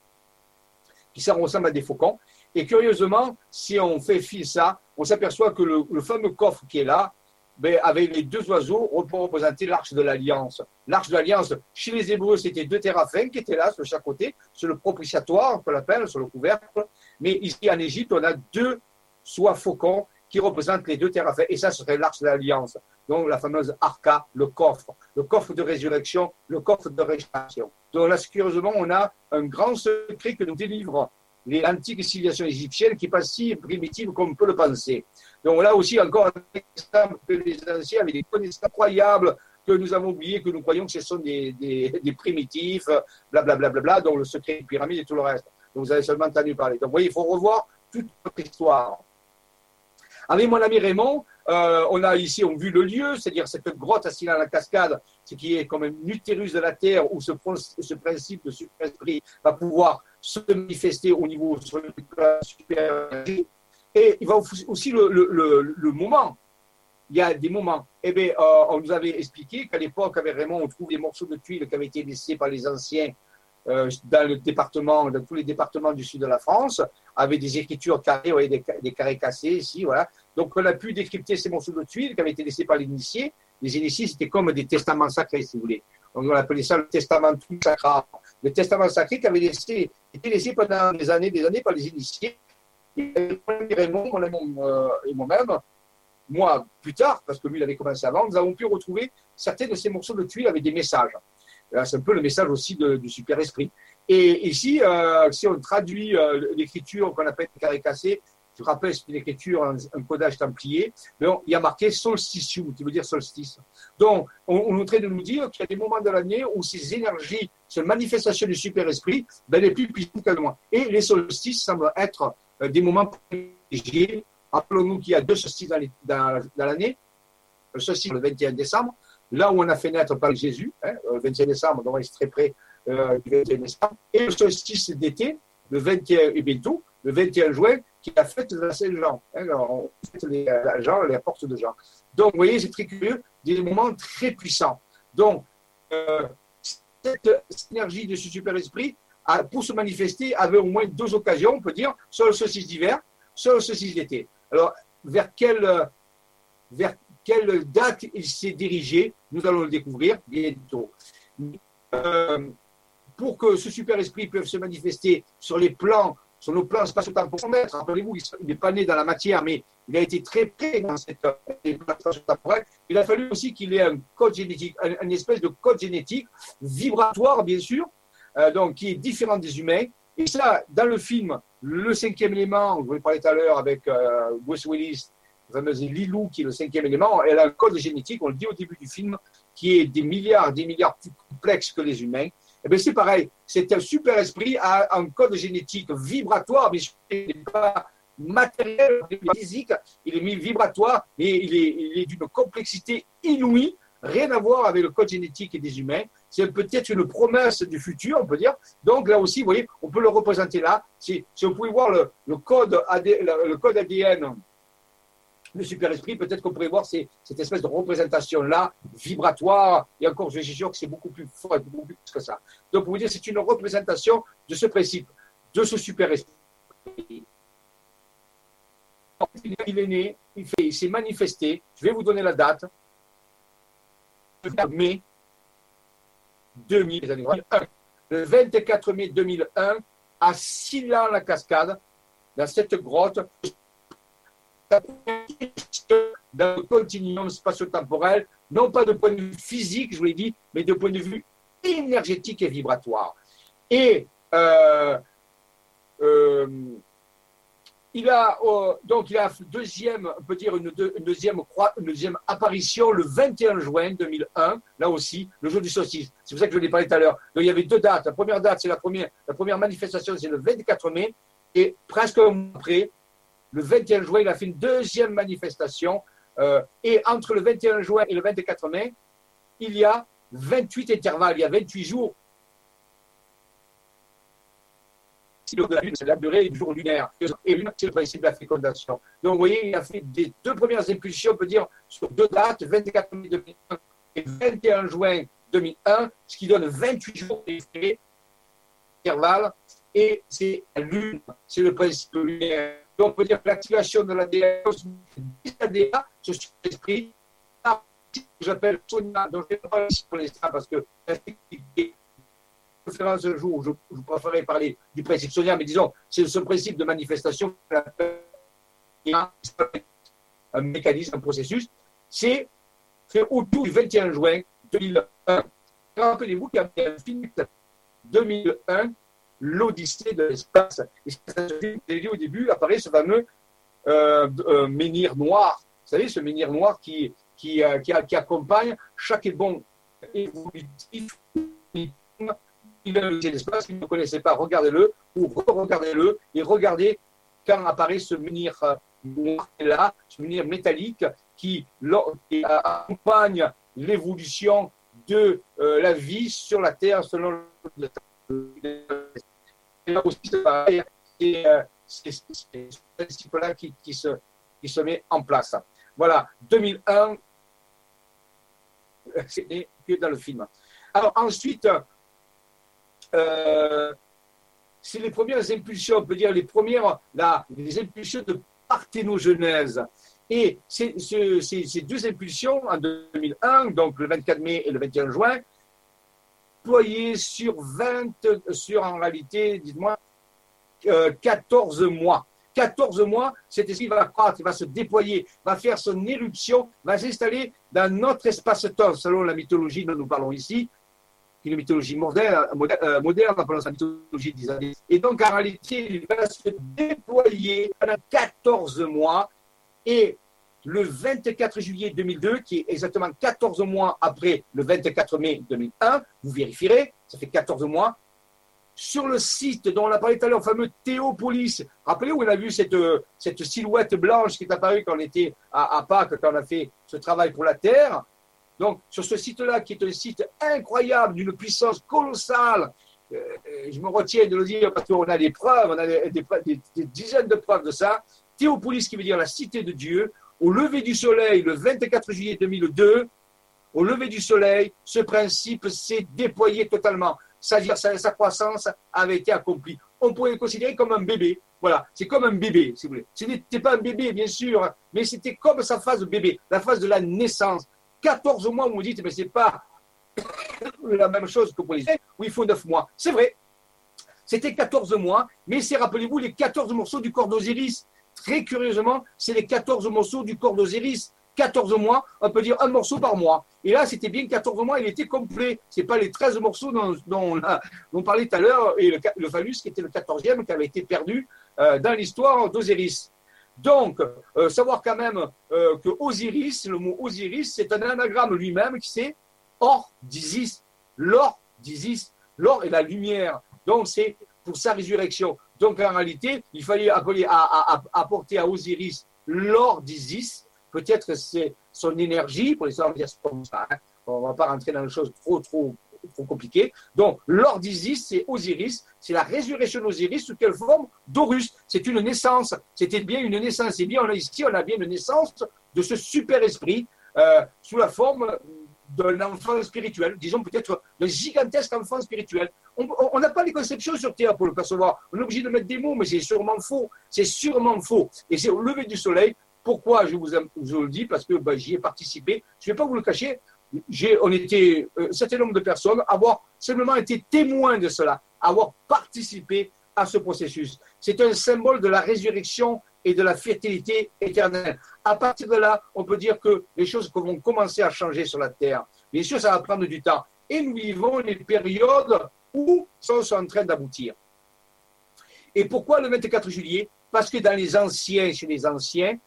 S1: qui ressemblent à des faucons. Et curieusement, si on fait fil ça, on s'aperçoit que le fameux coffre qui est là, ben, avec les deux oiseaux pour représenter l'arche de l'Alliance? L'arche de l'Alliance, chez les Hébreux, c'était deux téraphins qui étaient là sur chaque côté, sur le propitiatoire, on peut l'appeler, sur le couvercle. Mais ici, en Égypte, on a deux soies faucons qui représentent les deux téraphins. Et ça serait l'arche de l'Alliance. Donc, la fameuse arca, le coffre, le coffre de résurrection, le coffre de restauration. Donc, là, curieusement, on a un grand secret que nous délivre les antiques civilisations égyptiennes qui n'est pas si primitive comme on peut le penser. Donc là aussi, encore un exemple que les anciens avaient des connaissances incroyables que nous avons oublié, que nous croyons que ce sont des, des, primitifs, blablabla, bla, bla, dont le secret des pyramides et tout le reste. Donc vous avez seulement entendu parler. Donc vous voyez, il faut revoir toute notre histoire. Avec mon ami Raymond, euh, on a ici on vu le lieu, c'est-à-dire cette grotte assise à la cascade, ce qui est comme un utérus de la Terre où ce, principe de super-esprit va pouvoir se manifester au niveau supérieur. Et il va aussi le, le, le, moment. Il y a des moments. Eh bien, euh, on nous avait expliqué qu'à l'époque, avec Raymond, on trouve des morceaux de tuiles qui avaient été laissés par les anciens euh, dans le département, dans tous les départements du sud de la France, avec des écritures carrées, voyez, des, des, carrés cassés ici, voilà. Donc, on a pu décrypter ces morceaux de tuiles qui avaient été laissés par les initiés. Les initiés, c'était comme des testaments sacrés, si vous voulez. On appelait ça le testament sacré. Le testament sacré qui avait été laissé pendant des années, des années par les initiés et Raymond euh, et moi-même, moi plus tard, parce que lui il avait commencé avant, nous avons pu retrouver certains de ces morceaux de tuiles avec des messages. C'est un peu le message aussi du super-esprit. Et ici, euh, si on traduit euh, l'écriture qu'on appelle carré cassé, je rappelle, c'est une écriture, un, codage templier, mais il y a marqué solsticium, qui veut dire solstice. Donc, on, on est en train de nous dire qu'il y a des moments de l'année où ces énergies, ces manifestations du super-esprit, ben, elle est plus puissante que moi. Et les solstices semblent être euh, des moments privilégiés. Rappelons-nous qu'il y a deux solstices dans l'année. Le solstice le 21 décembre, là où on a fait naître par Jésus, hein, le 21 décembre, donc on est très près euh, du 21 décembre, et le solstice d'été, le 21 et le 21 juin, qui est la fête de la Saint-Jean. Hein, on fête les, la Jean, les portes de Jean. Donc, vous voyez, c'est très curieux, des moments très puissants. Donc, euh, cette, énergie de ce super-esprit, pour se manifester, avait au moins deux occasions, on peut dire, soit le solstice d'hiver, soit le solstice d'été. Alors, vers quelle, vers quelle date il s'est dirigé, nous allons le découvrir bientôt. Euh, pour que ce super-esprit puisse se manifester sur les plans, sur nos plans spatio-temporels, rappelez-vous, il n'est pas né dans la matière, mais il a été très près dans cette spatio-temporelle. Il a fallu aussi qu'il ait un code génétique, une espèce de code génétique vibratoire, bien sûr, euh, donc, qui est différente des humains. Et ça, dans le film, le cinquième élément, je vous ai parlé tout à l'heure avec euh, Bruce Willis, la fameuse Lilou, qui est le cinquième élément, elle a un code génétique, on le dit au début du film, qui est des milliards, des milliards plus complexe que les humains. Eh bien, c'est pareil, c'est un super esprit a un code génétique vibratoire, mais il n'est pas matériel, physique, il est vibratoire, mais il est, il est d'une complexité inouïe, rien à voir avec le code génétique des humains. C'est peut-être une promesse du futur, on peut dire. Donc là aussi, vous voyez, on peut le représenter là. Si, si vous pouvez voir le, le code, AD, le code ADN le super-esprit, peut-être qu'on pourrait voir cette espèce de représentation-là, vibratoire, et encore, je suis sûr que c'est beaucoup plus fort, beaucoup plus que ça. Donc, pour vous dire, c'est une représentation de ce principe, de ce super-esprit. Il est né, il s'est manifesté, je vais vous donner la date, le mai 2001. Le 24 mai 2001, à Silan-la-Cascade, dans cette grotte, dans le continuum spatio-temporel, non pas de point de vue physique, je vous l'ai dit, mais de point de vue énergétique et vibratoire. Et euh, euh, il a euh, donc il a deuxième, on peut dire une, deuxième une deuxième apparition le 21 juin 2001, là aussi le jour du solstice. C'est pour ça que je l'ai parlé tout à l'heure. Donc il y avait deux dates. La première date, c'est la première, la première manifestation, c'est le 24 mai, et presque un mois après, le 21 juin, il a fait une deuxième manifestation. Euh, et entre le 21 juin et le 24 mai, il y a 28 intervalles, il y a 28 jours. C'est la durée du jour lunaire. Et c'est le principe de la fécondation. Donc, vous voyez, il a fait des deux premières impulsions, on peut dire, sur deux dates, 24 mai 2001 et 21 juin 2001, ce qui donne 28 jours d'intervalle. Et c'est la lune, c'est le principe lunaire on peut dire que l'activation de l'ADN, l'ADA, ce esprit, que j'appelle Sonia, dont je ne vais pas parce que conférence un jour, je, je préférerais parler du principe Sonia, mais disons, c'est ce principe de manifestation un mécanisme, un processus, c'est autour du 21 juin 2001. Rappelez-vous qu'il y avait un film 2001 l'Odyssée de l'espace. Et ça, dit au début, apparaît ce fameux euh, euh, menhir noir. Vous savez, ce menhir noir qui, qui, euh, qui, qui accompagne chaque bon évolutif de l'espace. Si vous ne connaissez pas, regardez-le ou regardez-le et regardez quand apparaît ce menhir noir là, ce menhir métallique qui, accompagne l'évolution de la vie sur la Terre selon le là aussi, c'est euh, ce principe-là qui, qui, se, qui se met en place. Voilà, 2001, c'est dans le film. Alors ensuite, euh, c'est les premières impulsions, on peut dire les premières, là, les impulsions de parthénogenèse. Et ces, deux impulsions, en 2001, donc le 24 mai et le 21 juin, déployé sur 20, sur en réalité, dites-moi, 14 euh, mois. 14 mois, cet esprit va croître, va se déployer, va faire son éruption, va s'installer dans notre espace-temps, selon la mythologie dont nous parlons ici, une mythologie moderne, moderne, moderne appelons la mythologie des années. Et donc, en réalité, il va se déployer pendant 14 mois et le 24 juillet 2002, qui est exactement 14 mois après le 24 mai 2001, vous vérifierez, ça fait 14 mois, sur le site dont on a parlé tout à l'heure, le fameux Théopolis, rappelez-vous, on a vu cette, cette silhouette blanche qui est apparue quand on était à, à Pâques, quand on a fait ce travail pour la Terre. Donc, sur ce site-là, qui est un site incroyable, d'une puissance colossale, euh, je me retiens de le dire parce qu'on a des preuves, on a des, des dizaines de preuves de ça. Théopolis, qui veut dire la cité de Dieu, au lever du soleil, le 24 juillet 2002, au lever du soleil, ce principe s'est déployé totalement. C'est-à-dire sa, sa croissance avait été accomplie. On pourrait le considérer comme un bébé. Voilà, c'est comme un bébé, si vous voulez. Ce n'était pas un bébé, bien sûr, mais c'était comme sa phase de bébé, la phase de la naissance. 14 mois, vous me dites, mais c'est pas la même chose que pour les où il faut 9 mois. C'est vrai. C'était 14 mois, mais c'est, rappelez-vous, les 14 morceaux du corps d'Osiris. Très curieusement, c'est les 14 morceaux du corps d'Osiris. 14 mois, on peut dire un morceau par mois. Et là, c'était bien 14 mois, il était complet. Ce n'est pas les 13 morceaux dont, on parlait tout à l'heure, et le, le, phallus qui était le 14e, qui avait été perdu euh, dans l'histoire d'Osiris. Donc, euh, savoir quand même euh, que Osiris, le mot Osiris, c'est un anagramme lui-même qui c'est Or d'Isis. L'or d'Isis. L'or est la lumière. Donc, c'est pour sa résurrection. Donc, en réalité, il fallait apporter à Osiris l'or d'Isis. Peut-être c'est son énergie, pour les dire comme ça. Hein. On ne va pas rentrer dans les choses trop, trop, trop compliquées. Donc, l'or d'Isis, c'est Osiris. C'est la résurrection d'Osiris sous quelle forme? D'Horus. C'est une naissance. C'était bien une naissance. Et bien, on a ici, on a bien une naissance de ce super esprit euh, sous la forme d'un enfant spirituel, disons peut-être d'un gigantesque enfant spirituel. On n'a pas les conceptions sur Terre pour le percevoir. On est obligé de mettre des mots, mais c'est sûrement faux. C'est sûrement faux. Et c'est au lever du soleil. Pourquoi je vous, je vous le dis? Parce que ben, j'y ai participé. Je ne vais pas vous le cacher. On était euh, un certain nombre de personnes avoir simplement été témoins de cela, avoir participé à ce processus. C'est un symbole de la résurrection et de la fertilité éternelle. À partir de là, on peut dire que les choses vont commencer à changer sur la Terre. Bien sûr, ça va prendre du temps. Et nous vivons les périodes où ça sont en train d'aboutir. Et pourquoi le 24 juillet? Parce que dans les anciens, chez les anciens,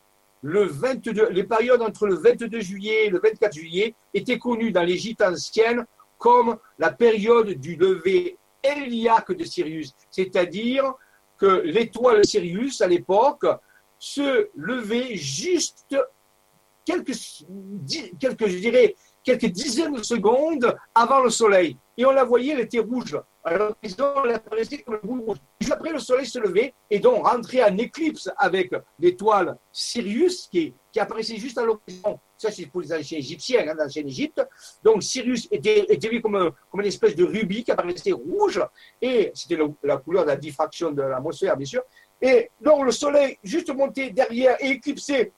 S1: le 22, les périodes entre le 22 juillet et le 24 juillet étaient connues dans l'Égypte ancienne comme la période du lever héliaque de Sirius, c'est-à-dire que l'étoile Sirius, à l'époque, se levait juste quelques, quelques, je dirais, quelques dizaines de secondes avant le soleil. Et on la voyait, elle était rouge. Alors, elle apparaissait comme rouge. Juste après, le soleil se levait et donc rentrait en éclipse avec l'étoile Sirius qui, apparaissait juste à l'horizon. Ça, c'est pour les anciens égyptiens, hein, l'ancienne Égypte. Donc, Sirius était, vu comme, comme une espèce de rubis qui apparaissait rouge. Et c'était la couleur de la diffraction de l'atmosphère, bien sûr. Et donc, le soleil juste monté derrière et éclipsé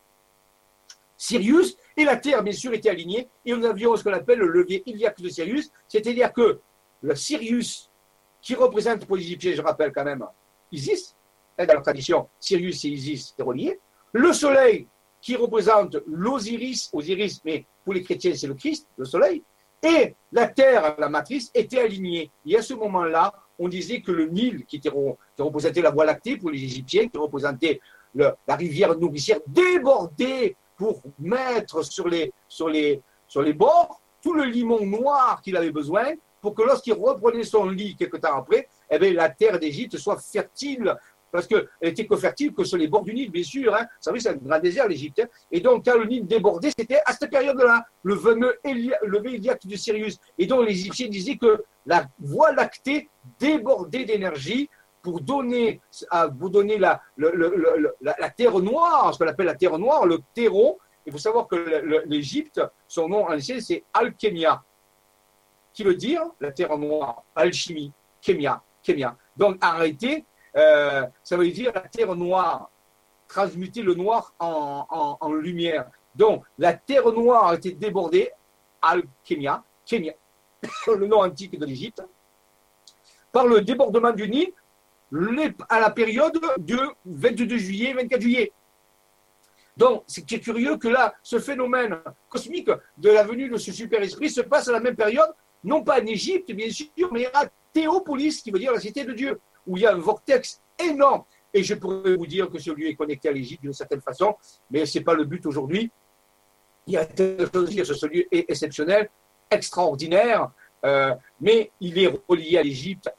S1: Sirius, et la Terre, bien sûr, était alignée, et nous avions ce qu'on appelle le levier iliaque de Sirius, c'est-à-dire que le Sirius, qui représente pour les Égyptiens, je rappelle quand même, Isis, hein, dans la tradition, Sirius et Isis, c'est relié, le Soleil, qui représente l'Osiris, Osiris, mais pour les chrétiens, c'est le Christ, le Soleil, et la Terre, la matrice, étaient alignés. Et à ce moment-là, on disait que le Nil, qui, était, représentait la Voie lactée pour les Égyptiens, qui représentait la rivière nourricière, débordait pour mettre sur les, sur les, sur les bords tout le limon noir qu'il avait besoin pour que lorsqu'il reprenait son lit quelques temps après, eh bien, la terre d'Égypte soit fertile. Parce qu'elle était que fertile que sur les bords du Nil, bien sûr. Hein. Vous savez, c'est un grand désert, l'Égypte. Hein. Et donc, quand le Nil débordait, c'était à cette période-là, le fameux iliaque de Sirius. Et donc, les Égyptiens disaient que la voie lactée débordait d'énergie pour donner, vous donner la, terre noire, ce qu'on appelle la terre noire, le terreau. Il faut savoir que l'Égypte, son nom ancien, c'est Alchemia, qui veut dire la terre noire, alchimie, kémia, kémia. Donc, arrêtez, euh, ça veut dire la terre noire, transmuter le noir en, lumière. Donc, la terre noire a été débordée, Alchemia, kémia, le nom antique de l'Égypte, par le débordement du Nil à la période du 22 juillet, 24 juillet. Donc, c'est curieux que là, ce phénomène cosmique de la venue de ce super-esprit se passe à la même période, non pas en Égypte, bien sûr, mais à Théopolis, qui veut dire la cité de Dieu, où il y a un vortex énorme. Et je pourrais vous dire que ce lieu est connecté à l'Égypte d'une certaine façon, mais ce n'est pas le but aujourd'hui. Il y a quelque chose à dire, ce lieu est exceptionnel, extraordinaire, euh, mais il est relié à l'Égypte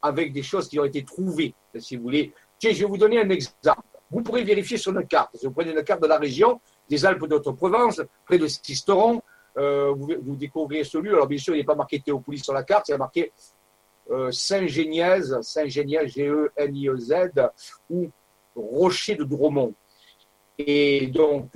S1: avec des choses qui ont été trouvées, si vous voulez. je vais vous donner un exemple. Vous pourrez vérifier sur une carte. Si vous prenez une carte de la région, des Alpes d'Haute-Provence, près de Sisteron, euh, vous, vous, découvrez ce lieu. Alors, bien sûr, il n'est pas marqué Théopolis sur la carte, il est marqué euh, Saint-Génièse, Saint-Génièse, G-E-N-I-E-Z, ou Rocher de Dromont. Et donc,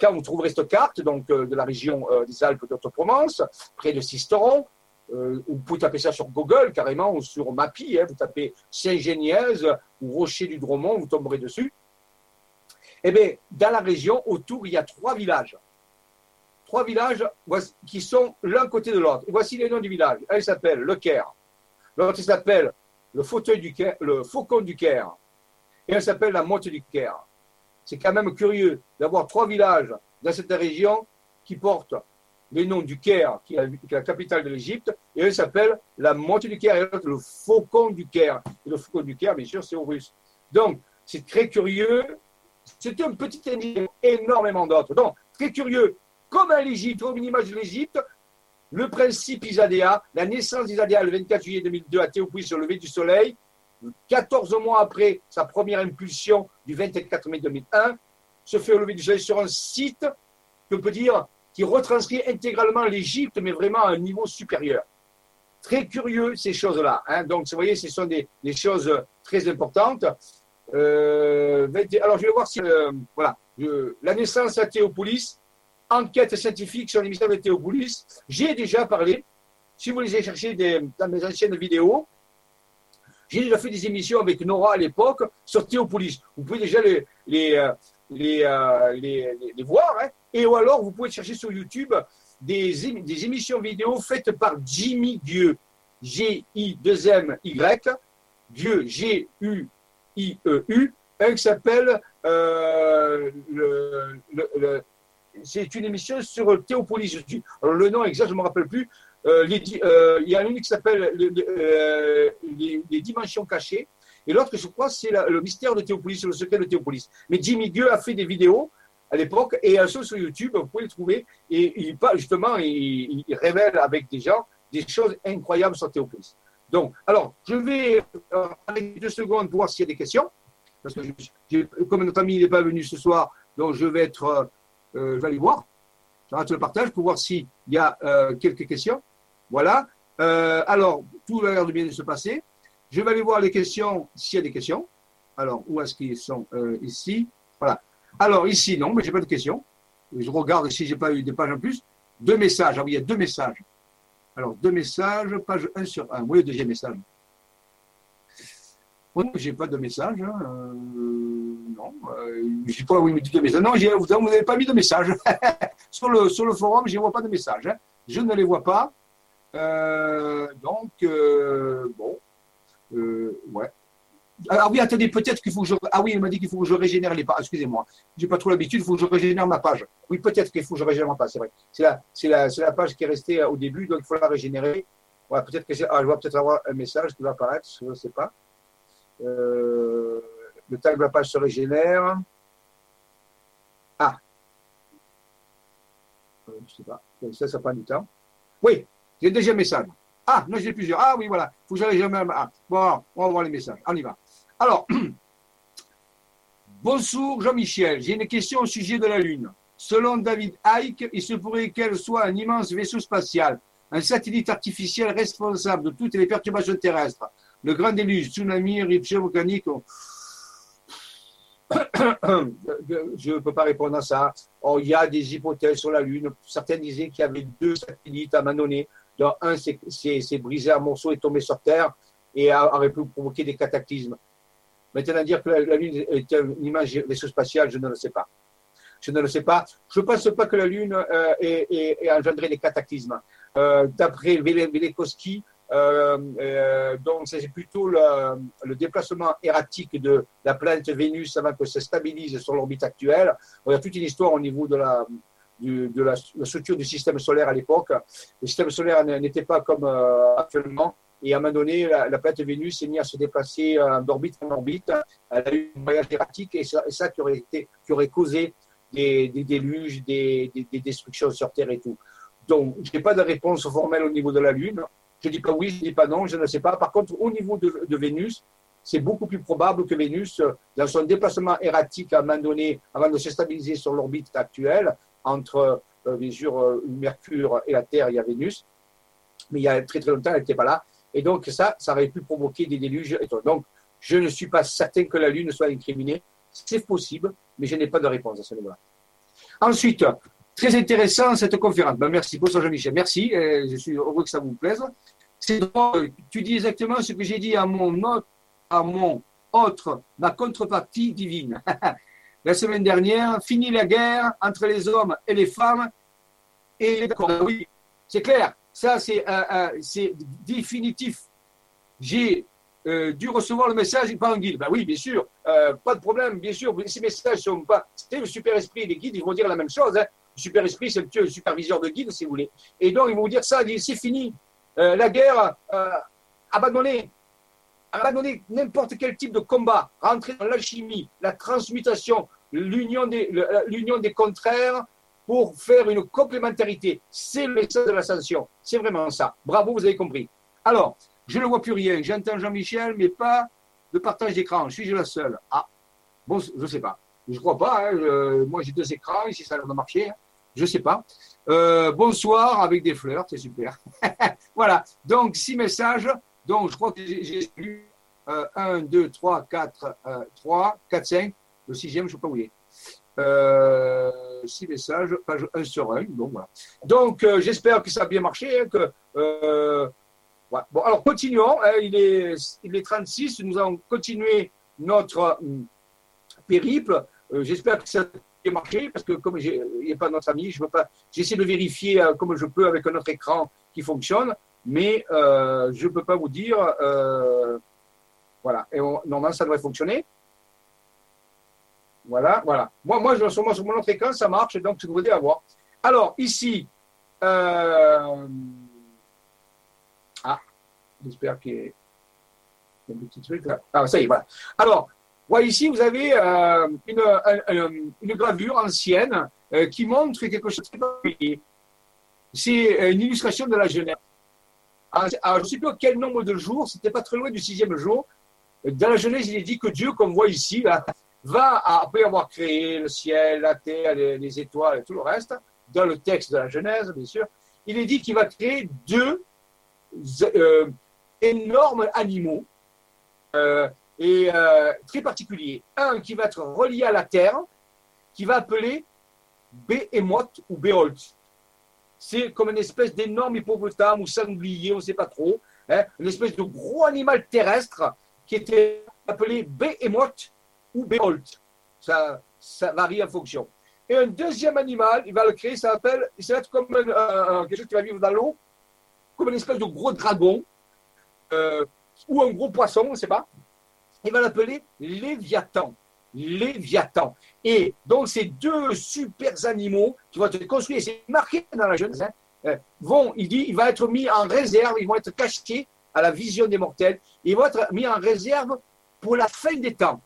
S1: quand vous trouverez cette carte donc, de la région des Alpes d'Haute-Provence, près de Sisteron, euh, vous pouvez taper ça sur Google carrément ou sur Mappy, hein, vous tapez Saint-Génièse ou Rocher du Dromont, vous tomberez dessus. Eh bien, dans la région, autour, il y a trois villages. Trois villages qui sont l'un côté de l'autre. Voici les noms du village. Un s'appelle Le Caire. L'autre s'appelle le, fauteuil du Caire, le Faucon du Caire. Et un s'appelle la Motte du Caire. C'est quand même curieux d'avoir trois villages dans cette région qui porte le nom du Caire, qui est la capitale de l'Égypte, et elle s'appelle la moitié du Caire, et l'autre le faucon du Caire. Le faucon du Caire, bien sûr, c'est Russes. Donc, c'est très curieux. C'était un petit indice, énormément d'autres. Donc, très curieux, comme à l'Égypte, comme une image de l'Égypte, le principe Isadéa, la naissance d'Isadéa le 24 juillet 2002 à Théopolis sur le lever du soleil, 14 mois après sa première impulsion du 24 mai 2001, se fait au lever du soleil sur un site que peut dire qui retranscrit intégralement l'Égypte, mais vraiment à un niveau supérieur. Très curieux ces choses-là. Hein. Donc, vous voyez, ce sont des, choses très importantes. Euh, alors, je vais voir si euh, voilà, la naissance à Théopolis, enquête scientifique sur l'émission de Théopolis. J'ai déjà parlé. Si vous les chercher dans mes anciennes vidéos, j'ai déjà fait des émissions avec Nora à l'époque sur Théopolis. Vous pouvez déjà les, les, euh, les, les, voir. Hein. Et ou alors, vous pouvez chercher sur YouTube des, des émissions vidéo faites par Jimmy Dieu. G-I-2-M-Y. Dieu, G-U-I-E-U. Un qui s'appelle euh, le, c'est une émission sur Théopolis. Alors, le nom exact, je ne me rappelle plus. Euh, il y a une qui s'appelle les, dimensions cachées. Et l'autre, je crois, c'est le mystère de Théopolis, le secret de Théopolis. Mais Jimmy Gueux a fait des vidéos à l'époque et elles sont sur YouTube, vous pouvez les trouver. Et il, justement, il, révèle avec des gens des choses incroyables sur Théopolis. Donc, alors, je vais avec deux secondes voir s'il y a des questions. Parce que comme notre ami n'est pas venu ce soir, donc je vais être euh, je vais aller voir. Le partage pour voir s'il y a euh, quelques questions. Voilà. Euh, alors, tout a l'air de bien se passer. Je vais aller voir les questions, s'il y a des questions. Alors, où est-ce qu'ils sont Ici? Voilà. Alors, ici, non, mais je n'ai pas de questions. Je regarde si je n'ai pas eu des pages en plus. Deux messages. Ah oui, il y a deux messages. Alors, deux messages, page 1 sur 1. Oui, le deuxième message. Je n'ai pas de message. Hein non, euh, je sais pas où il me dit de message. Non, vous n'avez pas mis de message. sur, le, sur le forum, je ne vois pas de message. Hein. Je ne les vois pas. Euh, donc, euh, ouais. Ah oui, attendez, peut-être qu'il faut que je. Ah oui, il m'a dit qu'il faut que je régénère les pages. Excusez-moi, j'ai pas trop l'habitude. Il faut que je régénère ma page. Oui, peut-être qu'il faut que je régénère ma page. C'est vrai. C'est la, c'est la, c'est la page qui est restée au début, donc il faut la régénérer. Ouais, peut-être que ah, je vais peut-être avoir un message qui va apparaître. Je ne sais pas. Euh, le temps que la page se régénère. Ah. Euh, je sais pas. Ça, ça prend du temps. Oui, j'ai le deuxième message. Ah, non, j'ai plusieurs. Ah oui, voilà. Il faut que jamais. Ah, bon, on va voir les messages. On y va. Alors, bonjour Jean-Michel. J'ai une question au sujet de la Lune. Selon David Icke, il se pourrait qu'elle soit un immense vaisseau spatial, un satellite artificiel responsable de toutes les perturbations terrestres. Le grand déluge, tsunami, éruption volcanique, je ne peux pas répondre à ça. il y a des hypothèses sur la Lune. Certains disaient qu'il y avait deux satellites à un un s'est brisé en morceaux et tombé sur Terre et aurait pu provoquer des cataclysmes. Maintenant, dire que la, Lune est une image vaisseau spatial, je ne le sais pas. Je ne le sais pas. Je ne pense pas que la Lune euh, ait, engendré des cataclysmes. Euh, d'après Velikovsky, euh, euh, donc, c'est plutôt le, déplacement erratique de la planète Vénus avant que ça stabilise sur l'orbite actuelle. Il y a toute une histoire au niveau de la, de la, structure du système solaire à l'époque. Le système solaire n'était pas comme euh, actuellement. Et à un moment donné, la, planète Vénus s'est mise à se déplacer d'orbite en orbite. Elle a eu un voyage erratique et ça, ça qui, aurait causé des, déluges, des, des, destructions sur Terre et tout. Donc, je n'ai pas de réponse formelle au niveau de la Lune. Je ne dis pas oui, je ne dis pas non, je ne sais pas. Par contre, au niveau de, Vénus, c'est beaucoup plus probable que Vénus, dans son déplacement erratique à un moment donné, avant de se stabiliser sur l'orbite actuelle, entre, euh, bien sûr, euh, Mercure et la Terre, il y a Vénus, mais il y a très très longtemps, elle n'était pas là. Et donc, ça, ça aurait pu provoquer des déluges. Donc, je ne suis pas certain que la Lune soit incriminée. C'est possible, mais je n'ai pas de réponse à ce niveau-là. Ensuite, Très intéressant cette conférence. Ben, merci, bonsoir Jean-Michel. Merci, je suis heureux que ça vous plaise. C'est tu dis exactement ce que j'ai dit à mon autre, ma contrepartie divine. la semaine dernière, fini la guerre entre les hommes et les femmes. Et d'accord, ben oui, c'est clair, ça c'est euh, euh, définitif. J'ai euh, dû recevoir le message par un guide. Ben oui, bien sûr, pas de problème, bien sûr. Ces messages sont pas. C'est le super esprit et les guides, ils vont dire la même chose. Hein. Le super esprit, c'est le superviseur de guide, si vous voulez. Et donc, ils vont dire ça, c'est fini. La guerre, abandonnez. Abandonnez n'importe quel type de combat. Rentrer dans l'alchimie, la transmutation, l'union des, l'union des contraires pour faire une complémentarité. C'est le message de l'ascension. C'est vraiment ça. Bravo, vous avez compris. Alors, je ne vois plus rien. J'entends Jean-Michel, mais pas de partage d'écran. Suis-je la seule? Ah, bon, je ne sais pas. Je ne crois pas. Hein. moi, j'ai deux écrans. Ici, ça a l'air de marcher. Hein. Je ne sais pas. Euh, bonsoir avec des fleurs. C'est super. voilà. Donc, six messages. Donc, je crois que j'ai lu 1, 2, 3, 4, 3, 4, 5. Le sixième, je ne sais pas où il est. Euh, six messages, page 1 sur 1. Donc, voilà. Donc, euh, j'espère que ça a bien marché, hein, que euh, Bon, alors continuons. Hein, il, est, il est 36. Nous allons continuer notre hum, périple. Euh, j'espère que ça a marché parce que comme il a pas notre ami, je veux pas. J'essaie de vérifier euh, comme je peux avec un autre écran qui fonctionne, mais euh, je ne peux pas vous dire. voilà. Et normalement, ça devrait fonctionner. Voilà, voilà. Moi, moi, je, sur, sur mon autre écran, ça marche, donc je devrais avoir. Alors, ici, ah, j'espère qu'il y a un petit truc là. Ah, ça y est, voilà. Alors, voilà, ici, vous avez euh, une, gravure ancienne euh, qui montre quelque chose C'est euh, une illustration de la Alors, je ne sais plus quel nombre de jours, c'était pas très loin du sixième jour. Dans la Genèse, il est dit que Dieu, comme on voit ici, va, après avoir créé le ciel, la terre, les, étoiles et tout le reste, dans le texte de la Genèse, bien sûr, il est dit qu'il va créer deux euh, énormes animaux euh, et euh, très particuliers. Un qui va être relié à la terre, qui va appeler Behemoth ou Beholt. C'est comme une espèce d'énorme hippopotame ou sanglier, on ne sait pas trop, hein, une espèce de gros animal terrestre qui était appelé Behemoth ou Beholt. Ça, varie en fonction. Et un deuxième animal, il va le créer, ça s'appelle, ça va être comme quelque chose qui va vivre dans l'eau, comme une espèce de gros dragon euh, ou un gros poisson, on ne sait pas. Il va l'appeler Léviathan. Léviathan. Et donc, ces deux super animaux qui vont être construits, c'est marqué dans la jeunesse, hein, euh, vont, il dit, il va être mis en réserve, ils vont être cachés à la vision des mortels, ils vont être mis en réserve pour la fin des temps.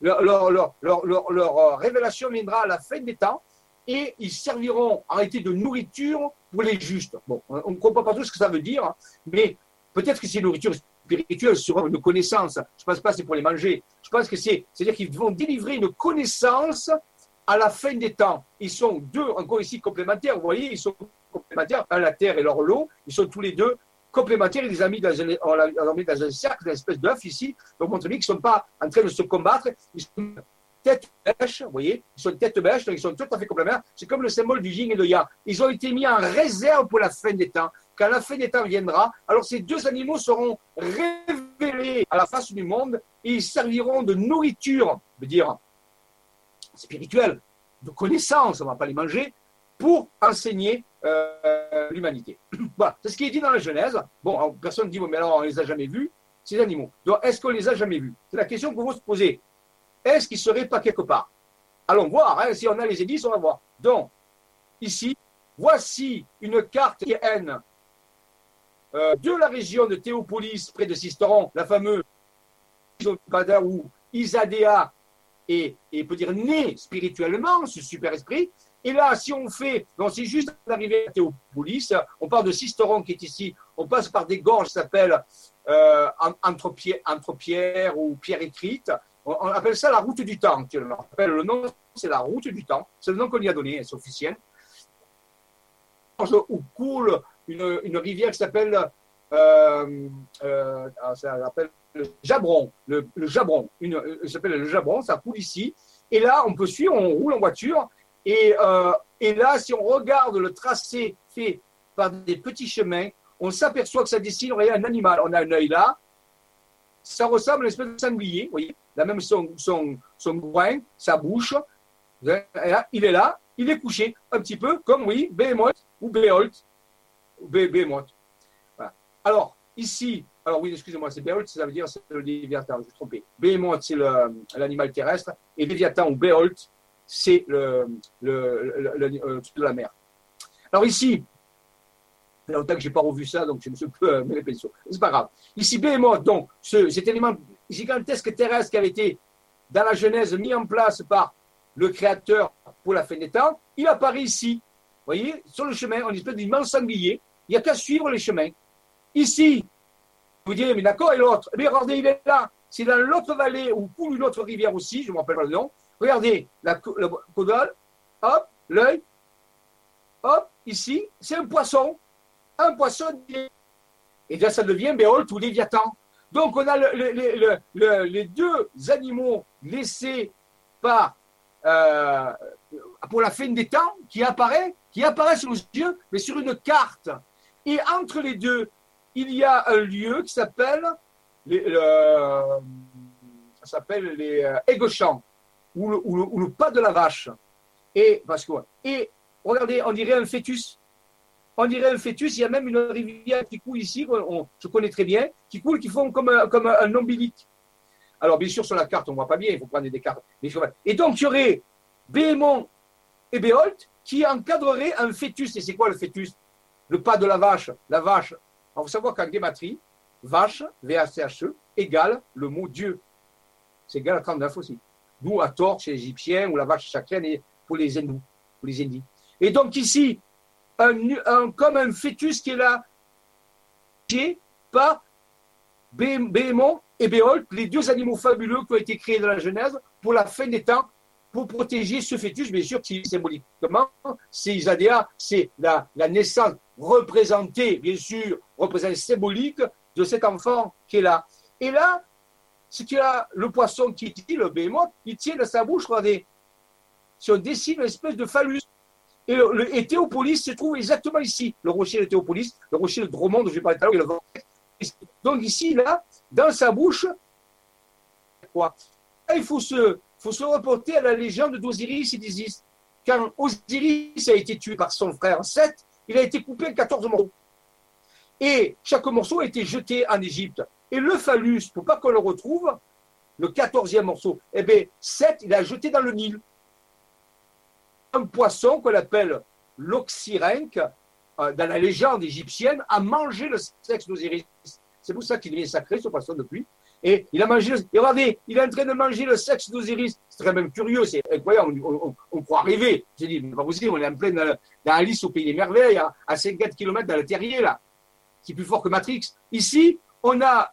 S1: Leur, leur, leur, leur, révélation viendra à la fin des temps et ils serviront en réalité de nourriture pour les justes. Bon, on ne comprend pas tout ce que ça veut dire, hein, mais peut-être que c'est nourriture spirituelle sur une connaissance. Je ne pense pas que c'est pour les manger. Je pense que c'est, c'est-à-dire qu'ils vont délivrer une connaissance à la fin des temps. Ils sont deux, encore ici, complémentaires. Vous voyez, ils sont complémentaires, la terre et leur lot. Ils sont tous les deux complémentaires. Ils les ont mis dans un, on mis dans un cercle, une espèce d'œuf ici, pour montrer qu'ils ne sont pas en train de se combattre. Ils sont tête bêche, vous voyez, ils sont tête bêche, donc ils sont tout à fait complémentaires. C'est comme le symbole du yin et de yang. Ils ont été mis en réserve pour la fin des temps. Quand la fin des temps viendra, alors ces deux animaux seront révélés à la face du monde et ils serviront de nourriture, je veux dire, spirituelle, de connaissance, on ne va pas les manger, pour enseigner euh, l'humanité. voilà, c'est ce qui est dit dans la Genèse. Bon, personne ne dit, mais alors on ne les a jamais vus, ces animaux. Donc, est-ce qu'on les a jamais vus? C'est la question que vous vous posez est-ce qu'il ne serait pas quelque part? Allons voir, hein, si on a les indices, on va voir. Donc, ici, voici une carte N euh, de la région de Théopolis, près de Sisteron, la fameuse où Isadéa est, et peut dire né spirituellement, ce super esprit. Et là, si on fait, donc c'est juste d'arriver à Théopolis, on part de Sisteron qui est ici, on passe par des gorges qui s'appellent entre, entre pierre ou pierre écrite, on, appelle ça la route du temps actuellement. On appelle le nom, c'est la route du temps. C'est le nom qu'on lui a donné, c'est officiel. Où coule une, rivière qui s'appelle euh, euh, le Jabron. Le, Jabron. Une, euh, ça s'appelle le Jabron, ça coule ici. Et là, on peut suivre, on roule en voiture. Et, et là, si on regarde le tracé fait par des petits chemins, on s'aperçoit que ça dessine un animal. On a un œil là. Ça ressemble à une espèce de sanglier, vous voyez la même son, son, son groin, sa bouche. il est là, il est couché, un petit peu comme, oui, Behemoth ou Beholt. Behemoth. Alors, ici, alors oui, excusez-moi, c'est Béolt, ça veut dire c'est le Léviathan, je me suis trompé. Behemoth, c'est l'animal terrestre, et Léviathan ou Béolt, c'est le, le, de la mer. Alors ici, longtemps que je n'ai pas revu ça, donc je suis un peu euh, mêlé les C'est pas grave. Ici, Behemoth, donc, ce, cet élément gigantesque terrestre qui avait été, dans la Genèse, mis en place par le Créateur pour la fin des temps, il apparaît ici. Voyez, sur le chemin, on espèce d'immense sanglier. Il n'y a qu'à suivre les chemins. Ici, vous direz, mais d'accord, et l'autre Mais regardez, il est là. C'est dans l'autre vallée où coule une autre rivière aussi, je ne me rappelle pas le nom. Regardez, la, la hop, l'œil, hop, ici, c'est un poisson. Un poisson. Et là, ça devient Béol ou Léviathan. Donc, on a les deux animaux laissés par, euh, pour la fin des temps qui apparaît, qui apparaissent sous nos yeux, mais sur une carte. Et entre les deux, il y a un lieu qui s'appelle les, ça s'appelle les euh, ou le, pas de la vache. Et, parce que, et regardez, on dirait un fœtus. On dirait un fœtus. Il y a même une rivière qui coule ici, je connais très bien, qui coule, qui font comme, un, comme un ombilique. Alors, bien sûr, sur la carte, on ne voit pas bien, il faut prendre des cartes. Et donc, il y aurait Béhémon et Béholt qui encadreraient un fœtus. Et c'est quoi le fœtus? Le pas de la vache. La vache, il faut savoir qu'en gématrie, vache, V-A-C-H-E, égale le mot Dieu. C'est égal à 39 aussi. D'où à tort chez les Égyptiens ou la vache chacune pour les hindous, pour les Indies. Et donc ici, un, comme un fœtus qui est là, par Béhémon et Béol, les deux animaux fabuleux qui ont été créés dans la Genèse pour la fin des temps, pour protéger ce fœtus, bien sûr, qui symboliquement, c'est Isadéa, c'est la, naissance représentée, bien sûr, représentée symbolique de cet enfant qui est là. Et là, ce qu'il a, le poisson qui dit, le béhémoth, il tient dans sa bouche, regardez, si on dessine une espèce de phallus. Et, Théopolis se trouve exactement ici, le rocher de Théopolis, le rocher de Dromond dont je parler tout à l'heure. Donc ici, là, dans sa bouche, quoi Il faut se, faut se reporter à la légende d'Osiris et d'Isis. Quand Osiris a été tué par son frère Seth, il a été coupé en 14 morceaux. Et chaque morceau a été jeté en Égypte. Et le phallus, pour pas qu'on le retrouve, le 14e morceau, eh bien, Seth, il a jeté dans le Nil. Un poisson qu'on appelle l'oxyrhynque, euh, dans la légende égyptienne, a mangé le sexe d'Osiris. C'est pour ça qu'il devient sacré, ce poisson, depuis. Et il a mangé, et regardez, il est en train de manger le sexe d'Osiris. C'est très même curieux, c'est incroyable, on, croit rêver. J'ai dit, pas possible, on est en plein dans, Alice au pays des merveilles, à, à 50 km dans le terrier, là, qui est plus fort que Matrix. Ici, on a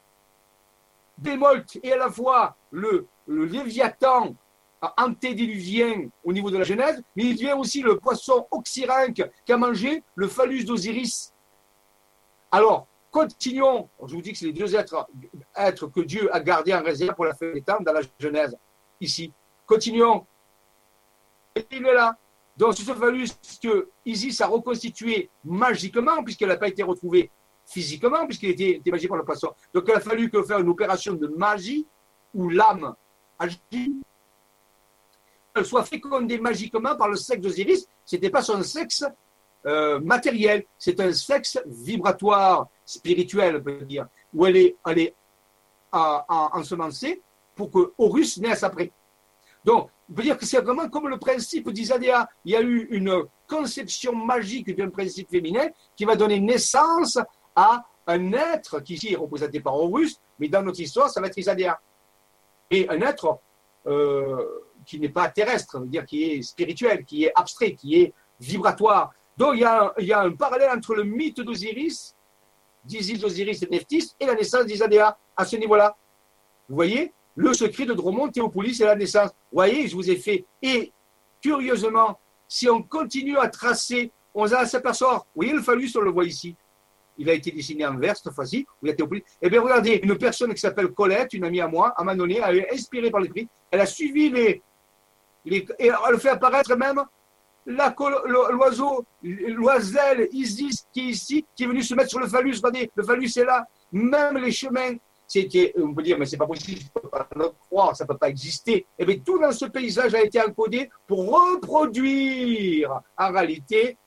S1: Démolte et à la fois le, le Léviathan antédiluvien au niveau de la Genèse, mais il vient aussi le poisson oxyrhynque qui a mangé le phallus d'Osiris. Alors, Continuons. Je vous dis que c'est les deux êtres, que Dieu a gardés en réserve pour la fin des temps dans la Genèse, ici. Continuons. il est là. Donc, ce phallus que Isis a reconstitué magiquement, puisqu'elle n'a pas été retrouvée physiquement, puisqu'il était, magique par le poisson. Donc, il a fallu que faire une opération de magie où l'âme agit soit fécondée magiquement par le sexe d'Osiris. Ce n'était pas son sexe euh, matériel, c'est un sexe vibratoire, spirituel, on peut dire, où elle est, elle est ensemencée pour que Horus naisse après. Donc, on peut dire que c'est vraiment comme le principe d'Isadéa. Il y a eu une conception magique d'un principe féminin qui va donner naissance à un être qui ici est représenté par Horus, mais dans notre histoire, ça va être Isadéa. Et un être euh, qui n'est pas terrestre, dire qui est spirituel, qui est abstrait, qui est vibratoire, donc il y, a, un parallèle entre le mythe d'Osiris, d'Isis, Osiris et Nephthys, et la naissance d'Isadéa à ce niveau-là. Vous voyez Le secret de Dromont, Théopolis et la naissance. Vous voyez, je vous ai fait. Et curieusement, si on continue à tracer, on va s'apercevoir, vous voyez le phallus, on le voit ici. Il a été dessiné en vert cette fois-ci, où il a Théopolis. Eh bien, regardez, une personne qui s'appelle Colette, une amie à moi, à un moment donné, elle est inspirée par l'esprit. Elle a suivi les, les. Et elle fait apparaître même l'oiseau, l'oiselle Isis qui est ici, qui est venu se mettre sur le phallus. Regardez, le phallus est là. Même les chemins, c'était, on peut dire, mais c'est pas possible, je peux pas le croire, ça peut pas exister. Et eh bien, tout dans ce paysage a été encodé pour reproduire, en réalité,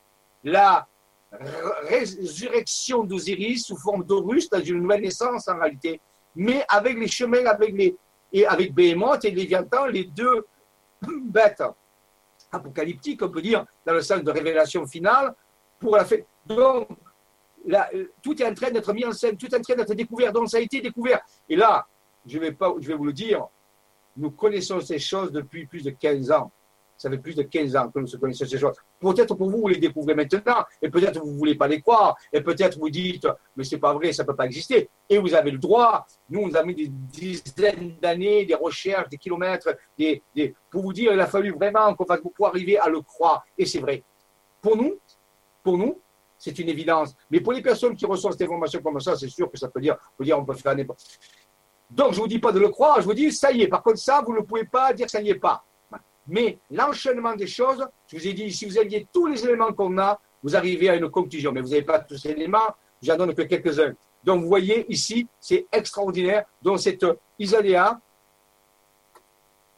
S1: la, résurrection d'Osiris sous forme d'Horus dans une nouvelle naissance en réalité, mais avec les chemins, avec les et avec Behemoth et Léviathan, les deux bêtes apocalyptiques, on peut dire, dans le sens de révélation finale, pour la fête. Donc, tout est en train d'être mis en scène, tout est en train d'être découvert, donc ça a été découvert. Et là, je vais, pas, je vais vous le dire, nous connaissons ces choses depuis plus de 15 ans. Ça fait plus de 15 ans que nous connaissons ces choses. Peut-être pour vous, vous les découvrez maintenant, et peut-être vous ne voulez pas les croire, et peut-être vous dites, mais c'est pas vrai, ça ne peut pas exister. Et vous avez le droit. Nous, on a mis des dizaines d'années, des recherches, des kilomètres, des, pour vous dire, il a fallu vraiment qu'on fasse beaucoup arriver à le croire. Et c'est vrai. Pour nous, pour nous, c'est une évidence. Mais pour les personnes qui reçoivent cette information comme ça, c'est sûr que ça peut dire, on peut dire, on peut faire n'importe. Donc, je ne vous dis pas de le croire, je vous dis, ça y est. Par contre, ça, vous ne pouvez pas dire que ça n'y est pas. Mais l'enchaînement des choses, je vous ai dit, si vous aviez tous les éléments qu'on a, vous arrivez à une conclusion. Mais vous n'avez pas tous ces éléments, j'en donne que quelques-uns. Donc vous voyez ici, c'est extraordinaire. Donc cette Isaléa,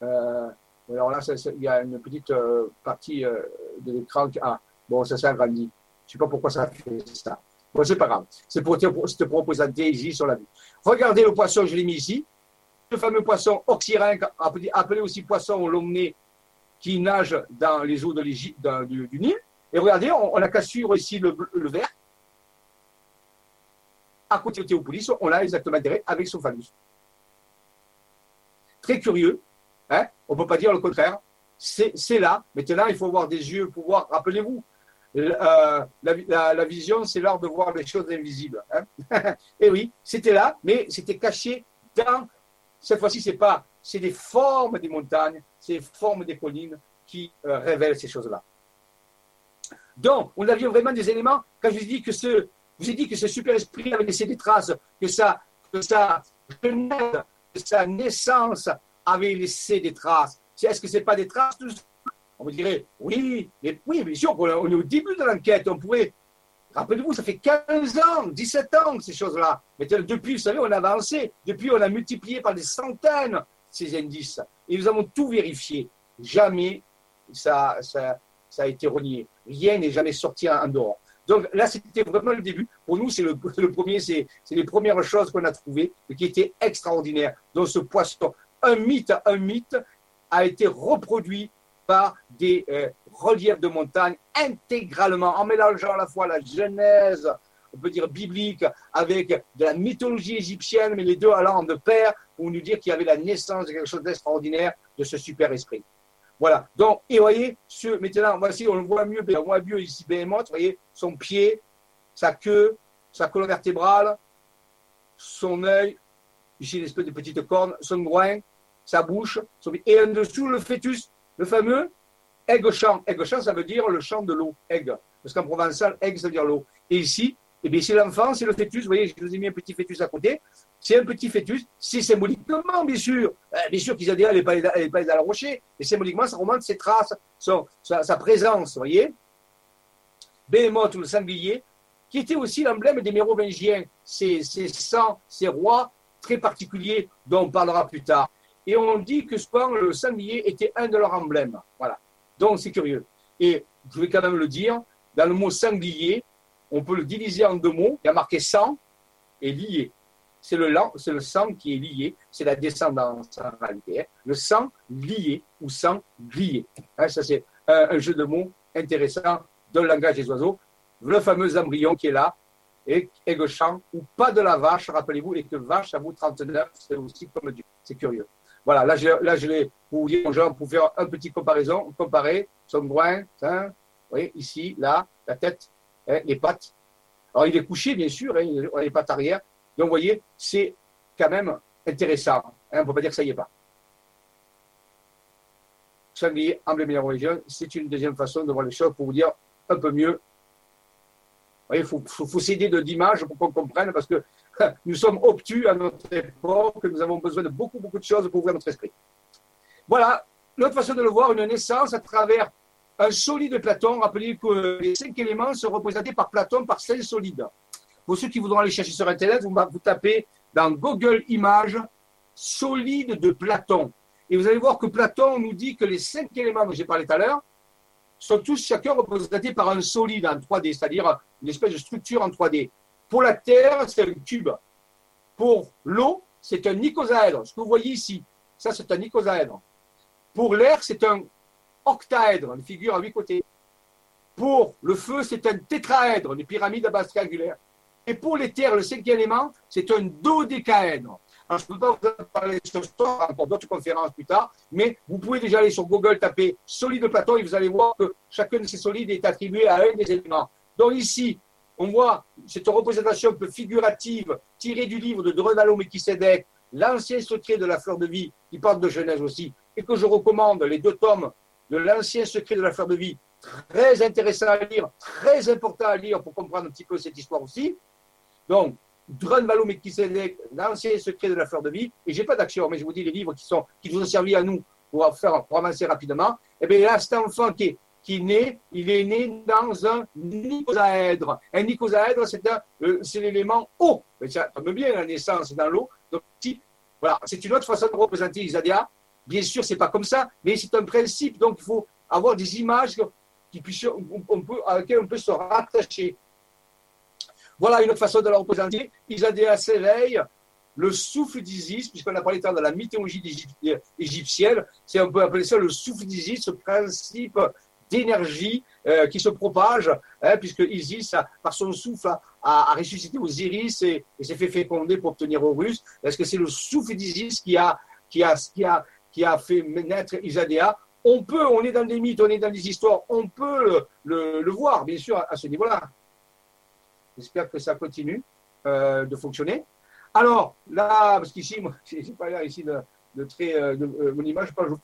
S1: euh, alors là, il y a une petite euh, partie euh, de l'écran. Ah, bon, ça s'est agrandi. Je ne sais pas pourquoi ça fait ça. Bon, c'est pas grave. C'est pour te, pour représenter ici sur la vue. Regardez le poisson, je l'ai mis ici. Le fameux poisson oxyrhinque, appelé aussi poisson au long nez, qui nage dans les eaux de du, du, Nil. Et regardez, on, a qu'à suivre ici le, vert. À côté de Théopolis, on l'a exactement derrière avec son phallus. Très curieux. Hein on ne peut pas dire le contraire. C'est là. Maintenant, il faut avoir des yeux pour voir. Rappelez-vous, euh, la, vision, c'est l'art de voir les choses invisibles. Hein et oui, c'était là, mais c'était caché dans. Cette fois-ci, c'est pas c'est des formes des montagnes, c'est des formes des collines qui euh, révèlent ces choses-là. Donc, on a vu vraiment des éléments. Quand je vous ai dit que ce, vous dit que ce super esprit avait laissé des traces, que sa, que que sa naissance avait laissé des traces. Est-ce que ce n'est pas des traces On me dirait, oui, mais, oui, bien sûr, on est au début de l'enquête, on pourrait Rappelez-vous, ça fait 15 ans, 17 ans, ces choses-là. Mais depuis, vous savez, on a avancé. Depuis, on a multiplié par des centaines ces indices. Et nous avons tout vérifié. Jamais ça, a été renié. Rien n'est jamais sorti en, dehors. Donc là, c'était vraiment le début. Pour nous, c'est le, premier, c'est les premières choses qu'on a trouvées et qui étaient extraordinaires. Donc ce poisson, un mythe, un mythe a été reproduit par des euh, reliefs de montagne intégralement, en mélangeant à la fois la Genèse, on peut dire biblique, avec de la mythologie égyptienne, mais les deux allant de pair, pour nous dire qu'il y avait la naissance de quelque chose d'extraordinaire de ce super esprit. Voilà. Donc, et voyez, ce, maintenant, voici, on le voit mieux, on voit mieux ici, Behemoth, voyez, son pied, sa queue, sa colonne vertébrale, son œil, ici une espèce de petite corne, son groin, sa bouche, et en dessous le fœtus, le fameux aigle champ. Aigle champ, ça veut dire le champ de l'eau, aigle. Parce qu'en provençal, aigle, ça veut dire l'eau. Et ici, eh c'est l'enfant, c'est le fœtus. Vous voyez, je vous ai mis un petit fœtus à côté. C'est un petit fœtus. C'est symboliquement, bien sûr. Euh, bien sûr qu'ils elle n'est pas, pas dans le rocher. Mais symboliquement, ça remonte ses traces, sa, présence. Vous voyez Behemoth, le sanglier, qui était aussi l'emblème des mérovingiens. Ces, ces sangs, ces rois très particuliers dont on parlera plus tard. Et on dit que souvent, le sanglier était un de leurs emblèmes. Voilà. Donc, c'est curieux. Et je vais quand même le dire, dans le mot sanglier, on peut le diviser en deux mots. Il y a marqué sang et lié. C'est le, sang qui est lié, c'est la descendance en réalité. Le sang lié ou sang lié. Hein, ça, c'est un, jeu de mots intéressant dans le langage des oiseaux. Le fameux embryon qui est là, et champ ou pas de la vache, rappelez-vous, et que vache, à vous 39, c'est aussi comme Dieu. C'est curieux. Voilà, là, je, l'ai pour vous dire, pour faire un petit comparaison, comparer son groin, hein, vous voyez, ici, là, la tête, Hein, les pattes. Alors, il est couché, bien sûr, hein, les pattes arrière. Donc, vous voyez, c'est quand même intéressant. Hein, on ne peut pas dire que ça y est pas. Sanglier, emblème de la religion, c'est une deuxième façon de voir les choses pour vous dire un peu mieux. Il faut, faut, faut s'aider d'images pour qu'on comprenne parce que nous sommes obtus à notre époque, nous avons besoin de beaucoup, beaucoup de choses pour ouvrir notre esprit. Voilà, l'autre façon de le voir, une naissance à travers un solide de Platon. Rappelez que les cinq éléments sont représentés par Platon par cinq solides. Pour ceux qui voudront aller chercher sur Internet, vous, vous tapez dans Google Images solide de Platon. Et vous allez voir que Platon nous dit que les cinq éléments dont j'ai parlé tout à l'heure, sont tous chacun représentés par un solide en 3D, c'est-à-dire une espèce de structure en 3D. Pour la Terre, c'est un cube. Pour l'eau, c'est un icosaèdre. Ce que vous voyez ici, ça c'est un icosaèdre. Pour l'air, c'est un octaèdre, une figure à huit côtés. Pour le feu, c'est un tétraèdre, une pyramide à base triangulaire. Et pour les terres, le cinquième élément, c'est un dodécaèdre. Alors, je ne peux pas vous en parler ce soir, encore d'autres conférences plus tard, mais vous pouvez déjà aller sur Google, taper solide Platon et vous allez voir que chacun de ces solides est attribué à un des éléments. Donc ici, on voit cette représentation un peu figurative tirée du livre de Drenalo Melchisedec, L'ancien secret de la fleur de vie, qui parle de Genèse aussi, et que je recommande les deux tomes de L'ancien secret de la fleur de vie, très intéressant à lire, très important à lire pour comprendre un petit peu cette histoire aussi. Donc, Drun Melchisedec, L'ancien secret de la fleur de vie, et j'ai pas d'action, mais je vous dis les livres qui, sont, qui nous ont servi à nous pour, faire, avancer rapidement. Et eh bien là, cet enfant qui est, qui naît, il est né dans un nicosaèdre. Un nicosaèdre, c'est euh, l'élément eau. Mais ça tombe bien la naissance dans l'eau. Donc, voilà, c'est une autre façon de représenter Isadia. Bien sûr, c'est pas comme ça, mais c'est un principe. Donc, il faut avoir des images qui puissent, on peut, à lesquelles on peut se rattacher. Voilà une autre façon de la représenter. Isadia s'éveille, le souffle d'Isis, puisqu'on a parlé tant de la mythologie égyptienne, c'est on peut appeler ça le souffle d'Isis, ce principe d'énergie euh, qui se propage, hein, puisque Isis, par son souffle, a, ressuscité Osiris et, et s'est fait féconder pour obtenir Horus. Est-ce que c'est le souffle d'Isis qui, a, qui a fait naître Isadéa On peut, on est dans des mythes, on est dans des histoires, on peut le, voir, bien sûr, à, ce niveau-là. J'espère que ça continue euh, de fonctionner. Alors, là, parce qu'ici, moi, j'ai pas l'air ici de, de très. Euh, de, mon image, ne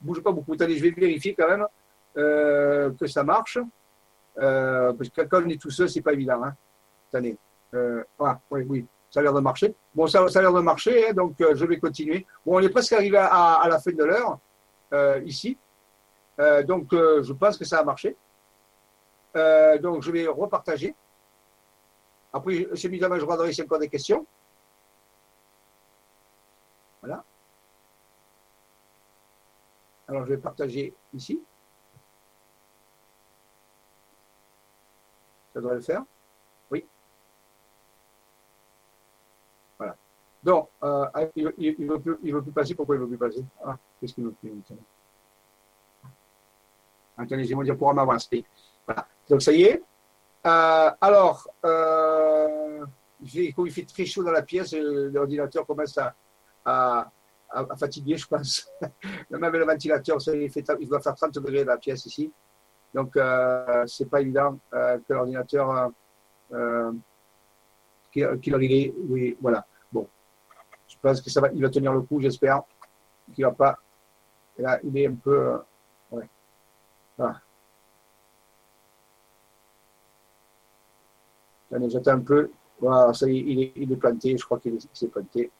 S1: bouge pas beaucoup. Attendez, je vais vérifier quand même. Euh, que ça marche. Euh, parce que quand on est tout seul, c'est pas évident. Hein. Euh, ah, oui, oui, ça a l'air de marcher. Bon, ça, a l'air de marcher, hein, donc je vais continuer. Bon, on est presque arrivé à, à la fin de l'heure, ici. donc, je pense que ça a marché. donc, je vais repartager. Après, c'est évidemment, je regarderai s'il encore des questions. Voilà. Alors, je vais partager ici. Ça devrait le faire Oui. Voilà. Donc, euh, ah, il ne veut, plus passer. Pourquoi il ne veut plus passer? Ah, qu'est-ce qu'il veut plus Attendez, je vais dire pour m'avancer. Voilà. Donc, ça y est. Euh, alors, euh, il fait très chaud dans la pièce, l'ordinateur commence à, à, fatiguer, je pense. Même le ventilateur, il, fait, il doit faire 30 degrés dans la pièce ici. Donc, euh, c'est pas évident euh, que l'ordinateur, euh, qu'il est, oui, voilà. Pense que ça va, va tenir le coup, j'espère qu'il va pas. Là, il est un peu, euh, ouais. Voilà. J'attends un peu. Voilà, ça y est, il est planté. Je crois qu'il s'est planté.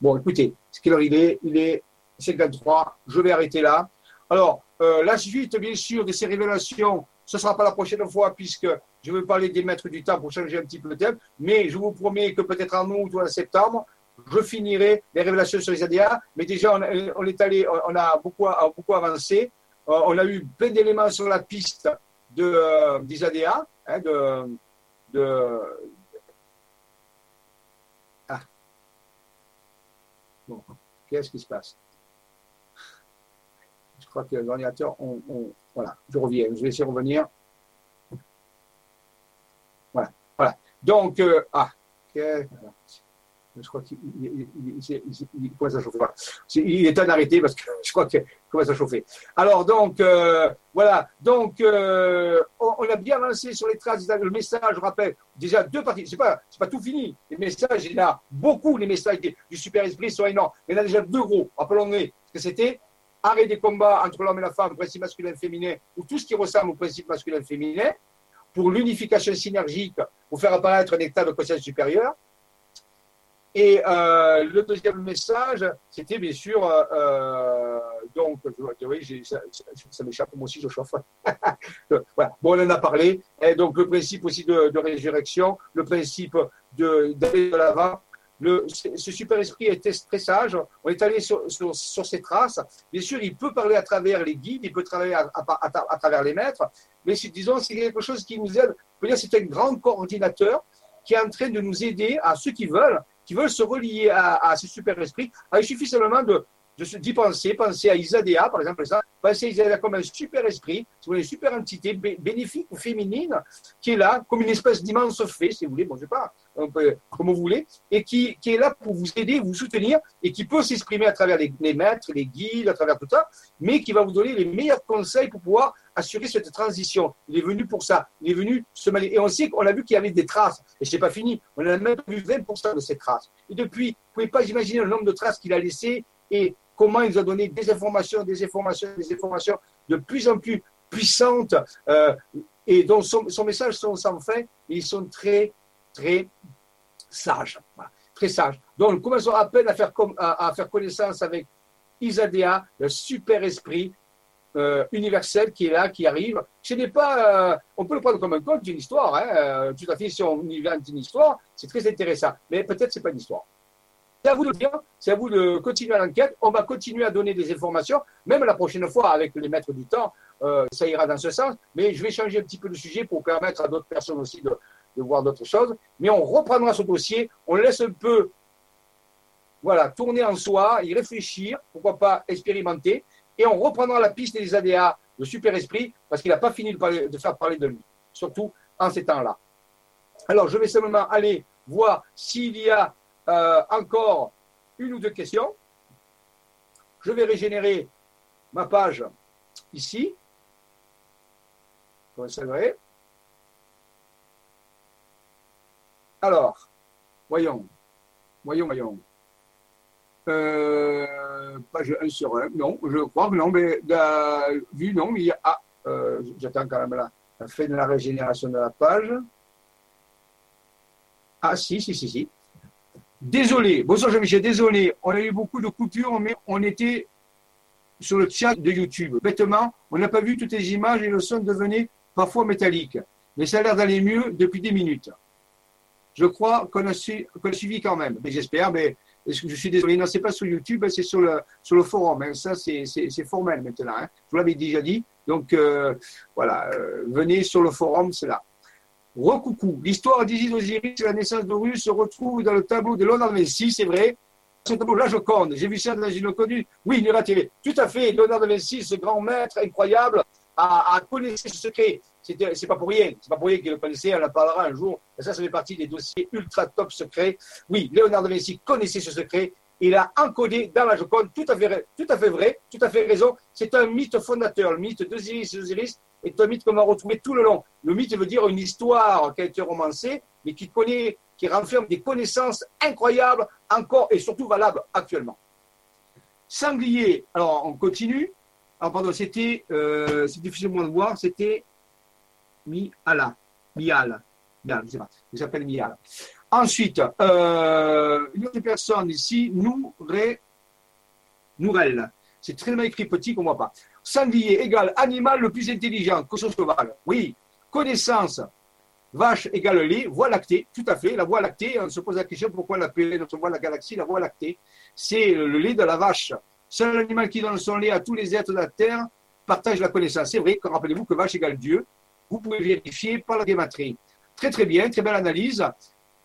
S1: Bon, écoutez, ce qu'il il est, il est 53. Je vais arrêter là. Alors, euh, la suite, bien sûr, de ces révélations, ce ne sera pas la prochaine fois puisque je vais parler des maîtres du temps pour changer un petit peu le thème, mais je vous promets que peut-être en août ou en septembre, je finirai les révélations sur les ADA, mais déjà on, est allé, on a beaucoup, beaucoup avancé, euh, on a eu plein d'éléments sur la piste de, euh, des ADA, hein, ah. Qu'est-ce qui se passe? Je crois que l'ordinateur, on, voilà, je reviens, je vais essayer de revenir. Voilà, voilà. Donc, euh, ah, je crois qu'il commence à chauffer. Il est temps d'arrêter parce que je crois qu'il commence à chauffer. Alors, donc, euh, voilà. Donc, euh, on, a bien avancé sur les traces. Le message, je rappelle, déjà deux parties. Ce n'est pas, pas tout fini. Les messages, il y en a beaucoup. Les messages du super-esprit sont énormes. Il y en a déjà deux gros. Rappelons-les ce que c'était arrêt des combats entre l'homme et la femme, principe masculin-féminin, ou tout ce qui ressemble au principe masculin-féminin, pour l'unification synergique, pour faire apparaître un état de conscience supérieur. Et euh, le deuxième message, c'était bien sûr, euh, euh donc, oui, ça, ça, m'échappe, moi aussi je chauffe. voilà. Bon, on en a parlé. Et donc, le principe aussi de résurrection, le principe d'aller de l'avant, ce super esprit était très sage. On est allé sur, sur, ses traces. Bien sûr, il peut parler à travers les guides, il peut travailler à, à, à, travers les maîtres, mais disons, c'est quelque chose qui nous aide. C'est un grand coordinateur qui est en train de nous aider à ceux qui veulent, qui veulent se relier à, ce super esprit. Alors, il suffit seulement de, d'y penser, penser à Isadea, par exemple, ça, penser à Isadea comme un super esprit, une super entité bénéfique ou féminine, qui est là, comme une espèce d'immense fée, si vous voulez, bon, je sais pas, comme vous voulez, et qui, est là pour vous aider, vous soutenir, et qui peut s'exprimer à travers les, maîtres, les guides, à travers tout ça, mais qui va vous donner les meilleurs conseils pour pouvoir assurer cette transition. Il est venu pour ça. Il est venu se mêler. Et on sait qu'on a vu qu'il y avait des traces. Et c'est pas fini. On a même vu 20% de ces traces. Et depuis, vous pouvez pas imaginer le nombre de traces qu'il a laissées et comment il nous a donné des informations, des informations, des informations de plus en plus puissantes euh, et dont son, message sont sans fin. ils sont très, très sages. Très sages. Donc, commençons à peine à faire, à, faire connaissance avec Isadea, le super esprit euh, universel qui est là, qui arrive. Ce n'est pas, euh, on peut le prendre comme un conte, une histoire. Hein, tout à fait, si on invente une histoire, c'est très intéressant. Mais peut-être c'est pas une histoire. C'est à vous de dire, c'est à vous de continuer l'enquête. On va continuer à donner des informations, même la prochaine fois avec les maîtres du temps, euh, ça ira dans ce sens. Mais je vais changer un petit peu de sujet pour permettre à d'autres personnes aussi de, voir d'autres choses. Mais on reprendra ce dossier, on laisse un peu, voilà, tourner en soi, y réfléchir, pourquoi pas expérimenter, et on reprendra la piste des ADA de Super Esprit parce qu'il n'a pas fini de, de faire parler de lui, surtout en ces temps-là. Alors, je vais simplement aller voir s'il y a euh, encore une ou deux questions. Je vais régénérer ma page ici. Ça Alors, voyons, voyons, voyons. Euh, page 1 sur 1, non, je crois que non, mais vu, non, il y a. Ah, euh, j'attends quand même la, la fin de la régénération de la page. Ah, si, si, si, si. Désolé, bonsoir Jean-Michel, désolé, on a eu beaucoup de coupures, mais on était sur le chat de YouTube. Bêtement, on n'a pas vu toutes les images et le son devenait parfois métallique. Mais ça a l'air d'aller mieux depuis des minutes. Je crois qu'on a, suivi quand même. Mais j'espère, mais je suis désolé, non, c'est pas sur YouTube, c'est sur le, forum. Hein. Ça, c'est formel maintenant. Hein. Je vous l'avais déjà dit. Donc, euh, voilà, euh, venez sur le forum, c'est là. Recoucou. L'histoire d'Isis Osiris et la naissance d'Horus se retrouve dans le tableau de Léonard de Vinci, c'est vrai. Ce tableau-là, je compte. J'ai vu ça dans une connu. Oui, il télé. Tout à fait. Léonard de Vinci, ce grand maître incroyable, a, a connaissé ce secret. C'est pas pour rien. C'est pas pour rien qu'il le connaissait. On en parlera un jour. Ça, ça fait partie des dossiers ultra top secrets. Oui, Léonard de Vinci connaissait ce secret. Il a encodé dans la Joconde, tout à fait, tout à fait vrai, tout à fait raison. C'est un mythe fondateur. Le mythe d'Osiris et Osiris est un mythe qu'on va retrouver tout le long? Le mythe veut dire une histoire qui a été romancée, mais qui connaît, qui renferme des connaissances incroyables, encore et surtout valables actuellement. Sanglier, alors on continue. Alors pardon, c'était, euh, c'est difficile de voir, c'était Miala. Mial. Mial, je sais pas, il s'appelle Mial. Ensuite, euh, une autre personne ici. Nourel. C'est très mal écrit petit qu'on ne voit pas. Sanglier égale animal le plus intelligent que son cheval. Oui. Connaissance, vache égale lait, voie lactée, tout à fait. La voie lactée, on se pose la question pourquoi l'appeler notre voie la galaxie la voie lactée. C'est le lait de la vache. Seul animal qui donne son lait à tous les êtres de la terre partage la connaissance. C'est vrai, rappelez-vous que vache égale Dieu. Vous pouvez vérifier par la gématrie. Très très bien, très belle analyse.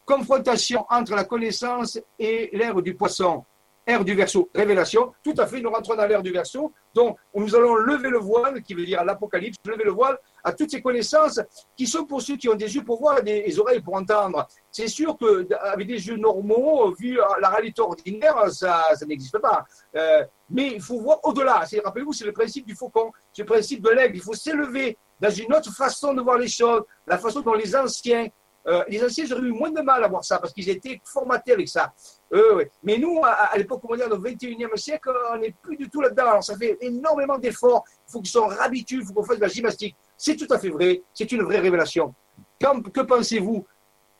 S1: Confrontation entre la connaissance et l'ère du poisson. Ère du verso, révélation. Tout à fait, nous rentrons dans l'ère du verso. Donc, nous allons lever le voile, qui veut dire l'Apocalypse, lever le voile à toutes ces connaissances qui sont pour ceux qui ont des yeux pour voir et des oreilles pour entendre. C'est sûr qu'avec des yeux normaux, vu la réalité ordinaire, ça, ça n'existe pas. Euh, mais il faut voir au-delà. Rappelez-vous, c'est le principe du faucon, c'est le principe de l'aigle. Il faut s'élever dans une autre façon de voir les choses, la façon dont les anciens euh, les anciens, auraient eu moins de mal à voir ça parce qu'ils étaient formatés avec ça. Euh, Mais nous, à, l'époque moderne, au 21e siècle, on n'est plus du tout là-dedans. Alors, ça fait énormément d'efforts. Il faut qu'ils soient habitués, il faut qu'on fasse de la gymnastique. C'est tout à fait vrai. C'est une vraie révélation. que pensez-vous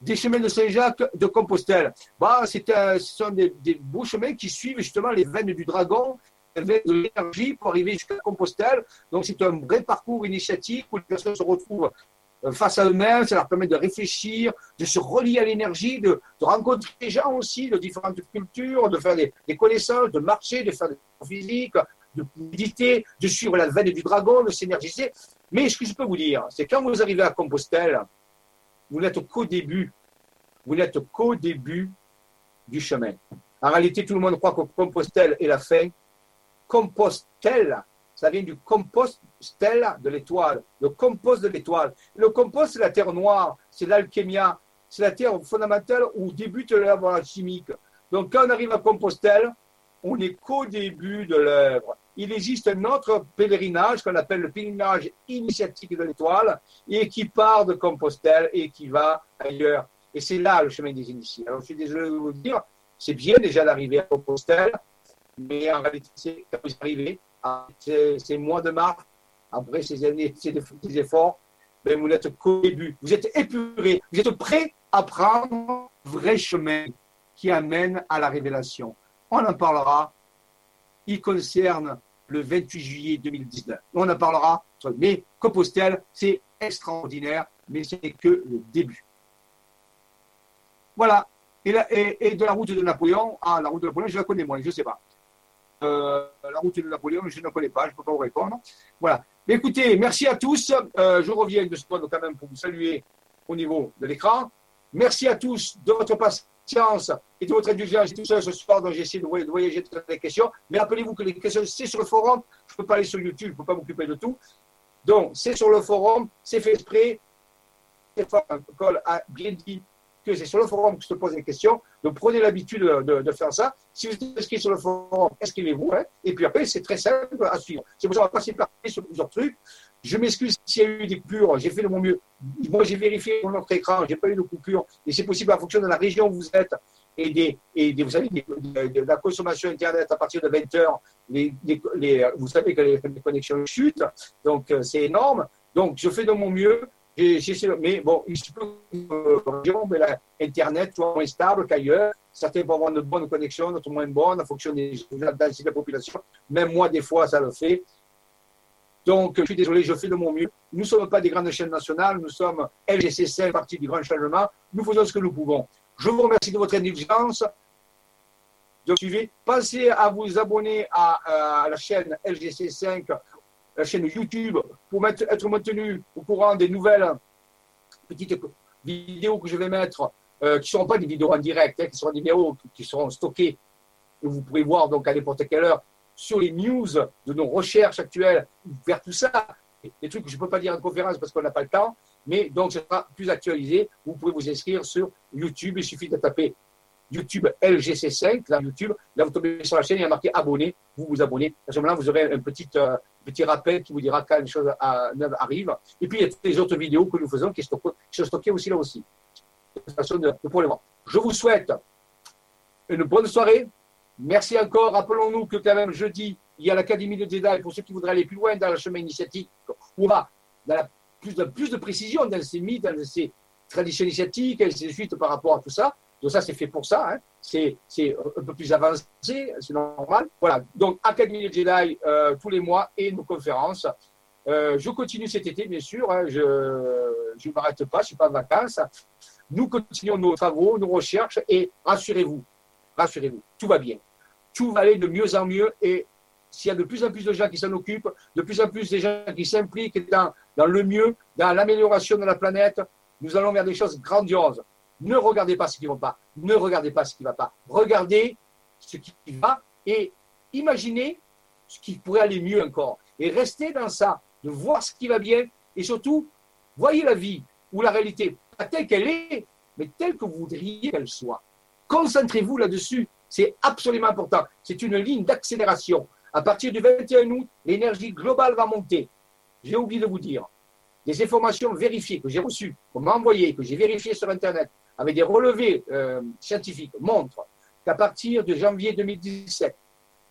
S1: des chemins de Saint-Jacques de Compostelle? Bah, Ce sont des, beaux chemins qui suivent justement les veines du dragon, les veines de l'énergie pour arriver jusqu'à Compostelle. Donc, c'est un vrai parcours initiatique où les personnes se retrouvent face à eux-mêmes, ça leur permet de réfléchir, de se relier à l'énergie, de, rencontrer des gens aussi de différentes cultures, de faire des, connaissances, de marcher, de faire des physiques, de méditer, de suivre la veine du dragon, de s'énergiser. Mais ce que je peux vous dire, c'est quand vous arrivez à Compostelle, vous n'êtes qu'au début, vous n'êtes qu'au début du chemin. En réalité, tout le monde croit que Compostelle est la fin. Compostelle, ça vient du compost de l'étoile, le compost de l'étoile. Le compost, c'est la terre noire, c'est l'alchémia, c'est la terre fondamentale où débute l'œuvre chimique. Donc, quand on arrive à Compostelle, on n'est qu'au début de l'œuvre. Il existe un autre pèlerinage qu'on appelle le pèlerinage initiatique de l'étoile et qui part de Compostelle et qui va ailleurs. Et c'est là le chemin des initiés. Alors, je suis désolé de vous dire, c'est bien déjà d'arriver à Compostelle, mais en réalité, quand vous arrivez, ces, mois de mars, après ces années, ces, efforts, ben vous n'êtes qu'au début. Vous êtes épuré, vous êtes prêt à prendre le vrai chemin qui amène à la révélation. On en parlera. Il concerne le 28 juillet 2019. On en parlera. Mais Compostelle, c'est extraordinaire, mais ce n'est que le début. Voilà. Et, de la route de Napoléon, ah, la route de Napoléon, je la connais moi, je ne sais pas. Euh, la route de Napoléon, je ne connais pas, je ne peux pas vous répondre. Voilà. écoutez, merci à tous. Euh, je reviens de ce point quand même pour vous saluer au niveau de l'écran. Merci à tous de votre patience et de votre indulgence. Tout seul ce soir, donc j'essaie de voyager toutes les questions. Mais rappelez-vous que les questions, c'est sur le forum. Je ne peux pas aller sur YouTube, je ne peux pas m'occuper de tout. Donc, c'est sur le forum, c'est fait exprès. Col a bien dit que c'est sur le forum que je te pose des questions. Donc prenez l'habitude de, faire ça. Si vous êtes inscrit sur le forum, inscrivez-vous. Hein. et puis après, c'est très simple à suivre. C'est pour ça qu'on va passer par sur plusieurs trucs. Je m'excuse s'il y a eu des coupures. J'ai fait de mon mieux. Moi, j'ai vérifié sur notre écran. J'ai pas eu de coupure. Et c'est possible en fonction de la région où vous êtes et vous savez, de, la consommation Internet à partir de 20 heures. Les, les, vous savez que les, les connexions chutent. Donc, euh, c'est énorme. Donc, je fais de mon mieux mais bon, il se peut que mais là, Internet soit moins stable qu'ailleurs. Certains vont avoir de bonnes connexions, d'autres moins bonnes, en fonction des de la population. Même moi, des fois, ça le fait. Donc, je suis désolé, je fais de mon mieux. Nous ne sommes pas des grandes chaînes nationales, nous sommes LGC5, partie du grand changement. Nous faisons ce que nous pouvons. Je vous remercie de votre indulgence. Suivez. Pensez à vous abonner à, à la chaîne LGC5 la chaîne YouTube pour être maintenu au courant des nouvelles petites vidéos que je vais mettre, euh, qui ne seront pas des vidéos en direct, hein, qui seront des vidéos qui seront stockées, que vous pourrez voir donc à n'importe quelle heure sur les news de nos recherches actuelles, vers tout ça, des trucs que je ne peux pas dire en conférence parce qu'on n'a pas le temps, mais donc ce sera plus actualisé. Vous pouvez vous inscrire sur YouTube, il suffit de taper YouTube LGC5, dans YouTube, là vous tombez sur la chaîne, il y a marqué abonné, vous vous abonnez. À ce moment-là, vous aurez un petit, euh, petit rappel qui vous dira quand les choses arrivent. Et puis, il y a les autres vidéos que nous faisons qui sont, stockées aussi là aussi. De, de Je vous souhaite une bonne soirée. Merci encore. Rappelons-nous que quand même jeudi, il y a l'Académie de Jedi pour ceux qui voudraient aller plus loin dans le chemin initiatique. On va dans plus, de, plus de précision dans ces mythes, dans ces traditions initiatiques, et ainsi de suite par rapport à tout ça. Donc ça, c'est fait pour ça. Hein. C'est un peu plus avancé, c'est normal. Voilà. Donc Académie de Jedi euh, tous les mois et nos conférences. Euh, je continue cet été, bien sûr. Hein. Je ne m'arrête pas, je ne suis pas en vacances. Nous continuons nos travaux, nos recherches et rassurez-vous, rassurez-vous, tout va bien. Tout va aller de mieux en mieux et s'il y a de plus en plus de gens qui s'en occupent, de plus en plus de gens qui s'impliquent dans le mieux, dans l'amélioration de la planète, nous allons vers des choses grandioses. Ne regardez pas ce qui ne va pas. Ne regardez pas ce qui ne va pas. Regardez ce qui va et imaginez ce qui pourrait aller mieux encore. Et restez dans ça, de voir ce qui va bien et surtout, voyez la vie ou la réalité, pas telle qu'elle est, mais telle que vous voudriez qu'elle soit. Concentrez-vous là-dessus. C'est absolument important. C'est une ligne d'accélération. À partir du 21 août, l'énergie globale va monter. J'ai oublié de vous dire. Des informations vérifiées que j'ai reçues, qu'on m'a envoyées, que j'ai vérifiées sur Internet, avec des relevés euh, scientifiques, montrent qu'à partir de janvier 2017,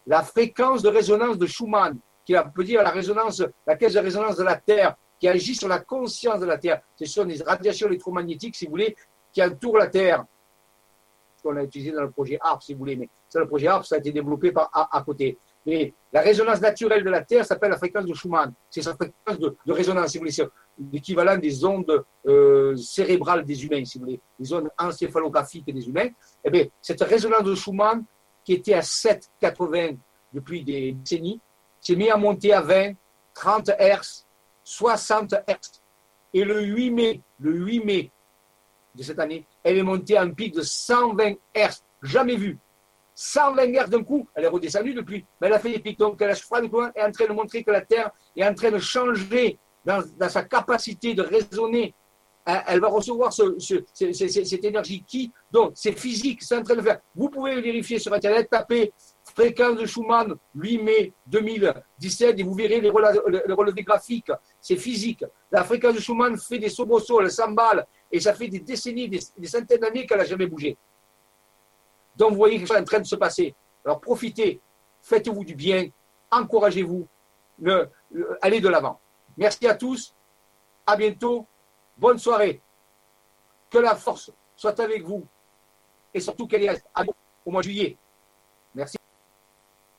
S1: la fréquence de résonance de Schumann, qui peut dire la résonance, la caisse de résonance de la Terre, qui agit sur la conscience de la Terre, ce sont des radiations électromagnétiques, si vous voulez, qui entourent la Terre. qu'on a utilisé dans le projet ARP, si vous voulez, mais c'est le projet ARP, ça a été développé par, à, côté. La résonance naturelle de la Terre s'appelle la fréquence de Schumann. C'est sa fréquence de, résonance, si vous voulez. L'équivalent des ondes euh, cérébrales des humains, si vous voulez. Ondes encéphalographiques des humains. Eh bien, cette résonance de Schumann, qui était à 7,80 depuis des décennies, s'est mise à monter à 20, 30 Hz, 60 Hz. Et le 8 mai, le 8 mai de cette année, elle est montée à un pic de 120 Hz, jamais vu. 120 Hz d'un coup, elle est redescendue depuis, mais elle a fait des pics. Donc, elle est en train de montrer que la Terre est en train de changer dans, sa capacité de raisonner. Elle va recevoir cette énergie qui, donc, c'est physique, c'est en train de faire. Vous pouvez vérifier sur Internet, taper fréquence de Schumann 8 mai 2017 et vous verrez les relevés graphiques. C'est physique. La fréquence de Schumann fait des soubresauts, elle s'emballe et ça fait des décennies, des, centaines d'années qu'elle n'a jamais bougé. Donc vous voyez quelque chose est en train de se passer. Alors profitez, faites-vous du bien, encouragez-vous, allez de l'avant. Merci à tous, à bientôt, bonne soirée. Que la force soit avec vous et surtout qu'elle reste au mois de juillet.